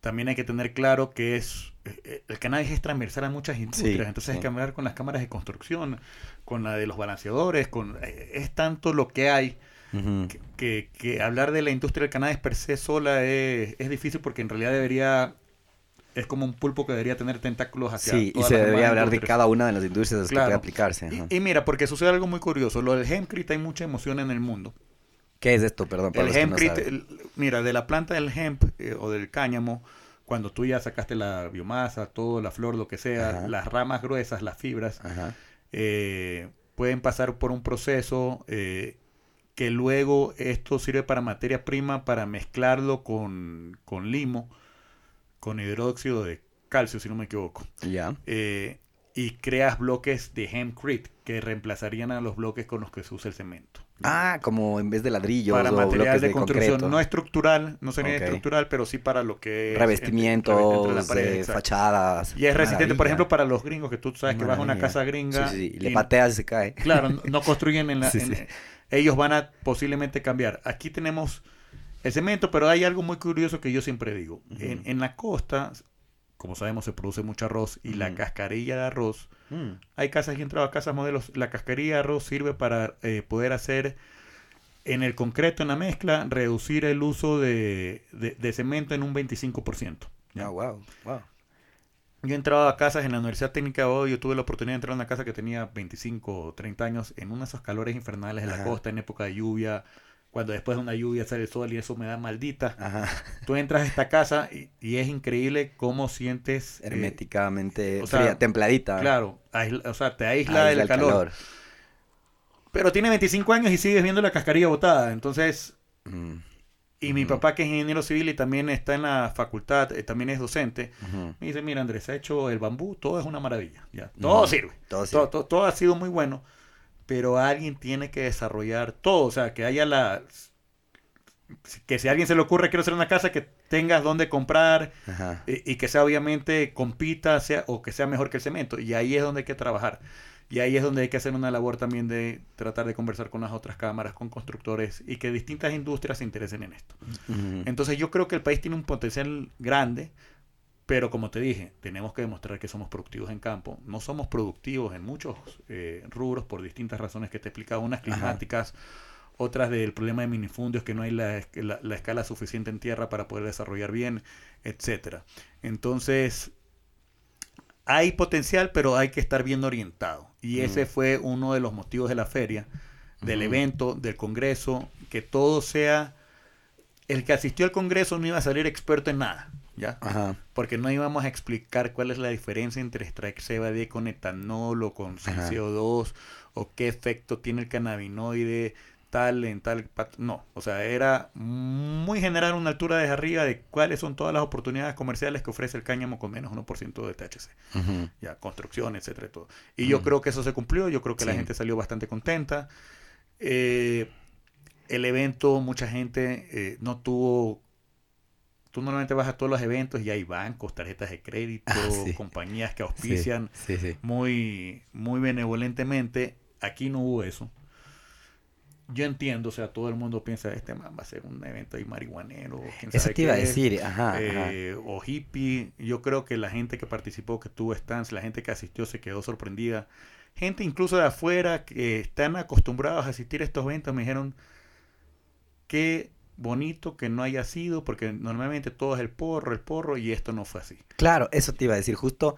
S3: También hay que tener claro que es eh, el cannabis es transversal a muchas industrias, entonces hay que hablar con las cámaras de construcción, con la de los balanceadores, con eh, es tanto lo que hay que, que, hablar de la industria del cannabis per se sola es, es difícil porque en realidad debería es como un pulpo que debería tener tentáculos hacia
S2: Sí, y se debería hablar de cada una de las industrias las que
S3: Claro.
S2: puede aplicarse.
S3: Y, y mira, porque sucede algo muy curioso. Lo del hempcrete hay mucha emoción en el mundo.
S2: ¿Qué es esto? Perdón, para
S3: El
S2: no
S3: hempcrete, el- mira, de la planta del hemp eh, o del cáñamo, cuando tú ya sacaste la biomasa, todo, la flor, lo que sea,
S2: Ajá.
S3: las ramas gruesas, las fibras, eh, pueden pasar por un proceso eh, que luego esto sirve para materia prima para mezclarlo con, con limo, con hidróxido de calcio, si no me equivoco.
S2: Ya.
S3: Eh, y creas bloques de hempcrete que reemplazarían a los bloques con los que se usa el cemento.
S2: Ah, como en vez de ladrillos
S3: para
S2: o
S3: material de,
S2: de,
S3: construcción,
S2: concreto.
S3: no estructural, no sería estructural, pero sí para lo que es
S2: Revestimientos,
S3: entre- entre la pared,
S2: eh,
S3: exacto.
S2: fachadas.
S3: Y es resistente, por ejemplo, para los gringos, que tú sabes que vas a una casa gringa.
S2: Sí, sí, le
S3: y-
S2: pateas y se cae.
S3: Claro, no- no construyen en la... En- ellos van a posiblemente cambiar. Aquí tenemos el cemento, pero hay algo muy curioso que yo siempre digo. en, en la costa, como sabemos, se produce mucho arroz y la cascarilla de arroz,
S2: Mm.
S3: hay casas, y he entrado a casas modelos, la cascarilla de arroz sirve para eh, poder hacer en el concreto, en la mezcla, reducir el uso de, de- de cemento en un 25%. ¿ya?
S2: Ah, wow, wow.
S3: Yo he entrado a casas en la Universidad Técnica de Odo, yo tuve la oportunidad de entrar a una casa que tenía 25 o 30 años en uno de esos calores infernales de la costa, en época de lluvia, cuando después de una lluvia sale el sol y eso me da maldita.
S2: Ajá.
S3: Tú entras a esta casa y, y es increíble cómo sientes... eh,
S2: Herméticamente
S3: o sea,
S2: fría, templadita.
S3: claro, aisla- o sea, te aísla del calor. Pero tiene 25 años y sigues viendo la cascarilla botada. Entonces,
S2: Mm,
S3: y mi
S2: Ujú.
S3: papá que es ingeniero civil y también está en la facultad, eh, también es docente, me dice, mira Andrés, ha hecho el bambú, todo es una maravilla. Ya, todo sirve.
S2: Todo
S3: Todo,
S2: sirve.
S3: todo- todo ha sido muy bueno. Pero alguien tiene que desarrollar todo. O sea, que haya la... Que si a alguien se le ocurre, quiero hacer una casa, que tengas donde comprar,
S2: Ajá.
S3: y, y que sea obviamente compita sea, o que sea mejor que el cemento. Y ahí es donde hay que trabajar. Y ahí es donde hay que hacer una labor también de tratar de conversar con las otras cámaras, con constructores y que distintas industrias se interesen en esto. Entonces yo creo que el país tiene un potencial grande, pero como te dije, tenemos que demostrar que somos productivos en campo. No somos productivos en muchos eh, rubros por distintas razones que te he explicado, unas climáticas, otras del problema de minifundios, que no hay la, la- la escala suficiente en tierra para poder desarrollar bien, etcétera. Entonces, hay potencial, pero hay que estar bien orientado. Y ese
S2: Mm.
S3: fue uno de los motivos de la feria, del evento, del congreso, que todo sea... El que asistió al congreso no iba a salir experto en nada, ¿ya?
S2: Ajá.
S3: Porque no íbamos a explicar cuál es la diferencia entre CBD con etanol o con
S2: Ajá.
S3: CO2 o qué efecto tiene el cannabinoide tal en tal no, o sea, era muy generar una altura desde arriba de cuáles son todas las oportunidades comerciales que ofrece el cáñamo con menos 1% de THC, ya construcción, etcétera, y todo. Y yo creo que eso se cumplió, yo creo que la gente salió bastante contenta. Eh, el evento, mucha gente eh, no tuvo. Tú normalmente vas a todos los eventos y hay bancos, tarjetas de crédito,
S2: Ah, sí.
S3: compañías que auspician
S2: sí, sí.
S3: muy, muy benevolentemente. Aquí no hubo eso. Yo entiendo, o sea, todo el mundo piensa, este man va a ser un evento ahí marihuanero, quién
S2: Eso
S3: sabe
S2: te iba a decir, ajá, ajá.
S3: eh, o hippie. Yo creo que la gente que participó, que tuvo stands, la gente que asistió se quedó sorprendida. Gente incluso de afuera que están acostumbrados a asistir a estos eventos me dijeron, qué bonito que no haya sido, porque normalmente todo es el porro, el porro, y esto no fue así.
S2: Claro, eso te iba a decir. Justo,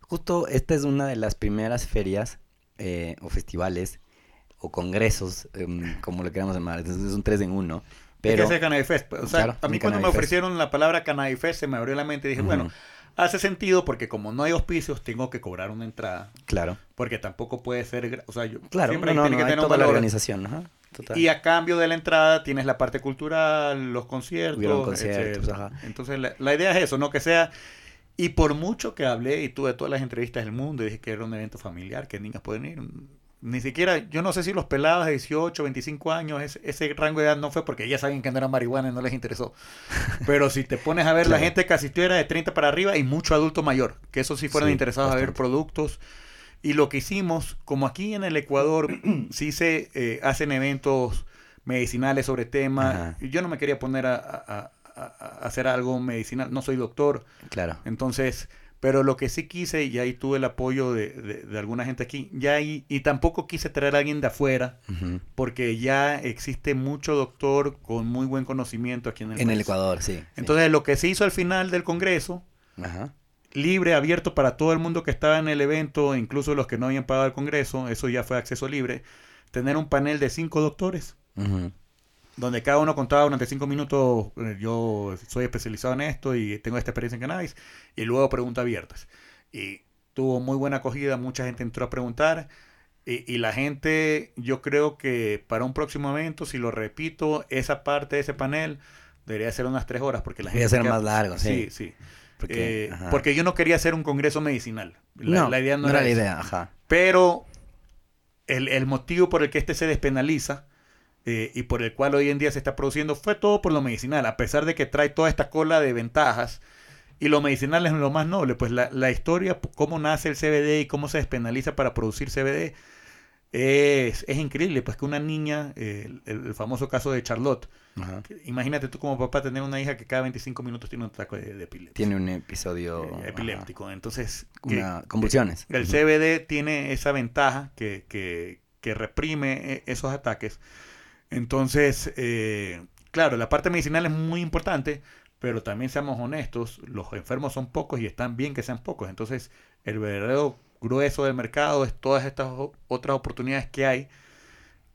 S2: justo esta es una de las primeras ferias eh, o festivales o congresos, em, como lo queramos llamar. Es, es un 3 en 1.
S3: Pero, ¿Qué es el Fest? O sea,
S2: Claro,
S3: a mí cuando me ofrecieron la palabra Fest se me abrió la mente y dije, bueno, hace sentido porque como no hay auspicios, tengo que cobrar una entrada.
S2: claro,
S3: Porque tampoco puede ser, o sea, yo
S2: claro,
S3: siempre
S2: no, no,
S3: tiene
S2: no,
S3: que
S2: hay
S3: tener un
S2: toda la organización, ajá, total.
S3: Y a cambio de la entrada tienes la parte cultural, los conciertos.
S2: Conciertos, ajá.
S3: Entonces la, la idea es eso, ¿no? Que sea... Y por mucho que hablé y tuve todas las entrevistas del mundo y dije que era un evento familiar, que niños pueden ir. Ni siquiera, yo no sé si los pelados de 18, 25 años, ese, ese rango de edad no fue porque ya saben que no era marihuana y no les interesó. Pero si te pones a ver, la gente que asistió era de 30 para arriba y mucho adulto mayor, que eso sí fueron
S2: Sí,
S3: interesados a ver productos. Y lo que hicimos, como aquí en el Ecuador sí se eh, hacen eventos medicinales sobre temas, yo no me quería poner a, a- a- a hacer algo medicinal, no soy doctor,
S2: Claro,
S3: entonces, pero lo que sí quise, y ahí tuve el apoyo de, de- de alguna gente aquí, ya ahí, y tampoco quise traer a alguien de afuera, porque ya existe mucho doctor con muy buen conocimiento aquí en el
S2: en el. Ecuador, sí. sí.
S3: Entonces, lo que se hizo al final del Congreso
S2: Ajá.
S3: Libre, abierto para todo el mundo que estaba en el evento, incluso los que no habían pagado el Congreso, eso ya fue acceso libre, tener un panel de cinco doctores, donde cada uno contaba durante cinco minutos, eh, yo soy especializado en esto y tengo esta experiencia en cannabis, y luego preguntas abiertas. Y tuvo muy buena acogida, mucha gente entró a preguntar, y, y la gente, yo creo que para un próximo evento, si lo repito, esa parte de ese panel debería ser unas tres horas, porque la
S2: Debería
S3: gente...
S2: ser
S3: queda-
S2: más largo, sí.
S3: Sí, sí.
S2: Porque,
S3: Eh, porque yo no quería hacer un congreso medicinal. La,
S2: no,
S3: la idea no,
S2: no era la idea, ajá.
S3: Pero el, el motivo por el que este se despenaliza eh, y por el cual hoy en día se está produciendo fue todo por lo medicinal, a pesar de que trae toda esta cola de ventajas. Y lo medicinal es lo más noble, pues la, la historia, cómo nace el CBD y cómo se despenaliza para producir CBD, es, es increíble. Pues que una niña, eh, el, el famoso caso de Charlotte, que- imagínate tú como papá tener una hija que cada 25 minutos tiene un ataque de, de epilepsia.
S2: Tiene un episodio...
S3: eh,
S2: ajá,
S3: epiléptico. Entonces, que-
S2: Una, convulsiones.
S3: el. CBD tiene esa ventaja que, que- que reprime eh, esos ataques. Entonces, eh, claro, la parte medicinal es muy importante, pero también seamos honestos, los enfermos son pocos y están bien que sean pocos. Entonces, el verdadero grueso del mercado es todas estas otras oportunidades que hay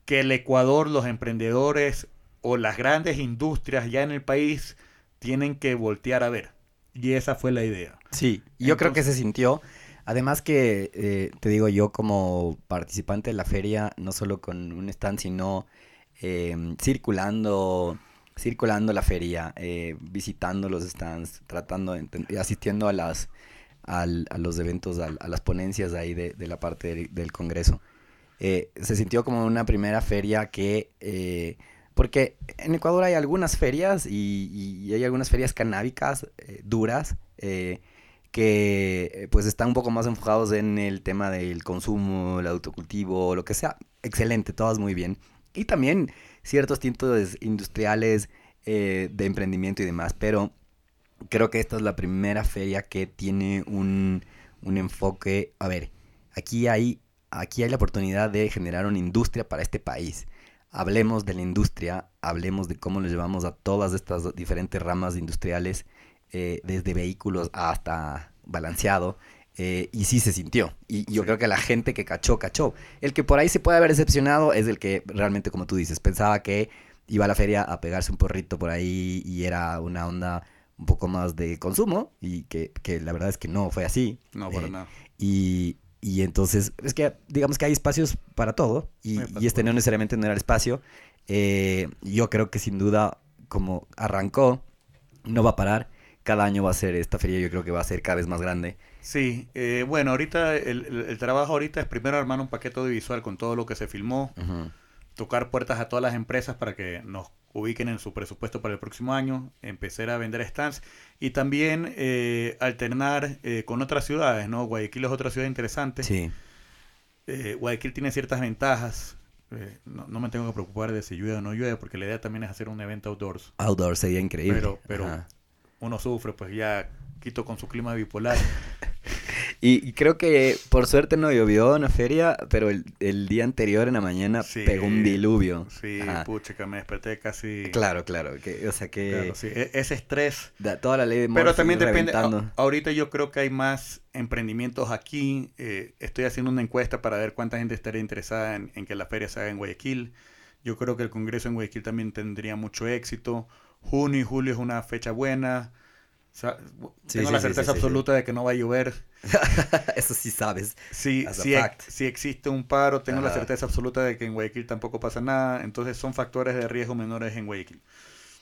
S3: que el Ecuador, los emprendedores o las grandes industrias ya en el país tienen que voltear a ver. Y esa fue la idea.
S2: Sí, yo creo que se sintió. Además que, eh, te digo, yo como participante de la feria, no solo con un stand, sino eh, circulando, circulando la feria, eh, visitando los stands, tratando, de asistiendo a las, al- a los eventos, a, las ponencias ahí de, la parte del, Congreso. Eh, se sintió como una primera feria que... eh, porque en Ecuador hay algunas ferias y, hay algunas ferias canábicas eh, duras eh, que pues están un poco más enfocados en el tema del consumo, el autocultivo, lo que sea. Excelente, todas muy bien. Y también ciertos tintos industriales de emprendimiento y demás, pero creo que esta es la primera feria que tiene un, un enfoque, a ver, aquí hay, aquí hay la oportunidad de generar una industria para este país. Hablemos de la industria, hablemos de cómo lo llevamos a todas estas diferentes ramas industriales, eh, desde vehículos hasta balanceado, eh, y sí se sintió. Y yo
S3: Sí.
S2: creo que la gente que cachó, cachó. El que por ahí se puede haber decepcionado es el que realmente, como tú dices, pensaba que iba a la feria a pegarse un porrito por ahí y era una onda un poco más de consumo y que, que la verdad es que no fue así.
S3: No, para
S2: Eh,
S3: nada.
S2: Y, y entonces, es que digamos que hay espacios para todo y, y este no necesariamente no era el espacio. Eh, yo creo que sin duda, como arrancó, no va a parar. Cada año va a ser esta feria, yo creo que va a ser cada vez más grande.
S3: Sí, eh, bueno, ahorita el, el- el trabajo ahorita es primero armar un paquete audiovisual con todo lo que se filmó, tocar puertas a todas las empresas para que nos ubiquen en su presupuesto para el próximo año, empezar a vender stands y también eh, alternar eh, con otras ciudades, ¿no? Guayaquil es otra ciudad interesante.
S2: Sí.
S3: Eh, Guayaquil tiene ciertas ventajas. eh, no, no me tengo que preocupar de si llueve o no llueve, porque la idea también es hacer un evento outdoors.
S2: Outdoor sería increíble.
S3: Pero, pero
S2: Ajá.
S3: uno sufre, pues ya Quito con su clima bipolar.
S2: Y, y creo que por suerte no llovió en la feria, pero el, el día anterior en la mañana
S3: Sí.
S2: pegó un diluvio.
S3: Sí,
S2: Ajá.
S3: pucha, me desperté casi...
S2: Claro, claro. Que, o sea que
S3: Claro, sí, e- ese estrés.
S2: da- toda la ley de
S3: Pero también depende. a- ahorita yo creo que hay más emprendimientos aquí. eh, estoy haciendo una encuesta para ver cuánta gente estaría interesada en, en que la feria se haga en Guayaquil. Yo creo que el congreso en Guayaquil también tendría mucho éxito. Junio y julio es una fecha buena. Sa-
S2: Sí,
S3: Tengo
S2: sí,
S3: la
S2: sí,
S3: certeza
S2: sí, sí, sí.
S3: absoluta de que no va a llover.
S2: Eso sí sabes. A
S3: si, existe un paro, tengo la certeza absoluta de que en Guayaquil tampoco pasa nada. Entonces son factores de riesgo menores en Guayaquil.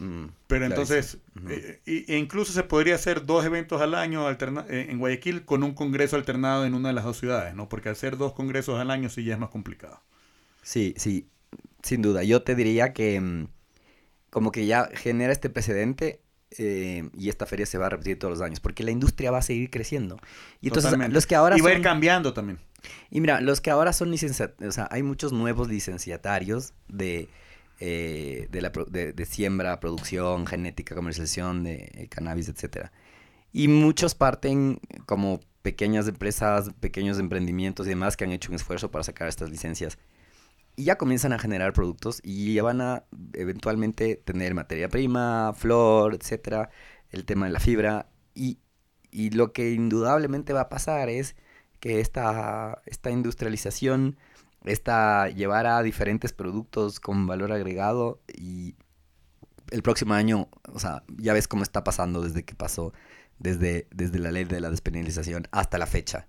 S2: Mm,
S3: Pero entonces, eh, e incluso se podría hacer dos eventos al año eh, en Guayaquil con un congreso alternado en una de las dos ciudades, ¿no? Porque hacer dos congresos al año sí ya es más complicado.
S2: Sí, sí, sin duda. Yo te diría que mm, como que ya genera este precedente eh, y esta feria se va a repetir todos los años, porque la industria va a seguir creciendo. Y entonces
S3: Totalmente.
S2: los que ahora
S3: y va a ir cambiando también.
S2: Y mira, los que ahora son licenciados, o sea, hay muchos nuevos licenciatarios de, eh, de, la, pro- de, de siembra, producción, genética, comercialización de eh, cannabis, etcétera. Y muchos parten como pequeñas empresas, pequeños emprendimientos y demás que han hecho un esfuerzo para sacar estas licencias. Y ya comienzan a generar productos y ya van a eventualmente tener materia prima, flor, etcétera, el tema de la fibra. Y, y lo que indudablemente va a pasar es que esta, esta industrialización, esta llevar a diferentes productos con valor agregado y el próximo año, o sea, ya ves cómo está pasando desde que pasó, desde, desde la ley de la despenalización hasta la fecha,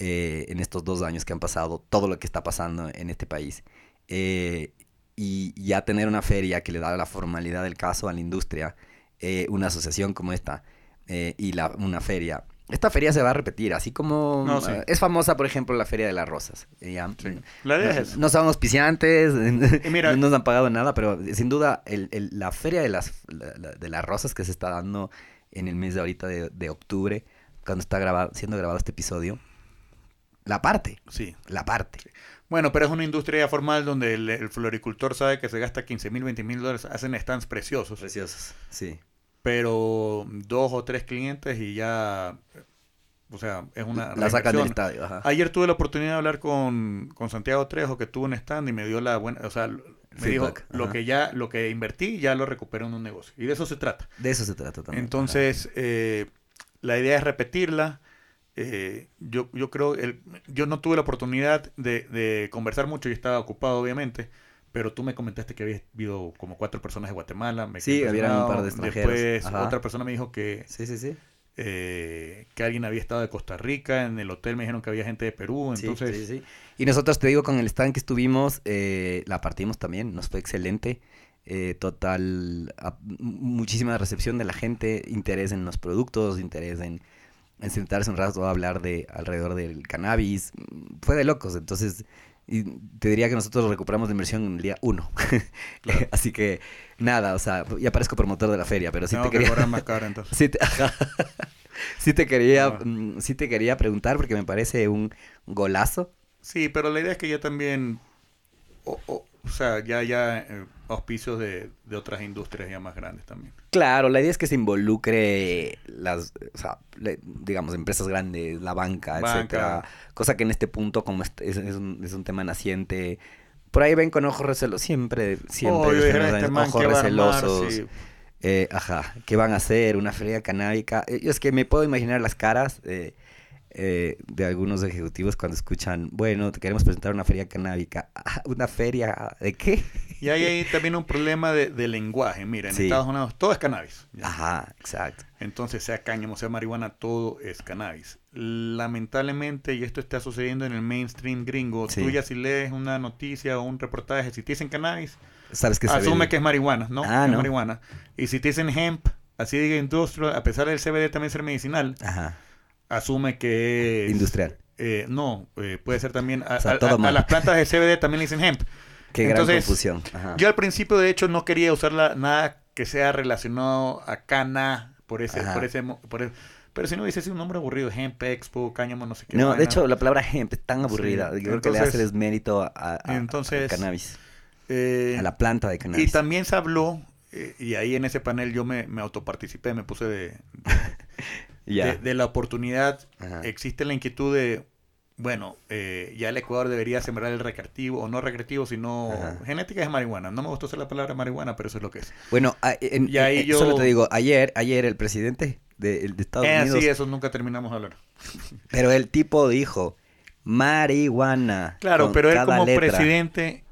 S2: eh, en estos dos años que han pasado, todo lo que está pasando en este país. Eh, y ya tener una feria que le da la formalidad del caso a la industria, eh, una asociación como esta y la, una feria esta feria se va a repetir, así como
S3: No, sí.
S2: eh, es famosa, por ejemplo, la Feria de las Rosas. eh, ya.
S3: La idea
S2: No,
S3: es
S2: no son auspiciantes,
S3: mira-
S2: no nos han pagado nada, pero sin duda el- el- la Feria de las, la- la- de las Rosas que se está dando en el mes de ahorita de, de octubre, cuando está grabado, siendo grabado este episodio, la parte,
S3: Sí.
S2: la parte.
S3: Bueno, pero es una industria ya formal donde el, el floricultor sabe que se gasta 15 mil, 20 mil dólares, hacen stands preciosos,
S2: Preciosos, sí.
S3: pero dos o tres clientes y ya, o sea, es una
S2: La sacan del estadio, ajá.
S3: Ayer tuve la oportunidad de hablar con, con Santiago Trejo, que tuvo un stand y me dio la buena, o sea, me dijo, lo que ya, lo que invertí ya lo recupero en un negocio. Y de eso se trata.
S2: De eso se trata también.
S3: Entonces, eh, la idea es repetirla. Eh, yo, yo creo, el, yo no tuve la oportunidad de, de conversar mucho y estaba ocupado, obviamente. Pero tú me comentaste que había habido como cuatro personas de Guatemala. Me
S2: Sí, habían un par de extranjeros.
S3: Después,
S2: Ajá.
S3: otra persona me dijo que.
S2: Sí, sí, sí.
S3: eh, que alguien había estado de Costa Rica. En el hotel me dijeron que había gente de Perú.
S2: Sí,
S3: Entonces,
S2: sí, sí. Y nosotros, te digo, con el stand que estuvimos, eh, la partimos también, nos fue excelente. Eh, total, a- muchísima recepción de la gente, interés en los productos, interés en sentarse un rato a hablar de alrededor del cannabis. Fue de locos, entonces y te diría que nosotros recuperamos la inversión en el día uno.
S3: Claro.
S2: Así que nada, o sea, ya parezco promotor de la feria, pero sí
S3: tengo
S2: te
S3: que
S2: quería...
S3: más caro entonces.
S2: Sí te, sí te quería,
S3: Ah.
S2: mm, sí te quería preguntar porque me parece un golazo.
S3: Sí, pero la idea es que ya también, o, o, o sea, ya ya eh, auspicios de, de otras industrias ya más grandes también.
S2: Claro, la idea es que se involucre las, o sea, le- digamos, empresas grandes, la banca,
S3: Banca.
S2: etcétera. Cosa que en este punto, como es, es- es un, es un tema naciente, por ahí ven con ojos recelosos, siempre, siempre,
S3: este man,
S2: ojos recelosos.
S3: Sí.
S2: eh, ajá, ¿qué van a hacer? Una feria canábica. Eh, es que me puedo imaginar las caras eh, eh, de algunos ejecutivos cuando escuchan, bueno, te queremos presentar una feria canábica. ¿Una feria de qué?
S3: Y ahí hay también un problema de, de lenguaje. Mira, en
S2: Sí.
S3: Estados Unidos todo es cannabis. ¿ya?
S2: Ajá, exacto.
S3: Entonces, sea cáñamo, sea marihuana, todo es cannabis. Lamentablemente, y esto está sucediendo en el mainstream gringo,
S2: Sí.
S3: tú ya si lees una noticia o un reportaje, si te dicen cannabis,
S2: Sabes que
S3: asume que es marihuana, ¿no?
S2: Ah,
S3: es
S2: no.
S3: marihuana. Y si te dicen hemp, así diga industrial, a pesar del CBD también ser medicinal,
S2: Ajá,
S3: asume que es...
S2: industrial.
S3: Eh, no, eh, puede ser también... A,
S2: O sea,
S3: a-
S2: todo
S3: a- a
S2: mal.
S3: las plantas de CBD también le dicen hemp.
S2: Qué gran
S3: Entonces,
S2: confusión. Ajá.
S3: Yo al principio, de hecho, no quería usarla nada que sea relacionado a cana por ese,
S2: Ajá.
S3: por ese, por e- pero si no sido un nombre aburrido, Hemp Expo, Cáñamo, no sé qué.
S2: No, de hecho, la palabra hemp es tan aburrida.
S3: Sí,
S2: Yo creo que le hace desmérito a, a- a-
S3: entonces,
S2: al cannabis,
S3: Eh,
S2: a la planta de
S3: y
S2: cannabis.
S3: también se habló, eh, y ahí en ese panel yo me, me autoparticipé, me puse de,
S2: Ya.
S3: de, de la oportunidad.
S2: Ajá.
S3: Existe la inquietud de, bueno, eh, ya el Ecuador debería sembrar el recreativo, o no recreativo, sino
S2: Ajá.
S3: genética de marihuana. No me gustó usar la palabra marihuana, pero eso es lo que es.
S2: Bueno, a- en-
S3: Y ahí
S2: en-
S3: yo-
S2: solo te digo, ayer, ayer el presidente de, de Estados
S3: Eh,
S2: Unidos,
S3: sí, eso nunca terminamos de hablar.
S2: pero el tipo dijo marihuana.
S3: Claro, pero él como
S2: letra.
S3: presidente,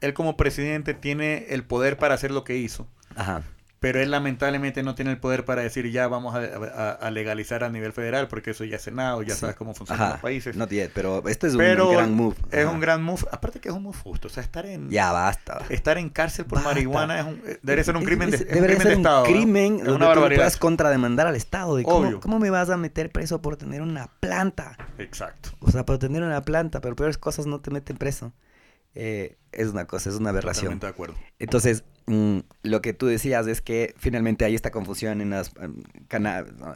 S3: él como presidente tiene el poder para hacer lo que hizo,
S2: Ajá.
S3: Pero él lamentablemente no tiene el poder para decir ya vamos a, a- a legalizar a nivel federal, porque eso ya es Senado, ya
S2: Sí.
S3: sabes cómo funcionan
S2: Ajá.
S3: los países.
S2: Not yet, pero este es un gran move.
S3: es un gran move, aparte que es un move justo, o sea, estar en
S2: Ya basta.
S3: estar en cárcel por
S2: Basta.
S3: marihuana es un, eh, debería ser un crimen de,
S2: Es-
S3: es un crimen
S2: ser
S3: de
S2: un
S3: Estado. ¿no?
S2: crimen donde
S3: una
S2: tú
S3: barbaridad.
S2: puedas contrademandar al Estado. De cómo,
S3: Obvio.
S2: ¿Cómo me vas a meter preso por tener una planta?
S3: Exacto.
S2: O sea, por tener una planta, pero peores cosas no te meten preso. Eh, es una cosa, es una aberración.
S3: Totalmente de acuerdo.
S2: Entonces, mm, lo que tú decías es que finalmente hay esta confusión en las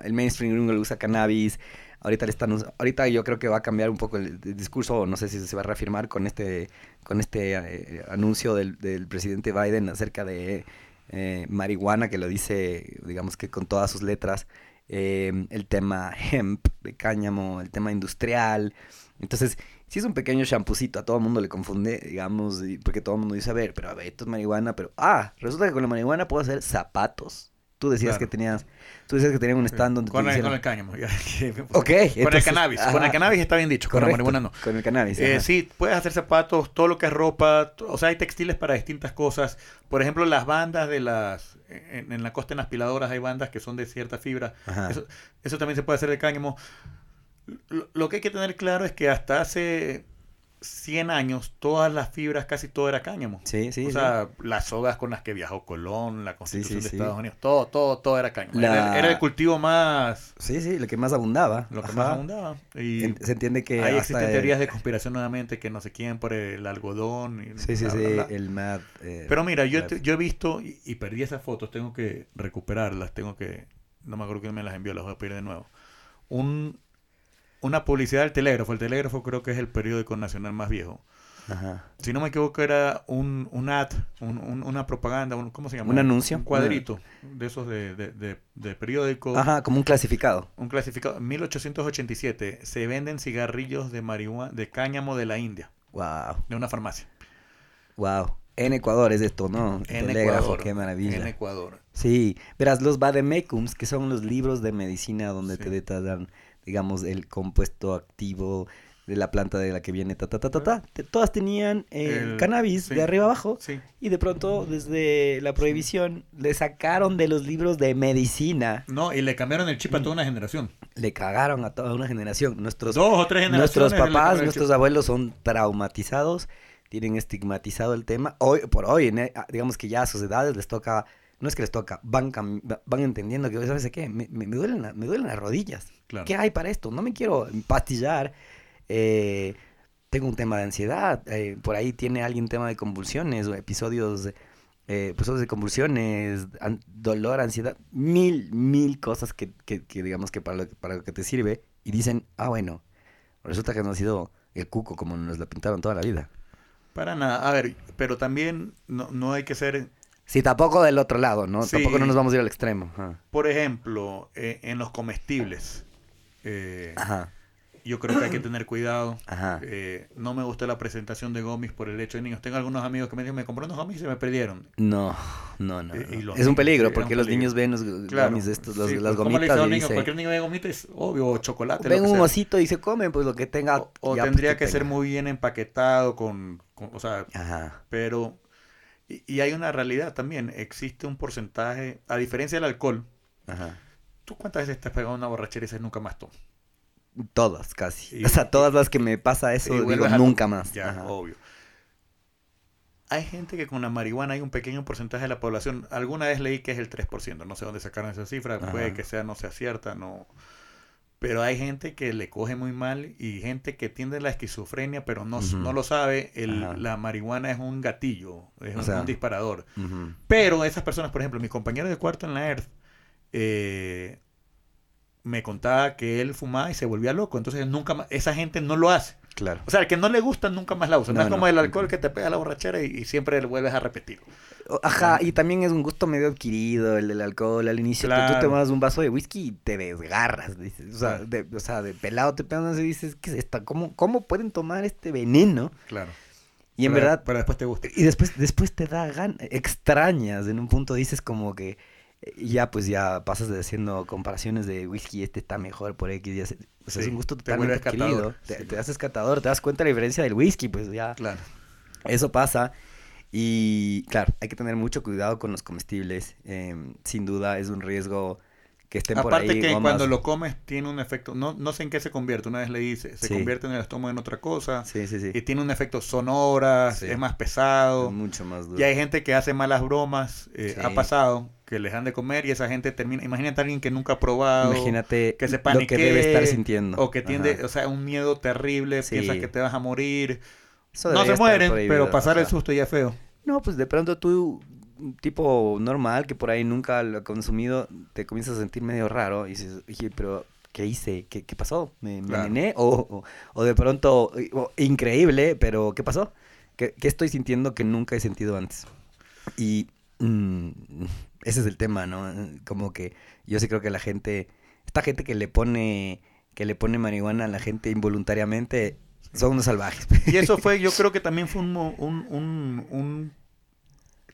S2: el mainstream usa cannabis. Ahorita le están ahorita yo creo que va a cambiar un poco el, el discurso, o no sé si se va a reafirmar con este con este eh, anuncio del, del presidente Biden acerca de eh, marihuana que lo dice, digamos que con todas sus letras, eh, el tema hemp de cáñamo, el tema industrial. Entonces, si es un pequeño champucito, a todo el mundo le confunde, digamos, porque todo el mundo dice, a ver, pero a ver, esto es marihuana, pero, ah, resulta que con la marihuana puedo hacer zapatos. tú decías
S3: Claro.
S2: que tenías, tú decías que tenías un stand donde
S3: Con el,
S2: hicieron-
S3: con el cáñamo. ya, que-
S2: Ok,
S3: con el cannabis. Con el cannabis está bien dicho. Con la marihuana no.
S2: Con el cannabis.
S3: Eh, sí, puedes hacer zapatos, todo lo que es ropa, o sea, hay textiles para distintas cosas. Por ejemplo, las bandas de las, en, en la costa en las piladoras hay bandas que son de cierta fibra. Eso, eso también se puede hacer de cáñamo. Lo, que hay que tener claro es que hasta hace 100 años todas las fibras, casi todo era cáñamo.
S2: Sí, sí.
S3: o
S2: sí.
S3: sea, las sogas con las que viajó Colón, la constitución
S2: sí,
S3: de. Estados Unidos, todo, todo, todo era cáñamo.
S2: La-
S3: Era, era el cultivo más,
S2: Sí, sí, lo que más abundaba.
S3: lo que
S2: Ajá.
S3: más abundaba. Y
S2: En- se entiende que
S3: Ahí existen
S2: el-
S3: teorías de conspiración nuevamente que no sé quién por el algodón. Y
S2: Sí, sí,
S3: bla,
S2: sí,
S3: bla, bla.
S2: el eh,
S3: Pero mira, yo, te- yo he visto y, y perdí esas fotos, tengo que recuperarlas, tengo que, no me acuerdo quién me las envió, las voy a pedir de nuevo. Un, una publicidad del Telégrafo, el Telégrafo creo que es el periódico nacional más viejo.
S2: Ajá.
S3: Si no me equivoco era un, un ad, un- un- una propaganda, un, ¿cómo se llama?
S2: Un anuncio.
S3: Un cuadrito de esos de, de, de- de periódico.
S2: Ajá, como un clasificado.
S3: Un clasificado. 1887 se venden cigarrillos de marihuana, de cáñamo de la India,
S2: Wow,
S3: de una farmacia.
S2: wow. En Ecuador es esto, ¿no?
S3: En
S2: Telégrafo,
S3: Ecuador.
S2: qué maravilla.
S3: En Ecuador.
S2: Sí, verás, los vademecums, que son los libros de medicina donde te detallan, digamos, el compuesto activo de la planta de la que viene, ta, ta, ta, ta, ta, todas tenían eh,
S3: El-
S2: cannabis
S3: sí.
S2: de arriba abajo.
S3: Sí.
S2: Y de pronto, desde la prohibición, le sacaron de los libros de medicina,
S3: No, y le cambiaron el chip a toda una generación.
S2: le cagaron a toda una generación. Nuestros,
S3: Dos o tres generaciones.
S2: nuestros papás, nuestros abuelos son traumatizados, tienen estigmatizado el tema. Hoy, por hoy, en- digamos que ya a sus edades les toca, no es que les toca, van, van entendiendo que, ¿sabes qué? Me, me- me duelen, la- me duelen las rodillas.
S3: Claro.
S2: ¿Qué hay para esto? No me quiero pastillar. eh, tengo un tema de ansiedad. eh, por ahí tiene alguien tema de convulsiones o episodios, eh, episodios de convulsiones, an- dolor, ansiedad. Mil, mil cosas que, que- que digamos que para lo, para lo que te sirve. Y dicen, ah, bueno, resulta que no ha sido el cuco como nos lo pintaron toda la vida.
S3: Para nada. A ver, pero también no, no hay que ser.
S2: Sí, tampoco del otro lado, ¿no?
S3: Sí.
S2: Tampoco no nos vamos a ir al extremo. Ajá.
S3: Por ejemplo, eh, en los comestibles. eh,
S2: Ajá.
S3: yo creo que hay que tener cuidado.
S2: Ajá.
S3: Eh, no me gustó la presentación de gomis por el hecho de niños. Tengo algunos amigos que me dicen, me compré unos gomis y se me perdieron.
S2: No, no, no. Es un peligro porque
S3: un
S2: los
S3: peligro.
S2: niños ven los
S3: Claro.
S2: de estos, los-
S3: Sí,
S2: las
S3: pues, ¿cómo le
S2: gomitas
S3: a un niño?
S2: dice,
S3: Cualquier niño ve gomitas, obvio, o chocolate.
S2: ven
S3: lo que
S2: un
S3: sea.
S2: osito y se comen, pues lo que tenga.
S3: O, o
S2: ya, pues,
S3: tendría que ser muy bien empaquetado con, con- o sea,
S2: Ajá.
S3: pero y, y hay una realidad también, existe un porcentaje, a diferencia del alcohol,
S2: Ajá.
S3: ¿tú cuántas veces te has pegado una borrachera y dices nunca más tomo?
S2: Todas, casi.
S3: Y-
S2: o sea, todas las que me pasa eso, digo,
S3: a-
S2: nunca más.
S3: Ya,
S2: Ajá.
S3: obvio. Hay gente que con la marihuana hay un pequeño porcentaje de la población, alguna vez leí que es el 3%, no sé dónde sacaron esa cifra, puede que sea, no sea cierta, no... Pero hay gente que le coge muy mal y gente que tiende la esquizofrenia, pero no, no lo sabe. El- la marihuana es un gatillo, es
S2: O
S3: un,
S2: sea,
S3: un disparador. Pero esas personas, por ejemplo, mi compañero de cuarto en la ERTH, eh, me contaba que él fumaba y se volvía loco. Entonces, nunca más, esa gente no lo hace.
S2: Claro.
S3: O sea, el que no le gusta nunca más la usa. No,
S2: No,
S3: es como
S2: no.
S3: el alcohol que te pega la borrachera y, y siempre le vuelves a repetir.
S2: Ajá, y también es un gusto medio adquirido el del alcohol. Al inicio tú- tú
S3: Claro.
S2: tomas un vaso de whisky y te desgarras. Dices. O, sea,
S3: Claro.
S2: de, o sea, de pelado te pegas y dices, ¿qué es? ¿Cómo, ¿Cómo pueden tomar este veneno?
S3: Claro.
S2: Y en
S3: Pero-
S2: verdad,
S3: Pero después te gusta.
S2: y después, después te da ganas, extrañas, en un punto dices como que eh, ya pues ya pasas de haciendo comparaciones de whisky, este está mejor por X, o sea, es un gusto
S3: te
S2: totalmente
S3: catador,
S2: adquirido. Te,
S3: sí.
S2: te haces catador, te das cuenta de la diferencia del whisky, pues ya
S3: Claro.
S2: eso pasa. Y claro, hay que tener mucho cuidado con los comestibles. em, sin duda es un riesgo que estén por
S3: Aparte
S2: ahí.
S3: que
S2: gomas.
S3: cuando lo comes tiene un efecto, no, no sé en qué se convierte, una vez le hice, se
S2: Sí.
S3: convierte en el estómago en otra cosa
S2: Sí, sí, sí.
S3: y tiene un efecto sonora,
S2: Sí.
S3: es más pesado.
S2: Mucho más duro.
S3: Y hay gente que hace malas bromas, eh,
S2: Sí.
S3: ha pasado, que les dan de comer y esa gente termina, imagínate a alguien que nunca ha probado,
S2: Imagínate
S3: que se
S2: lo que debe estar sintiendo.
S3: o que tiende,
S2: Ajá.
S3: o sea, un miedo terrible,
S2: Sí.
S3: piensas que te vas a morir.
S2: Eso
S3: no se mueren, pero pasar el susto ya es feo.
S2: No, pues de pronto tú, un tipo normal que por ahí nunca lo ha consumido, te comienzas a sentir medio raro y dices, oye, pero ¿qué hice? ¿Qué, qué pasó? ¿Me
S3: Claro.
S2: envenené? O, o, o de pronto, o, increíble, pero ¿qué pasó? ¿Qué, qué estoy sintiendo que nunca he sentido antes? Y mm, ese es el tema, ¿no? Como que yo sí creo que la gente, esta gente que le pone, que le pone marihuana a la gente involuntariamente, son unos salvajes.
S3: Y eso fue, yo creo que también fue un, un, un, un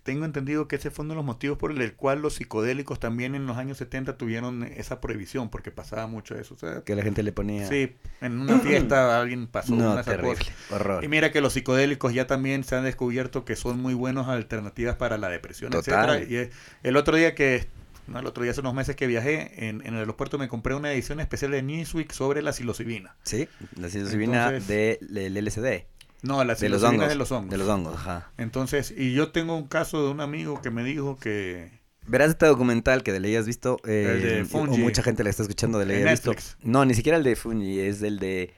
S3: tengo entendido que ese fue uno de los motivos por el cual los psicodélicos también en los años 70 tuvieron esa prohibición, porque pasaba mucho eso. O sea,
S2: Que la gente le ponía...
S3: Sí, en una fiesta alguien pasó
S2: No,
S3: una de
S2: terrible. Horror.
S3: Y mira que los psicodélicos ya también se han descubierto que son muy buenos alternativas para la depresión,
S2: Total.
S3: etcétera. Y eh, el otro día que, no, el otro día hace unos meses que viajé, en, en el aeropuerto me compré una edición especial de Newsweek sobre la psilocibina.
S2: Sí, la psilocibina del LSD.
S3: No, la
S2: De los hongos.
S3: de los hongos.
S2: De los hongos, ajá.
S3: Entonces, y yo tengo un caso de un amigo que me dijo que...
S2: Verás este documental que de ley has visto. eh,
S3: El de
S2: o mucha gente le está escuchando de ley visto. No, ni siquiera el de Fungi, es el de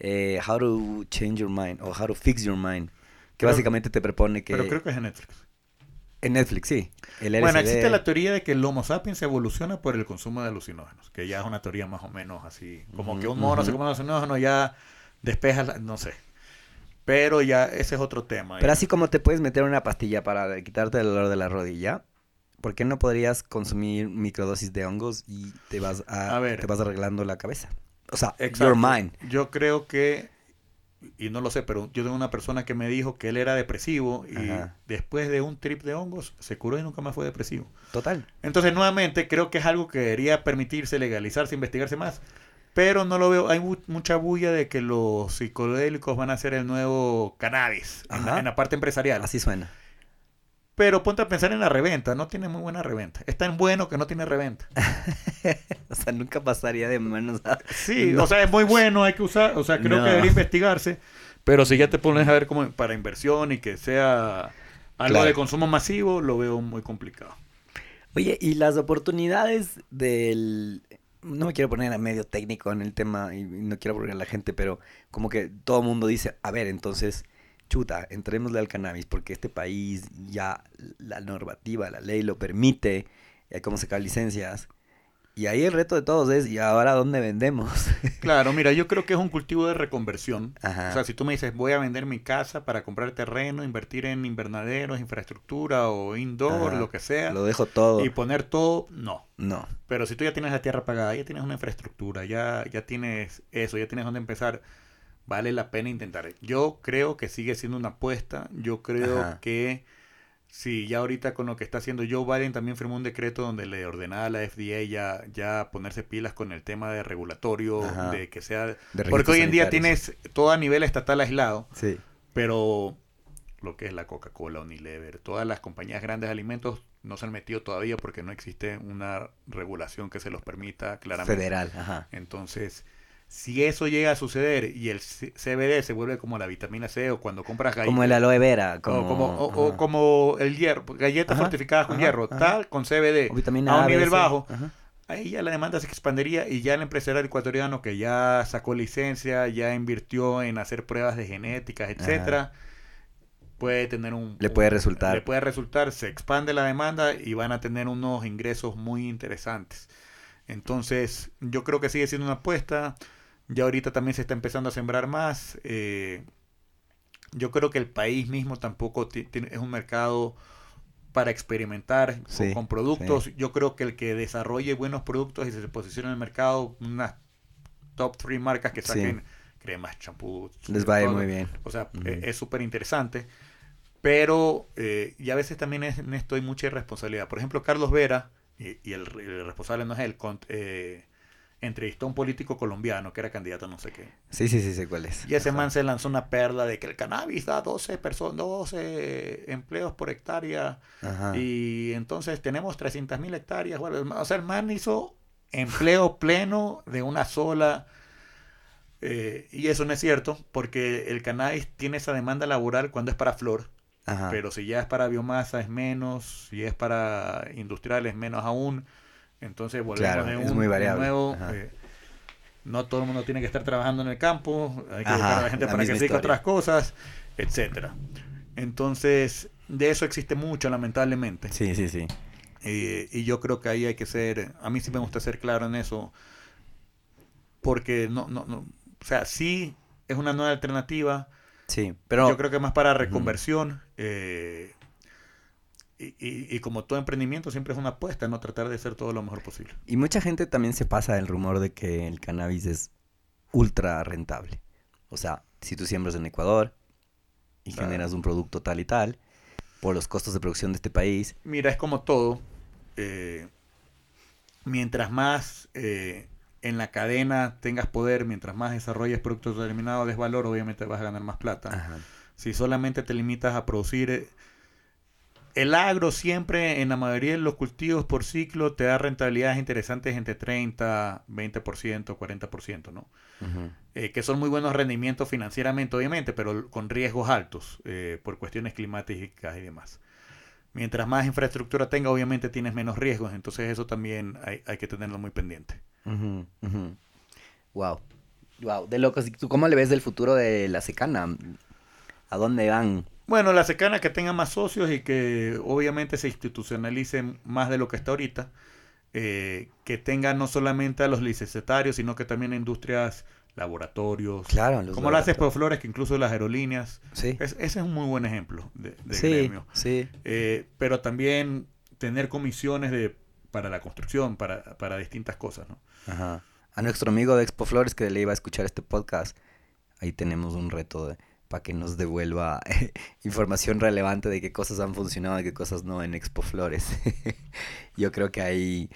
S2: eh, How to Change Your Mind o How to Fix Your Mind. Que
S3: Pero-
S2: básicamente te propone que.
S3: Pero creo que es en Netflix.
S2: En Netflix, sí. El
S3: Bueno, existe la teoría de que el Homo sapiens evoluciona por el consumo de alucinógenos, que ya es una teoría más o menos así, como que un mono se come un alucinógeno ya despeja, la- no sé. Pero ya ese es otro tema.
S2: Pero
S3: ya.
S2: así como te puedes meter una pastilla para quitarte el dolor de la rodilla, ¿por qué no podrías consumir microdosis de hongos y te vas a,
S3: A ver.
S2: te vas arreglando la cabeza? O sea,
S3: Exacto.
S2: your mind.
S3: Yo creo que, y no lo sé, pero yo tengo una persona que me dijo que él era depresivo y
S2: Ajá.
S3: después de un trip de hongos se curó y nunca más fue depresivo.
S2: Total.
S3: Entonces, nuevamente, creo que es algo que debería permitirse, legalizarse, investigarse más. Pero no lo veo, hay mu- mucha bulla de que los psicodélicos van a ser el nuevo cannabis en la,
S2: Ajá.
S3: en la parte empresarial.
S2: Así suena.
S3: Pero ponte a pensar en la reventa, no tiene muy buena reventa. Es tan bueno que no tiene reventa.
S2: o sea, nunca pasaría de manos a...
S3: Sí,
S2: No.
S3: o sea, es muy bueno, hay que usar, o sea, creo
S2: No.
S3: que debería investigarse. Pero si ya te pones a ver como para inversión y que sea algo
S2: Claro.
S3: de consumo masivo, lo veo muy complicado.
S2: Oye, y las oportunidades del... No me quiero poner a medio técnico en el tema y no quiero aburrir a la gente, pero como que todo el mundo dice, a ver, entonces, chuta, entrémosle al cannabis porque este país ya la normativa, la ley lo permite, hay cómo sacar licencias. Y ahí el reto de todos es, ¿y ahora dónde vendemos?
S3: Claro, mira, yo creo que es un cultivo de reconversión.
S2: Ajá.
S3: O sea, si tú me dices, voy a vender mi casa para comprar terreno, invertir en invernaderos, infraestructura o indoor,
S2: Ajá.
S3: lo que sea,
S2: Lo dejo todo.
S3: y poner todo, no.
S2: No.
S3: Pero si tú ya tienes la tierra pagada, ya tienes una infraestructura, ya, ya tienes eso, ya tienes dónde empezar, vale la pena intentar. Yo creo que sigue siendo una apuesta. Yo creo
S2: Ajá.
S3: que si ya ahorita con lo que está haciendo Joe Biden también firmó un decreto donde le ordenaba a la FDA ya, ya ponerse pilas con el tema de regulatorio,
S2: Ajá.
S3: de que sea...
S2: De
S3: Porque hoy en día tienes todo a nivel estatal aislado,
S2: Sí.
S3: pero lo que es la Coca-Cola, Unilever, todas las compañías grandes de alimentos no se han metido todavía porque no existe una regulación que se los permita claramente.
S2: Federal, ajá.
S3: Entonces, si eso llega a suceder y el CBD se vuelve como la vitamina C o cuando compras galletas.
S2: Como el aloe vera. Como,
S3: o, como, o- o
S2: ajá.
S3: como el hierro, galletas
S2: Ajá,
S3: fortificadas con
S2: ajá,
S3: hierro,
S2: ajá.
S3: tal, con CBD,
S2: O vitamina
S3: a un
S2: A,
S3: nivel bajo, ahí ya la demanda se expandería y ya el empresario ecuatoriano que ya sacó licencia, ya invirtió en hacer pruebas de genéticas, etcétera, puede tener un
S2: Le puede resultar.
S3: le puede resultar, se expande la demanda y van a tener unos ingresos muy interesantes. Entonces, yo creo que sigue siendo una apuesta. Ya ahorita también se está empezando a sembrar más. eh, yo creo que el país mismo tampoco es un mercado para experimentar con-
S2: Sí,
S3: con, productos. Yo creo que el que desarrolle buenos productos y se posicione en el mercado, unas top 3 marcas que
S2: Sí.
S3: saquen cremas, champús.
S2: Les va a ir muy bien.
S3: O sea, eh, es súper interesante. Pero, eh, y a veces también es, en esto hay mucha irresponsabilidad. Por ejemplo, Carlos Vera, y, y el, el responsable no es él, con- eh, entrevistó a un político colombiano que era candidato a no sé qué.
S2: Sí, sí, sí, sé cuál es.
S3: Y ese
S2: Ajá.
S3: man se lanzó una perla de que el cannabis da 12, personas 12 empleos por hectárea.
S2: Ajá.
S3: Y entonces tenemos 300 mil hectáreas. Bueno, o sea, el man hizo empleo pleno de una sola. eh, y eso no es cierto, porque el cannabis tiene esa demanda laboral cuando es para flor.
S2: Ajá.
S3: Pero si ya es para biomasa es menos, si es para industrial es menos aún. Entonces volvemos
S2: Claro,
S3: de
S2: es
S3: un,
S2: muy
S3: de
S2: variable.
S3: nuevo. Eh, no todo el mundo tiene que estar trabajando en el campo, hay que
S2: Ajá,
S3: buscar a la gente
S2: la
S3: para que se dedique a otras cosas, etcétera. Entonces, de eso existe mucho, lamentablemente.
S2: Sí, sí, sí.
S3: Eh, y yo creo que ahí hay que ser, a mí sí me gusta ser claro en eso, porque no, no, no, o sea, sí es una nueva alternativa,
S2: Sí, pero...
S3: yo creo que más para reconversión. eh, y, y- y como todo emprendimiento siempre es una apuesta, ¿no? Tratar de hacer todo lo mejor posible.
S2: Y mucha gente también se pasa el rumor de que el cannabis es ultra rentable. O sea, si tú siembras en Ecuador y
S3: Claro.
S2: generas un producto tal y tal, por los costos de producción de este país.
S3: Mira, es como todo. eh, mientras más eh, en la cadena tengas poder, mientras más desarrolles productos determinados, des valor, obviamente vas a ganar más plata.
S2: Ajá.
S3: Si solamente te limitas a producir... el agro siempre, en la mayoría de los cultivos por ciclo, te da rentabilidades interesantes entre 30, 20%, 40%, ¿no?
S2: Ujú.
S3: Eh, que son muy buenos rendimientos financieramente, obviamente, pero con riesgos altos eh, por cuestiones climáticas y demás. Mientras más infraestructura tenga, obviamente tienes menos riesgos, entonces eso también hay, hay que tenerlo muy pendiente.
S2: Ujú, ujú. Wow. Wow, de locos. ¿Y tú cómo le ves del futuro de la secana? ¿A dónde van?
S3: Bueno, la secana que tenga más socios y que obviamente se institucionalicen más de lo que está ahorita, eh, que tenga no solamente a los licenciatarios, sino que también a industrias, laboratorios,
S2: Claro, los
S3: como lo hace. Flores, que incluso las aerolíneas,
S2: Sí.
S3: es- ese es un muy buen ejemplo de, de
S2: sí,
S3: gremio.
S2: sí.
S3: Eh, pero también tener comisiones de para la construcción, para, para distintas cosas, ¿no?
S2: Ajá. A nuestro amigo de Expo Flores que le iba a escuchar este podcast, ahí tenemos un reto para que nos devuelva información relevante de qué cosas han funcionado y qué cosas no en Expo Flores. Yo creo que hay,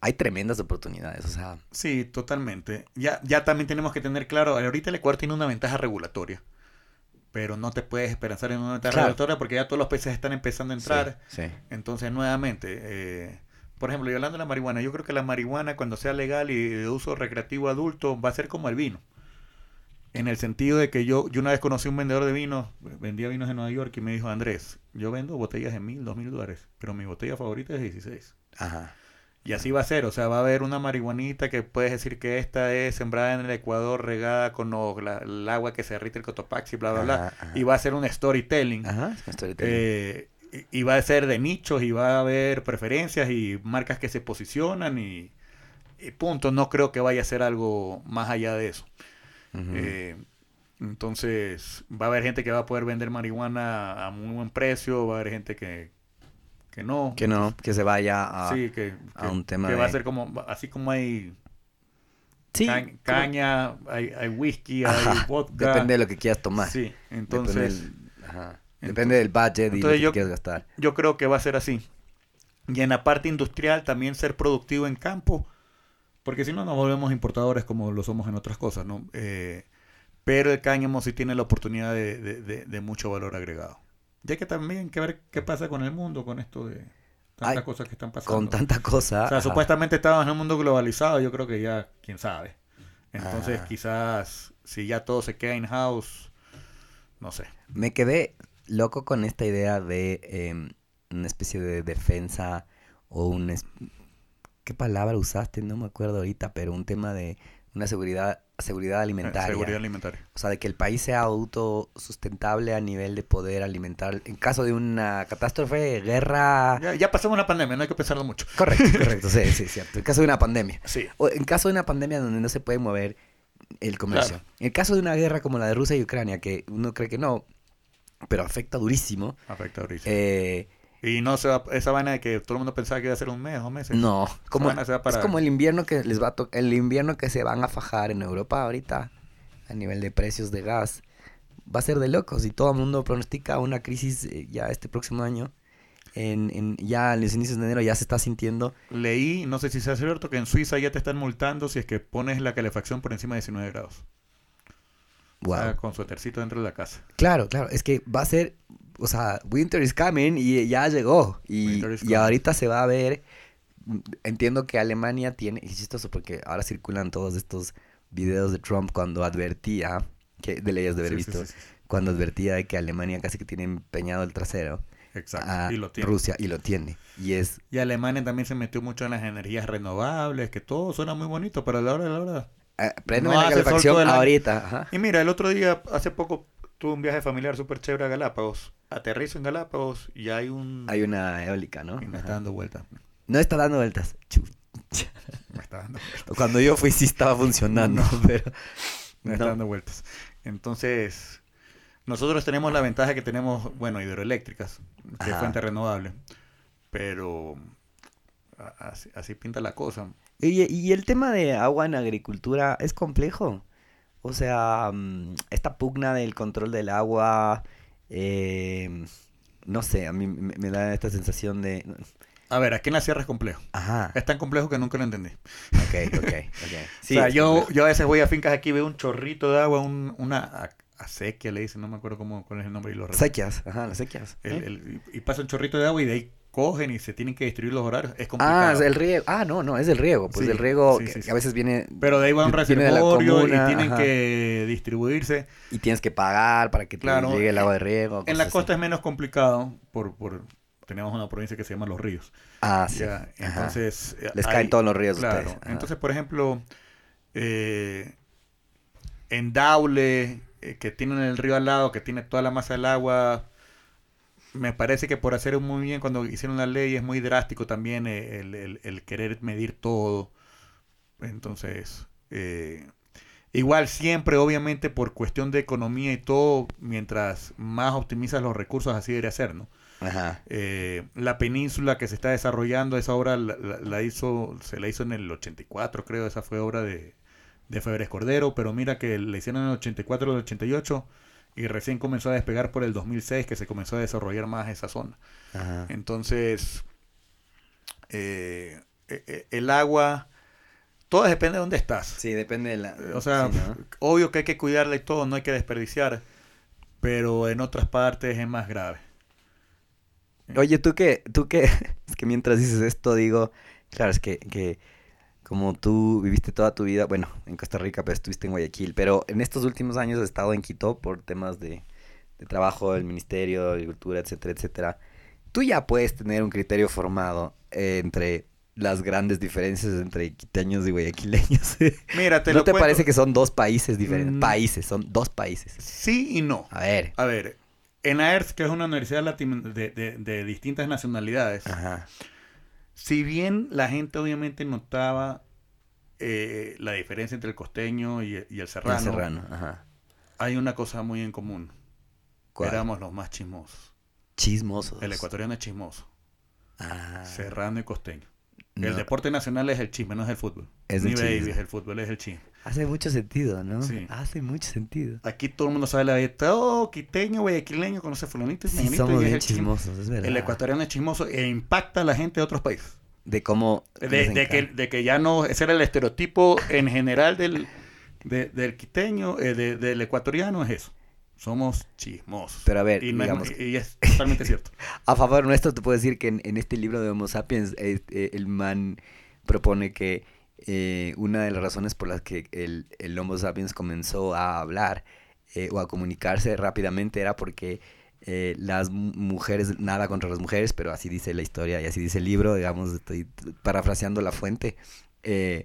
S2: hay tremendas oportunidades, o sea,
S3: Sí, totalmente. Ya, ya también tenemos que tener claro, ahorita el Ecuador tiene una ventaja regulatoria, pero no te puedes esperanzar en una ventaja
S2: Claro.
S3: regulatoria porque ya todos los países están empezando a entrar.
S2: sí, sí.
S3: Entonces, nuevamente, eh, por ejemplo, y hablando de la marihuana, yo creo que la marihuana cuando sea legal y de uso recreativo adulto va a ser como el vino. En el sentido de que yo, yo una vez conocí a un vendedor de vinos, vendía vinos en Nueva York y me dijo, Andrés, yo vendo botellas de mil, dos mil dólares, pero mi botella favorita es 16.
S2: Ajá.
S3: Y así va a ser, o sea, va a haber una marihuanita que puedes decir que esta es sembrada en el Ecuador, regada con lo- la- el agua que se derrite el cotopaxi, bla, bla, bla.
S2: Ajá.
S3: Y va a ser un storytelling.
S2: Ajá, storytelling.
S3: Eh, y, y va a ser de nichos y va a haber preferencias y marcas que se posicionan y, y punto. No creo que vaya a ser algo más allá de eso. Eh, entonces, va a haber gente que va a poder vender marihuana a muy buen precio, va a haber gente que, que no.
S2: que no, que se vaya a...
S3: sí, que,
S2: a
S3: que-
S2: un tema
S3: que va a ser como, así como hay
S2: Sí,
S3: ca-
S2: como-
S3: caña, hay, hay whisky, hay vodka.
S2: Depende de lo que quieras tomar.
S3: Sí,
S2: Depende
S3: entonces
S2: del, ajá.
S3: entonces-
S2: Depende del budget y lo
S3: entonces
S2: que
S3: yo-
S2: quieras gastar.
S3: yo creo que va a ser así. Y en la parte industrial también ser productivo en campo, porque si no nos volvemos importadores como lo somos en otras cosas, ¿no? Eh, pero el cáñamo sí tiene la oportunidad de, de- de- de mucho valor agregado. Ya que también hay que ver qué pasa con el mundo, con esto de tantas
S2: Ay,
S3: cosas que están pasando.
S2: Con tanta cosa.
S3: O sea,
S2: ajá.
S3: supuestamente estamos en un mundo globalizado, yo creo que ya, quién sabe. Entonces,
S2: Ajá.
S3: quizás, si ya todo se queda in-house, no sé.
S2: Me quedé loco con esta idea de em, una especie de defensa o un... ¿Qué palabra usaste? No me acuerdo ahorita, pero un tema de una seguridad, seguridad
S3: Eh,
S2: alimentaria.
S3: Seguridad alimentaria.
S2: O sea, de que el país sea autosustentable a nivel de poder alimentar. En caso de una catástrofe, guerra...
S3: Ya, ya pasamos una pandemia, no hay que pensarlo mucho.
S2: Correcto, correcto, sí, sí, cierto. En caso de una pandemia.
S3: Sí.
S2: O en caso de una pandemia donde no se puede mover el comercio.
S3: Claro.
S2: En el caso de una guerra como la de Rusia y Ucrania, que uno cree que no, pero afecta durísimo.
S3: Afecta ahorita.
S2: eh,
S3: Y no se va, esa vaina de que todo el mundo pensaba que iba a ser un mes, dos meses.
S2: no, como,
S3: a
S2: es como el invierno que les va a el invierno que se van a fajar en Europa ahorita a nivel de precios de gas. Va a ser de locos y todo el mundo pronostica una crisis eh, ya este próximo año. En, en- ya en los inicios de enero ya se está sintiendo.
S3: Leí, no sé si sea cierto, que en Suiza ya te están multando si es que pones la calefacción por encima de 19 grados.
S2: Wow.
S3: O sea, con suétercito dentro de la casa.
S2: Claro, claro, es que va a ser, o sea, Winter is coming y ya llegó. Y, y ahorita se va a ver, entiendo que Alemania tiene, es chistoso porque ahora circulan todos estos videos de Trump cuando advertía, que de leyes de haber
S3: Sí,
S2: visto,
S3: sí, sí.
S2: cuando advertía de que Alemania casi que tiene empeñado el trasero
S3: Exacto.
S2: a
S3: y lo tiene.
S2: Rusia y lo tiene. Y es,
S3: Y Alemania también se metió mucho en las energías renovables, que todo suena muy bonito, pero a la hora de la hora.
S2: eh,
S3: No
S2: la calefacción ahorita. ajá.
S3: Y mira, el otro día, hace poco, tuve un viaje familiar súper chévere a Galápagos. Aterrizo en Galápagos y hay un...
S2: Hay una eólica, ¿no?
S3: Y me
S2: Ajá.
S3: está dando vueltas.
S2: No está dando vueltas.
S3: Me está dando vueltas.
S2: Cuando yo fui sí estaba funcionando, pero...
S3: Me está
S2: No.
S3: dando vueltas. Entonces, nosotros tenemos la ventaja que tenemos, bueno, hidroeléctricas, que es fuente renovable. Pero así, así pinta la cosa.
S2: Y, y el tema de agua en agricultura es complejo. O sea, mm, esta pugna del control del agua, eh, no sé, a mí me, da esta sensación de...
S3: A ver, aquí en la sierra es complejo.
S2: Ajá,
S3: Es tan complejo que nunca lo entendí.
S2: ok, ok, ok. Sí,
S3: o sea, yo, yo a veces voy a fincas aquí, veo un chorrito de agua, un- una acequia le dicen, no me acuerdo cómo, cuál es el nombre y lo.
S2: Sequias, ajá, las sequias.
S3: El-
S2: ¿eh?
S3: el- y y pasa un chorrito de agua y de ahí cogen y se tienen que distribuir los horarios. Es complicado.
S2: Ah, es el riego. Ah, no, no, es el riego. Pues
S3: Sí,
S2: el riego
S3: sí,
S2: que,
S3: sí,
S2: que
S3: sí.
S2: a veces viene
S3: Pero de ahí va un reservorio
S2: comuna,
S3: y tienen
S2: ajá.
S3: que distribuirse.
S2: y tienes que pagar para que te
S3: Claro,
S2: llegue el agua de riego.
S3: En la costa
S2: así.
S3: es menos complicado por, por tenemos una provincia que se llama Los Ríos.
S2: Ah, sí.
S3: Ya, entonces
S2: Les caen todos los ríos
S3: Claro.
S2: ustedes.
S3: Entonces, por ejemplo, eh, en Daule, eh, que tienen el río al lado, que tiene toda la masa del agua, me parece que por hacer muy bien cuando hicieron la ley es muy drástico también eh, el, el- el querer medir todo. Entonces, eh, igual siempre, obviamente, por cuestión de economía y todo, mientras más optimizas los recursos, así debería ser, ¿no?
S2: Ajá.
S3: Eh, la península que se está desarrollando, esa obra la, la- la hizo, se la hizo en el 84, creo, esa fue obra de, de Febres Cordero, pero mira que la hicieron en el 84 o el 88 y recién comenzó a despegar por el 2006 que se comenzó a desarrollar más esa zona.
S2: Ajá.
S3: Entonces, eh, eh, eh, el agua, todo depende de dónde estás.
S2: Sí, depende de la.
S3: O sea,
S2: sí, ¿no?
S3: obvio que hay que cuidarla y todo, no hay que desperdiciar, pero en otras partes es más grave.
S2: Oye, tú que, tú que, es que mientras dices esto digo, claro, es que, que como tú viviste toda tu vida, bueno, en Costa Rica, pero estuviste en Guayaquil, pero en estos últimos años has estado en Quito por temas de, de trabajo del Ministerio de Agricultura, etcétera, etcétera. Tú ya puedes tener un criterio formado eh, entre las grandes diferencias entre quiteños y guayaquileños.
S3: Mira, te
S2: ¿No
S3: lo
S2: te
S3: cuento.
S2: parece que son dos países diferentes?
S3: Mm.
S2: Países, son dos países.
S3: Sí y no.
S2: A ver.
S3: A ver, en AERS, que es una universidad de- de distintas nacionalidades,
S2: Ajá.
S3: Si bien la gente obviamente notaba eh, la diferencia entre el costeño y, y el serrano,
S2: El serrano, ajá.
S3: hay una cosa muy en común.
S2: ¿Cuál?
S3: Éramos los más chismosos.
S2: Chismosos.
S3: El ecuatoriano es chismoso,
S2: Ah,
S3: serrano y costeño.
S2: No.
S3: El deporte nacional es el chisme, no es el fútbol.
S2: Es
S3: Ni
S2: el
S3: baby,
S2: chisme.
S3: es el fútbol, es el chisme.
S2: Hace mucho sentido, ¿no?
S3: Sí.
S2: Hace mucho sentido.
S3: Aquí todo el mundo sabe la dieta. Oh, quiteño, guayaquileño, conoce fulanito y
S2: Sí, somos
S3: y es
S2: bien
S3: el
S2: chismosos, es verdad.
S3: El ecuatoriano es chismoso e impacta a la gente de otros países.
S2: De cómo...
S3: De, de que, de que ya no, ese era el estereotipo en general del, de- del quiteño, eh, de- del ecuatoriano, es eso. Somos chismosos.
S2: Pero a ver,
S3: y,
S2: digamos...
S3: y es totalmente cierto.
S2: A favor nuestro, te puedo decir que en, en este libro de Homo Sapiens, eh, eh, el man propone que eh, una de las razones por las que el, el Homo Sapiens comenzó a hablar o a comunicarse rápidamente era porque las mu- mujeres, nada contra las mujeres, pero así dice la historia y así dice el libro, digamos, estoy parafraseando la fuente, eh,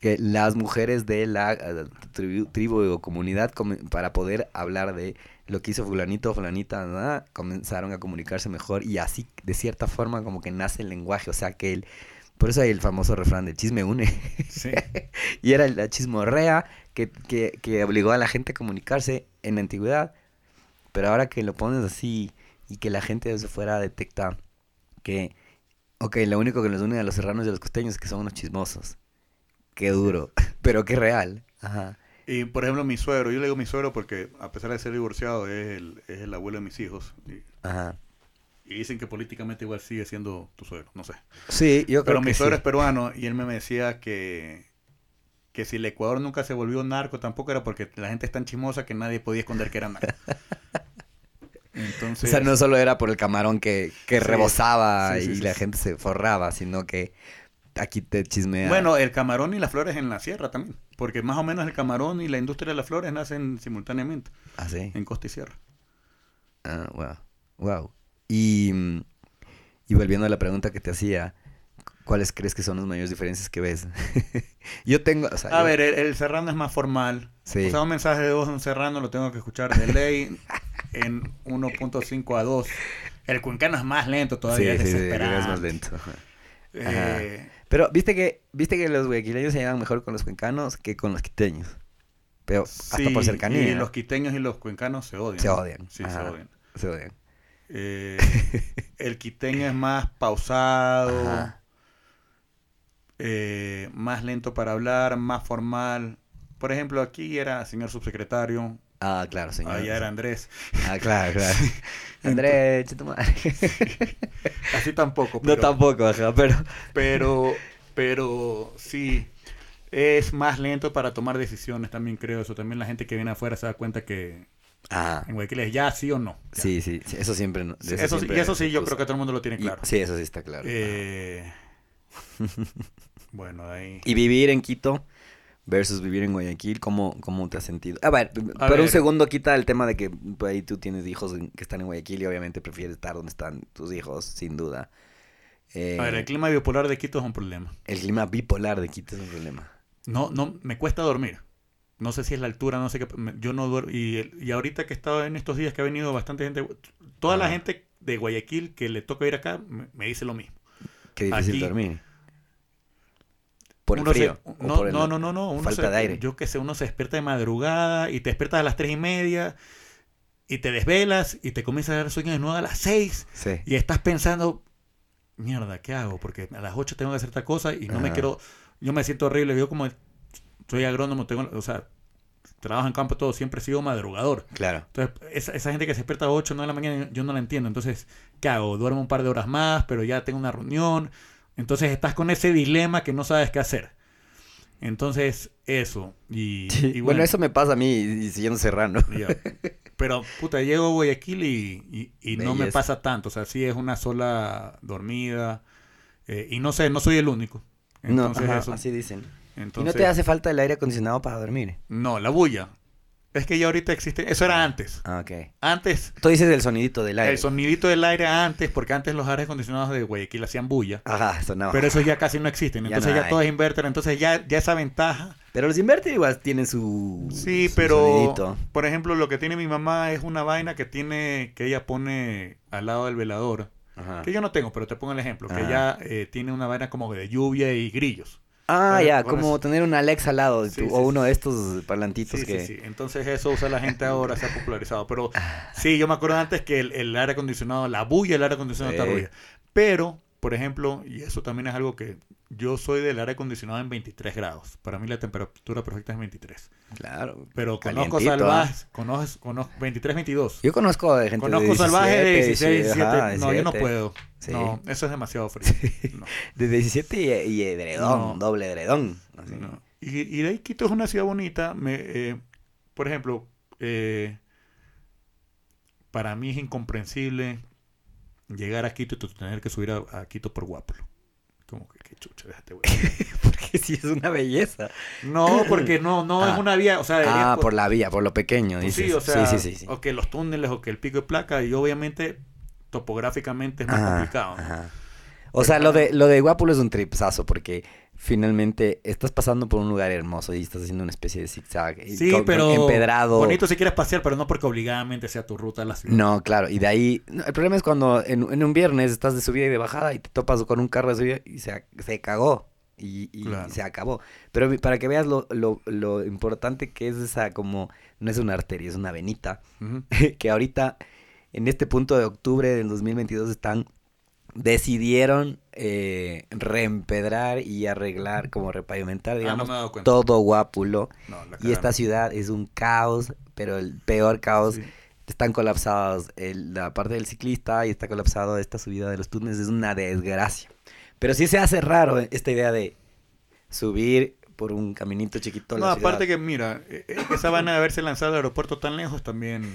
S2: que las mujeres de la eh, tribu, tribu o comunidad, para poder hablar de lo que hizo fulanito o fulanita, ¿verdad? comenzaron a comunicarse mejor y así, de cierta forma, como que nace el lenguaje, o sea que el... Por eso hay el famoso refrán de chisme une.
S3: Sí.
S2: y era la chismorrea que, que, que obligó a la gente a comunicarse en la antigüedad. Pero ahora que lo pones así y que la gente desde fuera detecta que, ok, lo único que nos une a los serranos y a los costeños es que son unos chismosos. Qué duro, pero qué real. Ajá.
S3: Y por ejemplo, mi suegro, yo le digo mi suegro porque a pesar de ser divorciado, es el, es el abuelo de mis hijos. Y,
S2: Ajá.
S3: y dicen que políticamente igual sigue siendo tu suegro, no sé.
S2: Sí, yo
S3: Pero
S2: creo
S3: mi
S2: que
S3: suegro
S2: sí.
S3: es peruano y él me decía que, que si el Ecuador nunca se volvió narco tampoco era porque la gente es tan chismosa que nadie podía esconder que era narco.
S2: O
S3: Entonces,
S2: sea, no solo era por el camarón que, que
S3: Sí,
S2: rebosaba
S3: sí,
S2: y la gente se forraba, sino que aquí te chismea.
S3: bueno, el camarón y las flores en la sierra también, porque más o menos el camarón y la industria de las flores nacen simultáneamente
S2: ¿Ah, sí?
S3: en costa y sierra.
S2: Ah, wow. Wow. Y, y volviendo a la pregunta que te hacía, ¿cuáles crees que son las mayores diferencias que ves? yo tengo, o sea,
S3: A
S2: yo-
S3: ver, el, el serrano es más formal.
S2: Sí.
S3: O sea, un mensaje de voz de un serrano lo tengo que escuchar de ley en 1.5 a 2. El cuencano es más lento
S2: sí,
S3: todavía, es
S2: sí, sí, es más lento.
S3: Eh,
S2: Pero viste que, viste que los guayaquileños se llevan mejor con los cuencanos que con los quiteños. Pero hasta
S3: sí,
S2: por cercanía.
S3: Y los quiteños y los cuencanos se odian.
S2: Se odian.
S3: Sí, se odian.
S2: Se odian.
S3: Eh, el quiteño es más pausado, eh, más lento para hablar, más formal. Por ejemplo, aquí era señor subsecretario,
S2: Ah, claro, señor.
S3: Allá era Andrés.
S2: Ah, claro, claro. Andrés, tu madre.
S3: Así tampoco.
S2: No tampoco, ajá, pero...
S3: Pero, pero sí, es más lento para tomar decisiones, también creo eso. También la gente que viene afuera se da cuenta que
S2: Ah,
S3: en Guayaquil es ya sí o no. Ya.
S2: sí, sí, sí, eso siempre...
S3: Sí, eso, sí-
S2: siempre
S3: y eso sí, yo creo que todo el mundo lo tiene
S2: Y-
S3: claro.
S2: Sí, eso sí está claro.
S3: Eh, bueno, ahí.
S2: Y vivir en Quito versus vivir en Guayaquil, ¿cómo, cómo te has sentido? A ver,
S3: A
S2: pero un segundo quita el tema de que pues, ahí tú tienes hijos en- que están en Guayaquil y obviamente prefieres estar donde están tus hijos, sin duda. Eh,
S3: A ver, el clima bipolar de Quito es un problema.
S2: el clima bipolar de Quito es un problema.
S3: No, no, me cuesta dormir. No sé si es la altura, no sé qué. Yo no duermo. Y, y ahorita que he estado en estos días que ha venido bastante gente, toda la gente de Guayaquil que le toca ir acá me, me dice lo mismo.
S2: Qué difícil
S3: Aquí-
S2: dormir. Por el
S3: Uno se-
S2: frío.
S3: no,
S2: por el-
S3: no, no, no, no. uno
S2: falta
S3: se-
S2: de aire.
S3: Yo qué sé, uno se despierta de madrugada y te despiertas a las tres y media y te desvelas y te comienza a dar sueño de nuevo a las seis
S2: Sí.
S3: y estás pensando, mierda, ¿qué hago? Porque a las ocho tengo que hacer esta cosa y no me quiero, yo me siento horrible, yo como soy agrónomo, tengo, o sea, trabajo en campo todo, siempre he sido madrugador.
S2: Claro.
S3: Entonces, esa, esa gente que se despierta a 8 o 9 de la mañana, yo no la entiendo. Entonces, ¿qué hago? Duermo un par de horas más, pero ya tengo una reunión. Entonces, estás con ese dilema que no sabes qué hacer. Entonces, eso. Y, y
S2: bueno,
S3: bueno,
S2: eso me pasa a mí y siguiendo cerrando.
S3: ya. Pero, puta, llego a Guayaquil y, y, y no me pasa tanto. O sea, sí es una sola dormida. eh, y no sé, no soy el único.
S2: No,
S3: Entonces,
S2: ajá,
S3: eso.
S2: así dicen. ¿Y no te hace falta el aire acondicionado para dormir?
S3: No, la bulla. Es que ya ahorita existe. Eso era antes.
S2: Ah, ok.
S3: Antes
S2: Tú dices el sonidito del aire.
S3: El sonidito del aire antes, porque antes los aires acondicionados de Guayaquil hacían bulla.
S2: Ajá, sonaba.
S3: Pero esos ya casi no existen.
S2: Ya
S3: Entonces
S2: no
S3: ya, todo es inverter. Entonces ya, ya esa ventaja.
S2: Pero los inverter igual tienen su.
S3: Sí,
S2: su
S3: pero
S2: sonidito.
S3: por ejemplo, lo que tiene mi mamá es una vaina que tiene, que ella pone al lado del velador.
S2: Ajá.
S3: Que yo no tengo, pero te pongo el ejemplo. Que
S2: Ajá.
S3: ella eh, tiene una vaina como de lluvia y grillos.
S2: Ah, ya, como tener un Alexa al lado de
S3: Sí,
S2: tu-
S3: sí,
S2: o uno de estos parlantitos
S3: Sí,
S2: que.
S3: sí, sí. Entonces eso usa la gente ahora, se ha popularizado. Pero sí, yo me acuerdo antes que el, el aire acondicionado, la bulla del aire acondicionado está
S2: Sí.
S3: ruido. Pero, por ejemplo, y eso también es algo que yo soy del aire acondicionado en 23 grados. Para mí la temperatura perfecta es 23.
S2: Claro.
S3: Pero conozco
S2: Calientito,
S3: salvajes, conozco, conozco 23, 22.
S2: Yo conozco de gente
S3: Conozco
S2: de 17,
S3: salvajes de 16, 17.
S2: ajá,
S3: no, yo no
S2: 17.
S3: puedo.
S2: Sí.
S3: No, eso es demasiado frío. No,
S2: De 17 y, y edredón,
S3: No.
S2: doble edredón. así.
S3: no. Y, y de ahí Quito es una ciudad bonita. Me, eh, por ejemplo, eh, para mí es incomprensible llegar a Quito y tener que subir a, a Quito por Guápulo. Como que, qué chucha, déjate, güey.
S2: Porque sí es una belleza.
S3: No, porque no, no
S2: Ah.
S3: es una vía, o sea,
S2: Ah, por la vía, por lo pequeño,
S3: pues
S2: dices.
S3: sí, o sea,
S2: sí, sí, sí, sí.
S3: o que los túneles o que el pico de placa y obviamente topográficamente es más
S2: Ajá,
S3: complicado. ¿no?
S2: ajá. O sea, lo de, lo de Guápulo es un tripsazo porque finalmente estás pasando por un lugar hermoso y estás haciendo una especie de zigzag. y
S3: Sí,
S2: con-
S3: pero
S2: empedrado.
S3: bonito si quieres pasear, pero no porque obligadamente sea tu ruta a la ciudad.
S2: No, claro, y de ahí, el problema es cuando en, en un viernes estás de subida y de bajada y te topas con un carro de subida y se, se cagó y, y
S3: Claro.
S2: se acabó. Pero para que veas lo, lo, lo importante que es esa como, no es una arteria, es una venita, que ahorita en este punto de octubre del 2022 están, decidieron eh, reempedrar y arreglar, como repavimentar,
S3: Ah, no
S2: digamos, todo Guápulo.
S3: No,
S2: Y esta ciudad es un caos, pero el peor caos
S3: Sí.
S2: están colapsados el- la parte del ciclista y está colapsado esta subida de los túneles, es una desgracia. Pero sí se hace raro esta idea de subir por un caminito chiquito. a
S3: No,
S2: la
S3: aparte
S2: ciudad.
S3: que, mira, eh, eh, esa vaina de haberse lanzado al aeropuerto tan lejos también.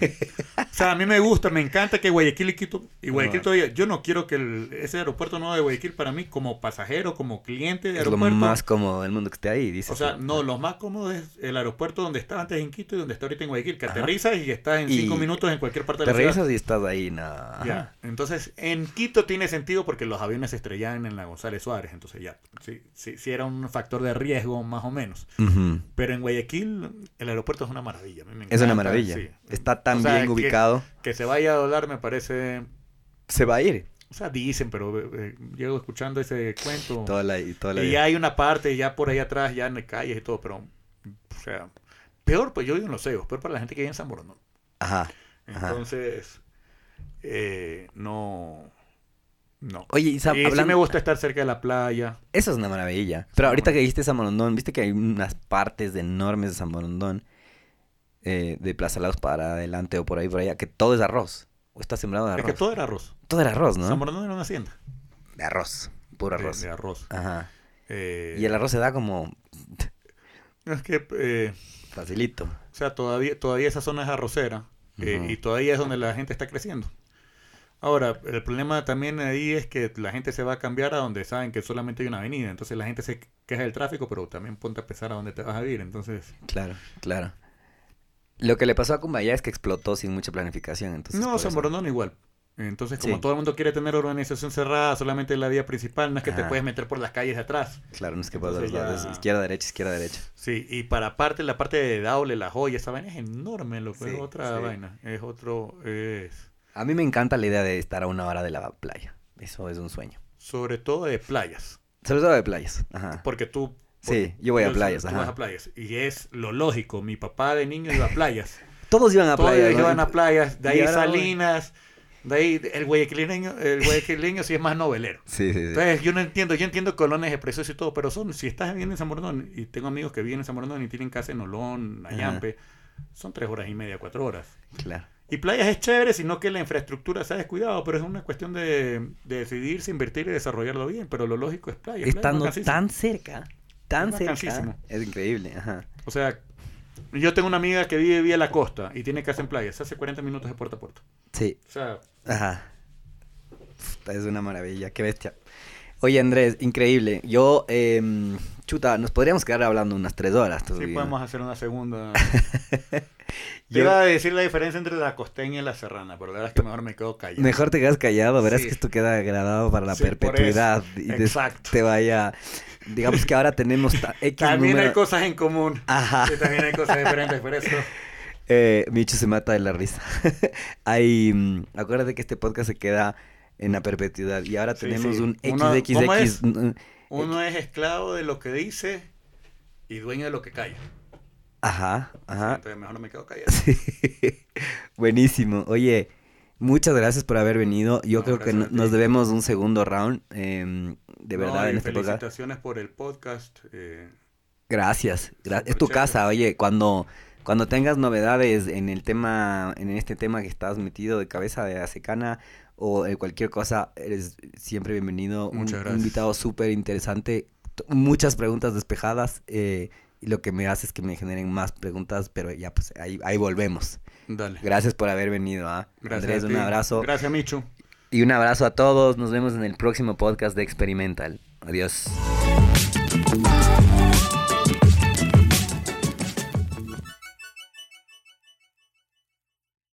S3: O sea, a mí me gusta, me encanta que Guayaquil y Quito. Y Guayaquil
S2: Ah.
S3: todavía. Yo no quiero que el- ese aeropuerto nuevo de Guayaquil, para mí, como pasajero, como cliente de
S2: es lo
S3: aeropuerto.
S2: más cómodo del mundo que esté ahí, dice.
S3: O sea, no, lo más cómodo es el aeropuerto donde estaba antes en Quito y donde está ahorita en Guayaquil, que
S2: Ajá.
S3: aterrizas y estás en
S2: Y
S3: cinco minutos en cualquier parte de la ciudad.
S2: regresas y estás ahí, no.
S3: Ya. Entonces, en Quito tiene sentido porque los aviones se estrellaban en la González Suárez. Entonces, ya, sí, sí, sí era un factor de riesgo, más o menos. Pero en Guayaquil, el aeropuerto es una maravilla.
S2: Es una maravilla.
S3: sí.
S2: Está tan
S3: O sea,
S2: bien ubicado.
S3: Que se vaya a doblar me parece...
S2: Se va a ir.
S3: O sea, dicen, pero eh, eh, llego escuchando ese cuento.
S2: Toda la, y toda la
S3: y
S2: vida.
S3: hay una parte ya por ahí atrás, ya en las calles y todo, pero... O sea, peor, pues yo vivo en Los Ceos, peor para la gente que vive en San Borondón.
S2: Ajá. Ajá.
S3: Entonces, eh, no... No.
S2: Oye, y, Sam,
S3: sí
S2: hablando-
S3: me gusta estar cerca de la playa.
S2: Eso es una maravilla. Pero ahorita que dijiste San Borondón, viste que hay unas partes enormes de San eh, de Plaza Laos para adelante o por ahí por allá, que todo es arroz. O está sembrado de
S3: Es
S2: arroz.
S3: que todo era arroz.
S2: Todo era arroz, ¿no?
S3: San Bernardino era una hacienda.
S2: De arroz. Puro arroz.
S3: De, arroz.
S2: Ajá.
S3: Eh,
S2: Y el arroz se da como
S3: Es que, eh,
S2: facilito.
S3: o sea, todavía, todavía esa zona es arrocera eh, y todavía es donde la gente está creciendo. Ahora, el problema también ahí es que la gente se va a cambiar a donde saben que solamente hay una avenida. Entonces la gente se queja del tráfico, pero también ponte a pensar a dónde te vas a vivir. Entonces,
S2: Claro, claro. Lo que le pasó a Cumbaya es que explotó sin mucha planificación. Entonces,
S3: no,
S2: eso-
S3: Bernardino igual. Entonces, como
S2: Sí.
S3: todo el mundo quiere tener urbanización cerrada, solamente la vía principal, no es que te puedes meter por las calles de atrás.
S2: Claro, no es que por los
S3: Entonces
S2: lados.
S3: ya-
S2: Izquierda, derecha, izquierda, derecha.
S3: Sí, y para aparte, la parte de Daule, la joya, esa vaina es enorme, lo que
S2: Sí,
S3: es otra
S2: sí.
S3: vaina. Es otro, es
S2: A mí me encanta la idea de estar a una hora de la playa. Eso es un sueño.
S3: sobre todo de playas.
S2: Sobre todo de playas. Ajá.
S3: Porque tú...
S2: Sí, yo voy a playas.
S3: tú
S2: ajá.
S3: vas a playas. Y es lo lógico. Mi papá de niño iba a playas.
S2: Todos iban a
S3: Todos
S2: playas. ¿no?
S3: iban a playas. De ahí Salinas. De ahí el guayaquileño, el guayaquileño sí es más novelero.
S2: Sí, sí, sí.
S3: Entonces, yo no entiendo, yo entiendo que Olón es precioso y todo, pero son, si estás viviendo en San y tengo amigos que viven en San y tienen casa en Olón, Ayampe, son tres horas y media, cuatro horas.
S2: Claro.
S3: Y playas es chévere, sino que la infraestructura se ha descuidado, pero es una cuestión de, de decidirse, invertir y desarrollarlo bien, pero lo lógico es playa. playa es
S2: Estando tan cerca, tan
S3: Es
S2: cerca, es increíble. Ajá.
S3: O sea, yo tengo una amiga que vive vía la costa y tiene casa en playa, se hace 40 minutos de puerta a puerta.
S2: Sí,
S3: O sea,
S2: Ajá. Es una maravilla, qué bestia. Oye, Andrés, increíble. Yo, em, chuta, nos podríamos quedar hablando unas tres horas
S3: sí
S2: todavía.
S3: podemos hacer una segunda.
S2: Yo-
S3: iba a decir la diferencia entre la costeña y la serrana, pero la verdad es que mejor me quedo callado.
S2: Mejor te quedas callado, verás
S3: Sí.
S2: que esto queda grabado para la
S3: Sí,
S2: perpetuidad. Y
S3: Exacto.
S2: te vaya. Digamos que ahora tenemos X
S3: También hay cosas en común.
S2: Ajá.
S3: También hay cosas diferentes, por eso.
S2: Eh, Micho se mata de la risa. hay, mm, acuérdate que este podcast se queda en la perpetuidad y ahora tenemos
S3: sí.
S2: un. XXX.
S3: Uno es esclavo de lo que dice y dueño de lo que calla.
S2: Ajá, ajá.
S3: Entonces mejor no me quedo callado.
S2: Sí. Buenísimo. Oye, muchas gracias por haber venido. Yo
S3: No,
S2: creo que no- nos debemos un segundo round. em, de
S3: No,
S2: verdad,
S3: y
S2: en este podcast.
S3: felicitaciones por el podcast. eh,
S2: Gracias. gra- es tu
S3: chévere.
S2: casa. Oye, cuando, cuando tengas novedades en el tema, en este tema que estás metido de cabeza de Acecana o en cualquier cosa, eres siempre bienvenido.
S3: Muchas
S2: un
S3: gracias.
S2: invitado súper interesante. Muchas preguntas despejadas. eh, y lo que me hace es que me generen más preguntas, pero ya pues ahí, ahí volvemos.
S3: dale.
S2: Gracias por haber venido. ¿ah?
S3: Gracias
S2: Andrés,
S3: a
S2: un abrazo.
S3: Gracias, Michu.
S2: Y un abrazo a todos. Nos vemos en el próximo podcast de Experimental. Adiós.